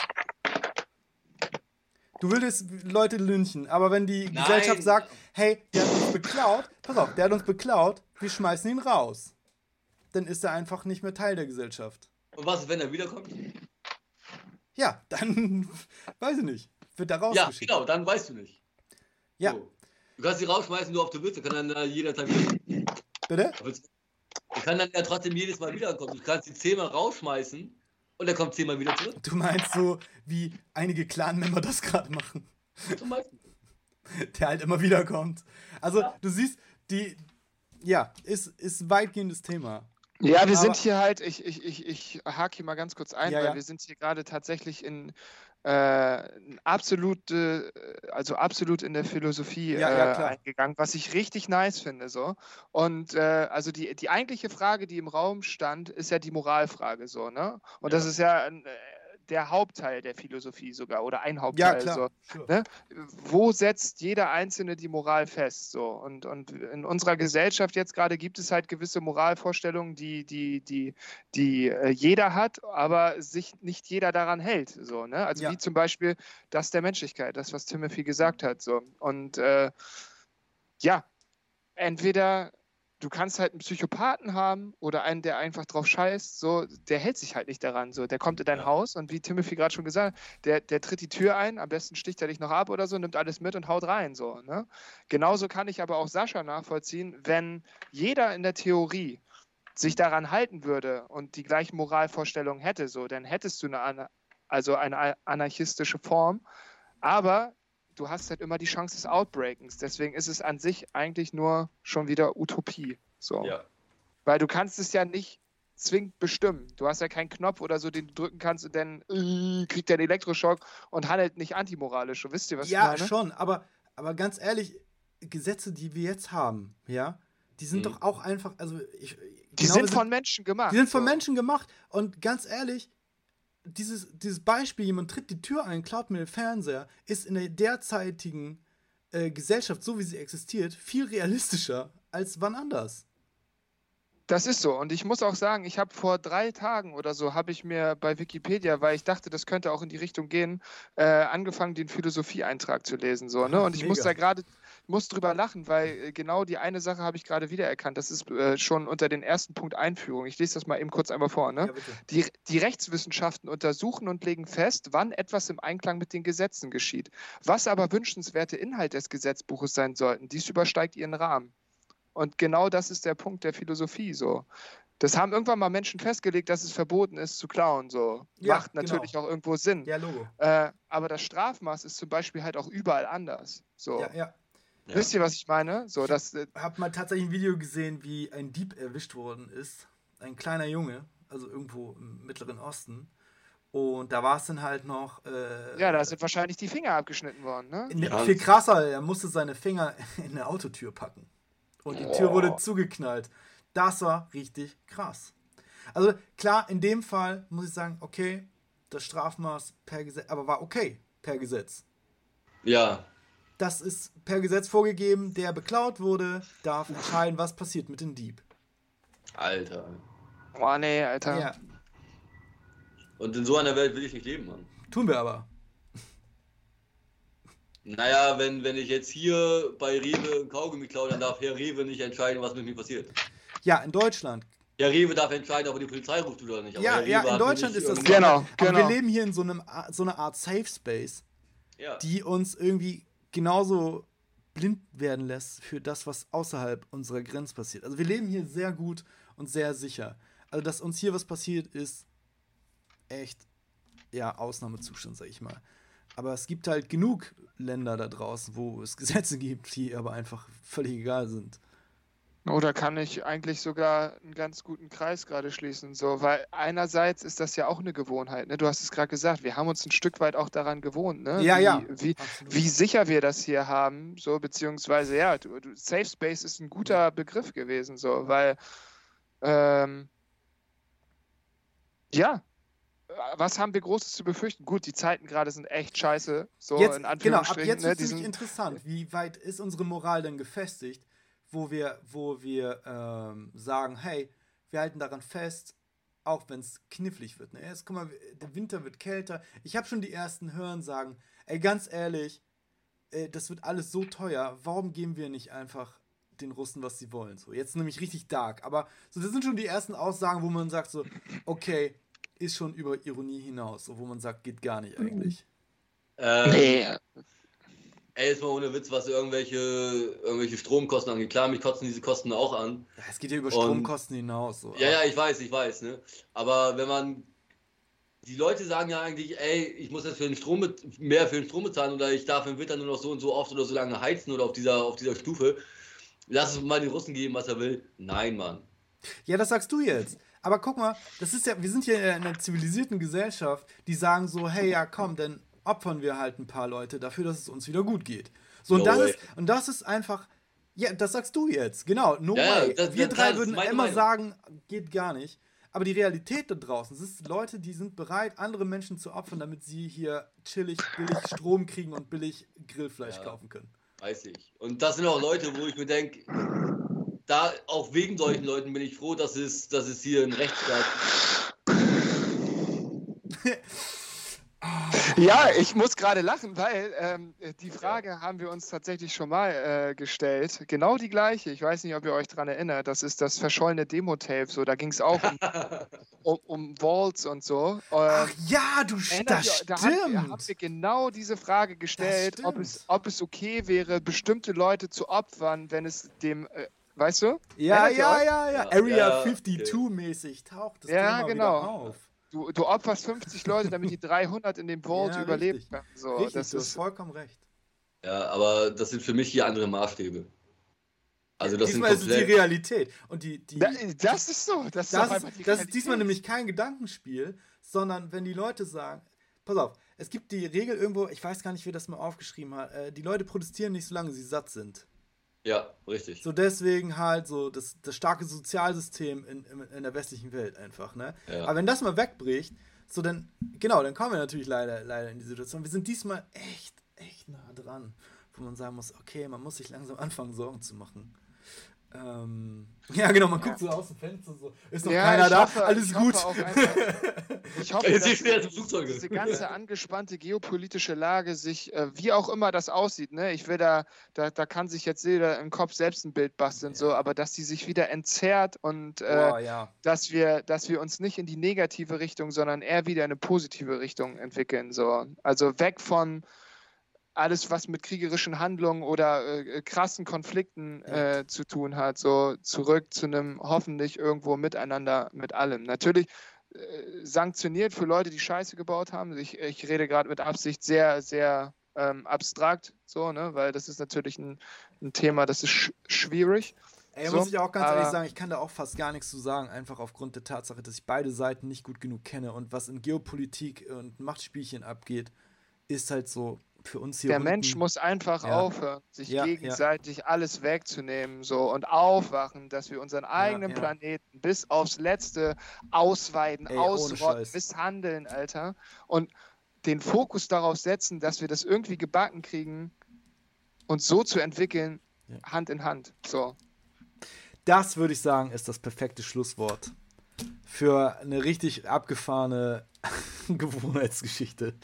Du würdest Leute lynchen, aber wenn die Nein. Gesellschaft sagt, hey, der hat uns beklaut, pass auf, der hat uns beklaut, wir schmeißen ihn raus. Dann ist er einfach nicht mehr Teil der Gesellschaft. Und was wenn er wiederkommt? Ja, dann, weiß ich nicht, wird da Ja, rausgeschickt. genau, dann weißt du nicht. Ja, So. Du kannst sie rausschmeißen, nur ob du willst, der kann dann äh, jederzeit wieder. bitte? Der kann dann ja trotzdem jedes Mal wiederkommen. Du kannst ihn zehnmal rausschmeißen und er kommt zehnmal wieder zurück. Du meinst so, wie einige Clan-Member das gerade machen. Zum Beispiel. der halt immer wieder kommt. Also, du siehst, die, ja, ist, ist weitgehendes Thema. Ja, wir Aber- sind hier halt, ich, ich, ich, ich hake hier mal ganz kurz ein, Ja, weil ja. wir sind hier gerade tatsächlich in äh, absolut, äh, also absolut in der Philosophie Ja, ja, äh, eingegangen, was ich richtig nice finde. So. Und äh, also die, die eigentliche Frage, die im Raum stand, ist ja die Moralfrage so, ne? Und das Ja. ist ja äh, der Hauptteil der Philosophie sogar oder ein Ja, Hauptteil. klar. So Sure. ne? wo setzt jeder Einzelne die Moral fest? So? Und, und in unserer Gesellschaft jetzt gerade gibt es halt gewisse Moralvorstellungen, die, die, die, die äh, jeder hat, aber sich nicht jeder daran hält. So, ne? Also Ja. wie zum Beispiel das der Menschlichkeit, das, was Timothy gesagt hat. So. Und äh, ja, entweder du kannst halt einen Psychopathen haben oder einen, der einfach drauf scheißt, so, der hält sich halt nicht daran. So, der kommt in dein Ja. Haus und wie Timothy gerade schon gesagt hat, der, der tritt die Tür ein, am besten sticht er dich noch ab oder so, nimmt alles mit und haut rein. So, ne? Genauso kann ich aber auch Sascha nachvollziehen, wenn jeder in der Theorie sich daran halten würde und die gleichen Moralvorstellungen hätte, so, dann hättest du eine, also eine anarchistische Form. Aber du hast halt immer die Chance des Outbreakens. Deswegen ist es an sich eigentlich nur schon wieder Utopie. So. Ja. Weil du kannst es ja nicht zwingend bestimmen. Du hast ja keinen Knopf oder so, den du drücken kannst und dann äh, kriegt er einen Elektroschock und handelt nicht antimoralisch. Und wisst ihr, was Ja, ich meine? schon, aber, aber ganz ehrlich, Gesetze, die wir jetzt haben, ja, die sind Mhm. doch auch einfach, also ich, Die genau, sind von Menschen gemacht. die sind von so. Menschen gemacht und ganz ehrlich, dieses, dieses Beispiel, jemand tritt die Tür ein, klaut mir den Fernseher, ist in der derzeitigen äh, Gesellschaft, so wie sie existiert, viel realistischer als wann anders. Das ist so. Und ich muss auch sagen, ich habe vor drei Tagen oder so, habe ich mir bei Wikipedia, weil ich dachte, das könnte auch in die Richtung gehen, äh, angefangen, den Philosophieeintrag zu lesen. So, ne? Und ich muss Mega. da gerade, muss drüber lachen, weil äh, genau die eine Sache habe ich gerade wiedererkannt. Das ist äh, schon unter den ersten Punkt Einführung. Ich lese das mal eben kurz einmal vor. Ne? Ja. Die, die Rechtswissenschaften untersuchen und legen fest, wann etwas im Einklang mit den Gesetzen geschieht. Was aber wünschenswerte Inhalt des Gesetzbuches sein sollten, dies übersteigt ihren Rahmen. Und genau das ist der Punkt der Philosophie so. Das haben irgendwann mal Menschen festgelegt, dass es verboten ist zu klauen. So. Ja, Macht natürlich genau. auch irgendwo Sinn. Ja, Logo. Äh, aber das Strafmaß ist zum Beispiel halt auch überall anders. So. Ja, ja. Ja. Wisst ihr, was ich meine? So, das, äh, Hab mal tatsächlich ein Video gesehen, wie ein Dieb erwischt worden ist. Ein kleiner Junge, also irgendwo im Mittleren Osten. Und da war es dann halt noch. Äh, ja, da sind wahrscheinlich die Finger abgeschnitten worden. Ne? Ja. Viel krasser, er musste seine Finger in eine Autotür packen. Und die Tür wurde zugeknallt. Das war richtig krass. Also klar, in dem Fall muss ich sagen, okay, das Strafmaß per Gesetz, aber war okay per Gesetz. Ja. Das ist per Gesetz vorgegeben, der beklaut wurde, darf entscheiden, was passiert mit dem Dieb. Alter. Oh nee, Alter. Ja, Und in so einer Welt will ich nicht leben, Mann. tun wir aber. Naja, wenn, wenn ich jetzt hier bei Rewe ein Kaugummi klaue, dann darf Herr Rewe nicht entscheiden, was mit mir passiert. Ja, in Deutschland. Herr Rewe darf entscheiden, ob er die Polizei ruft oder nicht. aber Ja, ja, in Deutschland ist das irgendwie- Genau, Aber genau. wir leben hier in so, einem, so einer Art Safe Space. Ja. die uns irgendwie genauso blind werden lässt für das, was außerhalb unserer Grenzen passiert. Also wir leben hier sehr gut und sehr sicher. Also dass uns hier was passiert, ist echt, ja, Ausnahmezustand, sag ich mal. Aber es gibt halt genug Länder da draußen, wo es Gesetze gibt, die aber einfach völlig egal sind. Oder kann ich eigentlich sogar einen ganz guten Kreis gerade schließen? So, weil einerseits ist das ja auch eine Gewohnheit. Ne? Du hast es gerade gesagt, wir haben uns ein Stück weit auch daran gewohnt, ne? Ja, wie, ja. Wie, wie sicher wir das hier haben, so beziehungsweise ja, du, du, Safe Space ist ein guter Begriff gewesen, so, weil ähm, ja, was haben wir Großes zu befürchten? Gut, die Zeiten gerade sind echt scheiße. So jetzt, in genau, ab Anführungsstrichen. jetzt ne? ist es interessant. Wie weit ist unsere Moral denn gefestigt, wo wir, wo wir ähm, sagen, hey, wir halten daran fest, auch wenn es knifflig wird. Ne? Jetzt, guck mal, der Winter wird kälter. Ich habe schon die ersten Hören sagen, ey, ganz ehrlich, äh, das wird alles so teuer. Warum geben wir nicht einfach den Russen, was sie wollen? So, jetzt nämlich richtig dark. Aber so, das sind schon die ersten Aussagen, wo man sagt so, okay, ist schon über Ironie hinaus, so, wo man sagt, geht gar nicht eigentlich. Ähm, nee, Ey, jetzt mal ohne Witz, was irgendwelche, irgendwelche Stromkosten angeht. Klar, mich kotzen diese Kosten auch an. Ja, es geht ja über Und- Stromkosten hinaus. So. Ja, ja, ich weiß, ich weiß, ne? Aber wenn man. Die Leute sagen ja eigentlich, ey, ich muss jetzt für den Strom mehr für den Strom bezahlen oder ich darf im Winter nur noch so und so oft oder so lange heizen oder auf dieser, auf dieser Stufe. Lass es mal den Russen geben, was er will. Nein, Mann. Ja, das sagst du jetzt. Aber guck mal, das ist ja, wir sind hier in einer zivilisierten Gesellschaft, die sagen so, hey, ja, komm, dann opfern wir halt ein paar Leute dafür, dass es uns wieder gut geht. So, und No das way. ist, und das ist einfach, ja, das sagst du jetzt, genau, no Ja, way. das- wir das- drei das würden immer Meinung. sagen, geht gar nicht. Aber die Realität da draußen, es ist Leute, die sind bereit, andere Menschen zu opfern, damit sie hier chillig, billig Strom kriegen und billig Grillfleisch Ja. kaufen können. Weiß ich. Und das sind auch Leute, wo ich mir denke, da auch wegen solchen Leuten bin ich froh, dass es, dass es hier ein Rechtsstaat Ja, ich muss gerade lachen, weil ähm, die Frage haben wir uns tatsächlich schon mal äh, gestellt. Genau die gleiche. Ich weiß nicht, ob ihr euch daran erinnert. Das ist das verschollene Demo-Tape. So, da ging es auch um, um, um Vaults und so. Ach Ähm, ja, du, das ihr- stimmt. da haben wir, haben wir genau diese Frage gestellt, ob es, ob es okay wäre, bestimmte Leute zu opfern, wenn es dem, äh, weißt du? Ja, ja, ja, ja. Ja, Area ja, 52-mäßig taucht das Ja, Thema genau. wieder auf. Du, du opferst 50 Leute, damit die 300 in dem Vault Ja, überleben richtig. können. So, Richtig, das du hast ist, vollkommen recht. Ja, aber das sind für mich hier andere Maßstäbe. Also das diesmal ist es die Realität. Und die, die, Da- das ist so. Das ist, das, ist, die das ist diesmal nämlich kein Gedankenspiel, sondern wenn die Leute sagen, pass auf, es gibt die Regel irgendwo, ich weiß gar nicht, wer das mal aufgeschrieben hat, äh, die Leute protestieren nicht, solange sie satt sind. Ja, richtig. So deswegen halt so das, das starke Sozialsystem in, in, in der westlichen Welt einfach, ne? Ja. Aber wenn das mal wegbricht, so dann, genau, dann kommen wir natürlich leider, leider in die Situation. Wir sind diesmal echt, echt nah dran, wo man sagen muss, okay, man muss sich langsam anfangen, Sorgen zu machen. Ähm, ja, genau, man guckt so aus dem Fenster, so, ist noch Ja, keiner da, hoffe- alles ich gut. Hoffe einfach, ich hoffe, dass Flugzeug. diese ganze angespannte geopolitische Lage sich, äh, wie auch immer das aussieht, ne? Ich will da, da, da kann sich jetzt jeder im Kopf selbst ein Bild basteln, so, aber dass die sich wieder entzerrt und äh, ja. dass wir, dass wir uns nicht in die negative Richtung, sondern eher wieder in eine positive Richtung entwickeln. So. Also weg von alles, was mit kriegerischen Handlungen oder äh, krassen Konflikten äh, zu tun hat, so zurück zu einem hoffentlich irgendwo miteinander mit allem. Natürlich äh, sanktioniert für Leute, die Scheiße gebaut haben. Ich, ich rede gerade mit Absicht sehr, sehr ähm, abstrakt, so, ne? weil das ist natürlich ein, ein Thema, das ist sch schwierig. Ey, So, muss ich auch ganz ehrlich sagen, ich kann da auch fast gar nichts zu sagen, einfach aufgrund der Tatsache, dass ich beide Seiten nicht gut genug kenne und was in Geopolitik und Machtspielchen abgeht, ist halt so für uns hier Der unten- Mensch muss einfach Ja. aufhören, sich Ja, ja. gegenseitig alles wegzunehmen so und aufwachen, dass wir unseren eigenen ja. Planeten bis aufs Letzte ausweiden, Ey, ausrotten, misshandeln, Alter. Und den Fokus darauf setzen, dass wir das irgendwie gebacken kriegen, uns so zu entwickeln, Ja. Hand in Hand. So. Das würde ich sagen, ist das perfekte Schlusswort für eine richtig abgefahrene Gewohnheitsgeschichte.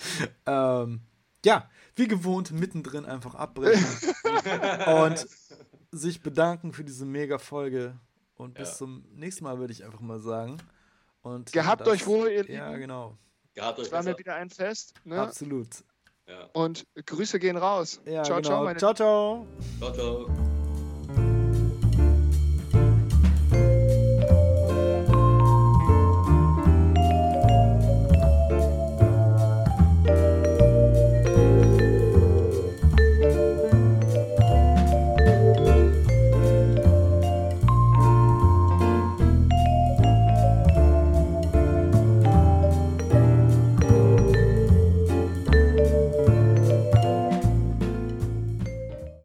Ähm, ja, wie gewohnt, mittendrin einfach abbrechen und sich bedanken für diese mega Folge. Und bis Ja. zum nächsten Mal, würde ich einfach mal sagen. Und Gehabt das- euch wohl, ihr Ja, Lieben. genau. Gehabt euch Es war mir wieder ein Fest. Ne? Absolut. Ja. Und Grüße gehen raus. Ja, ciao, genau. ciao, meine ciao, ciao. Ciao, ciao.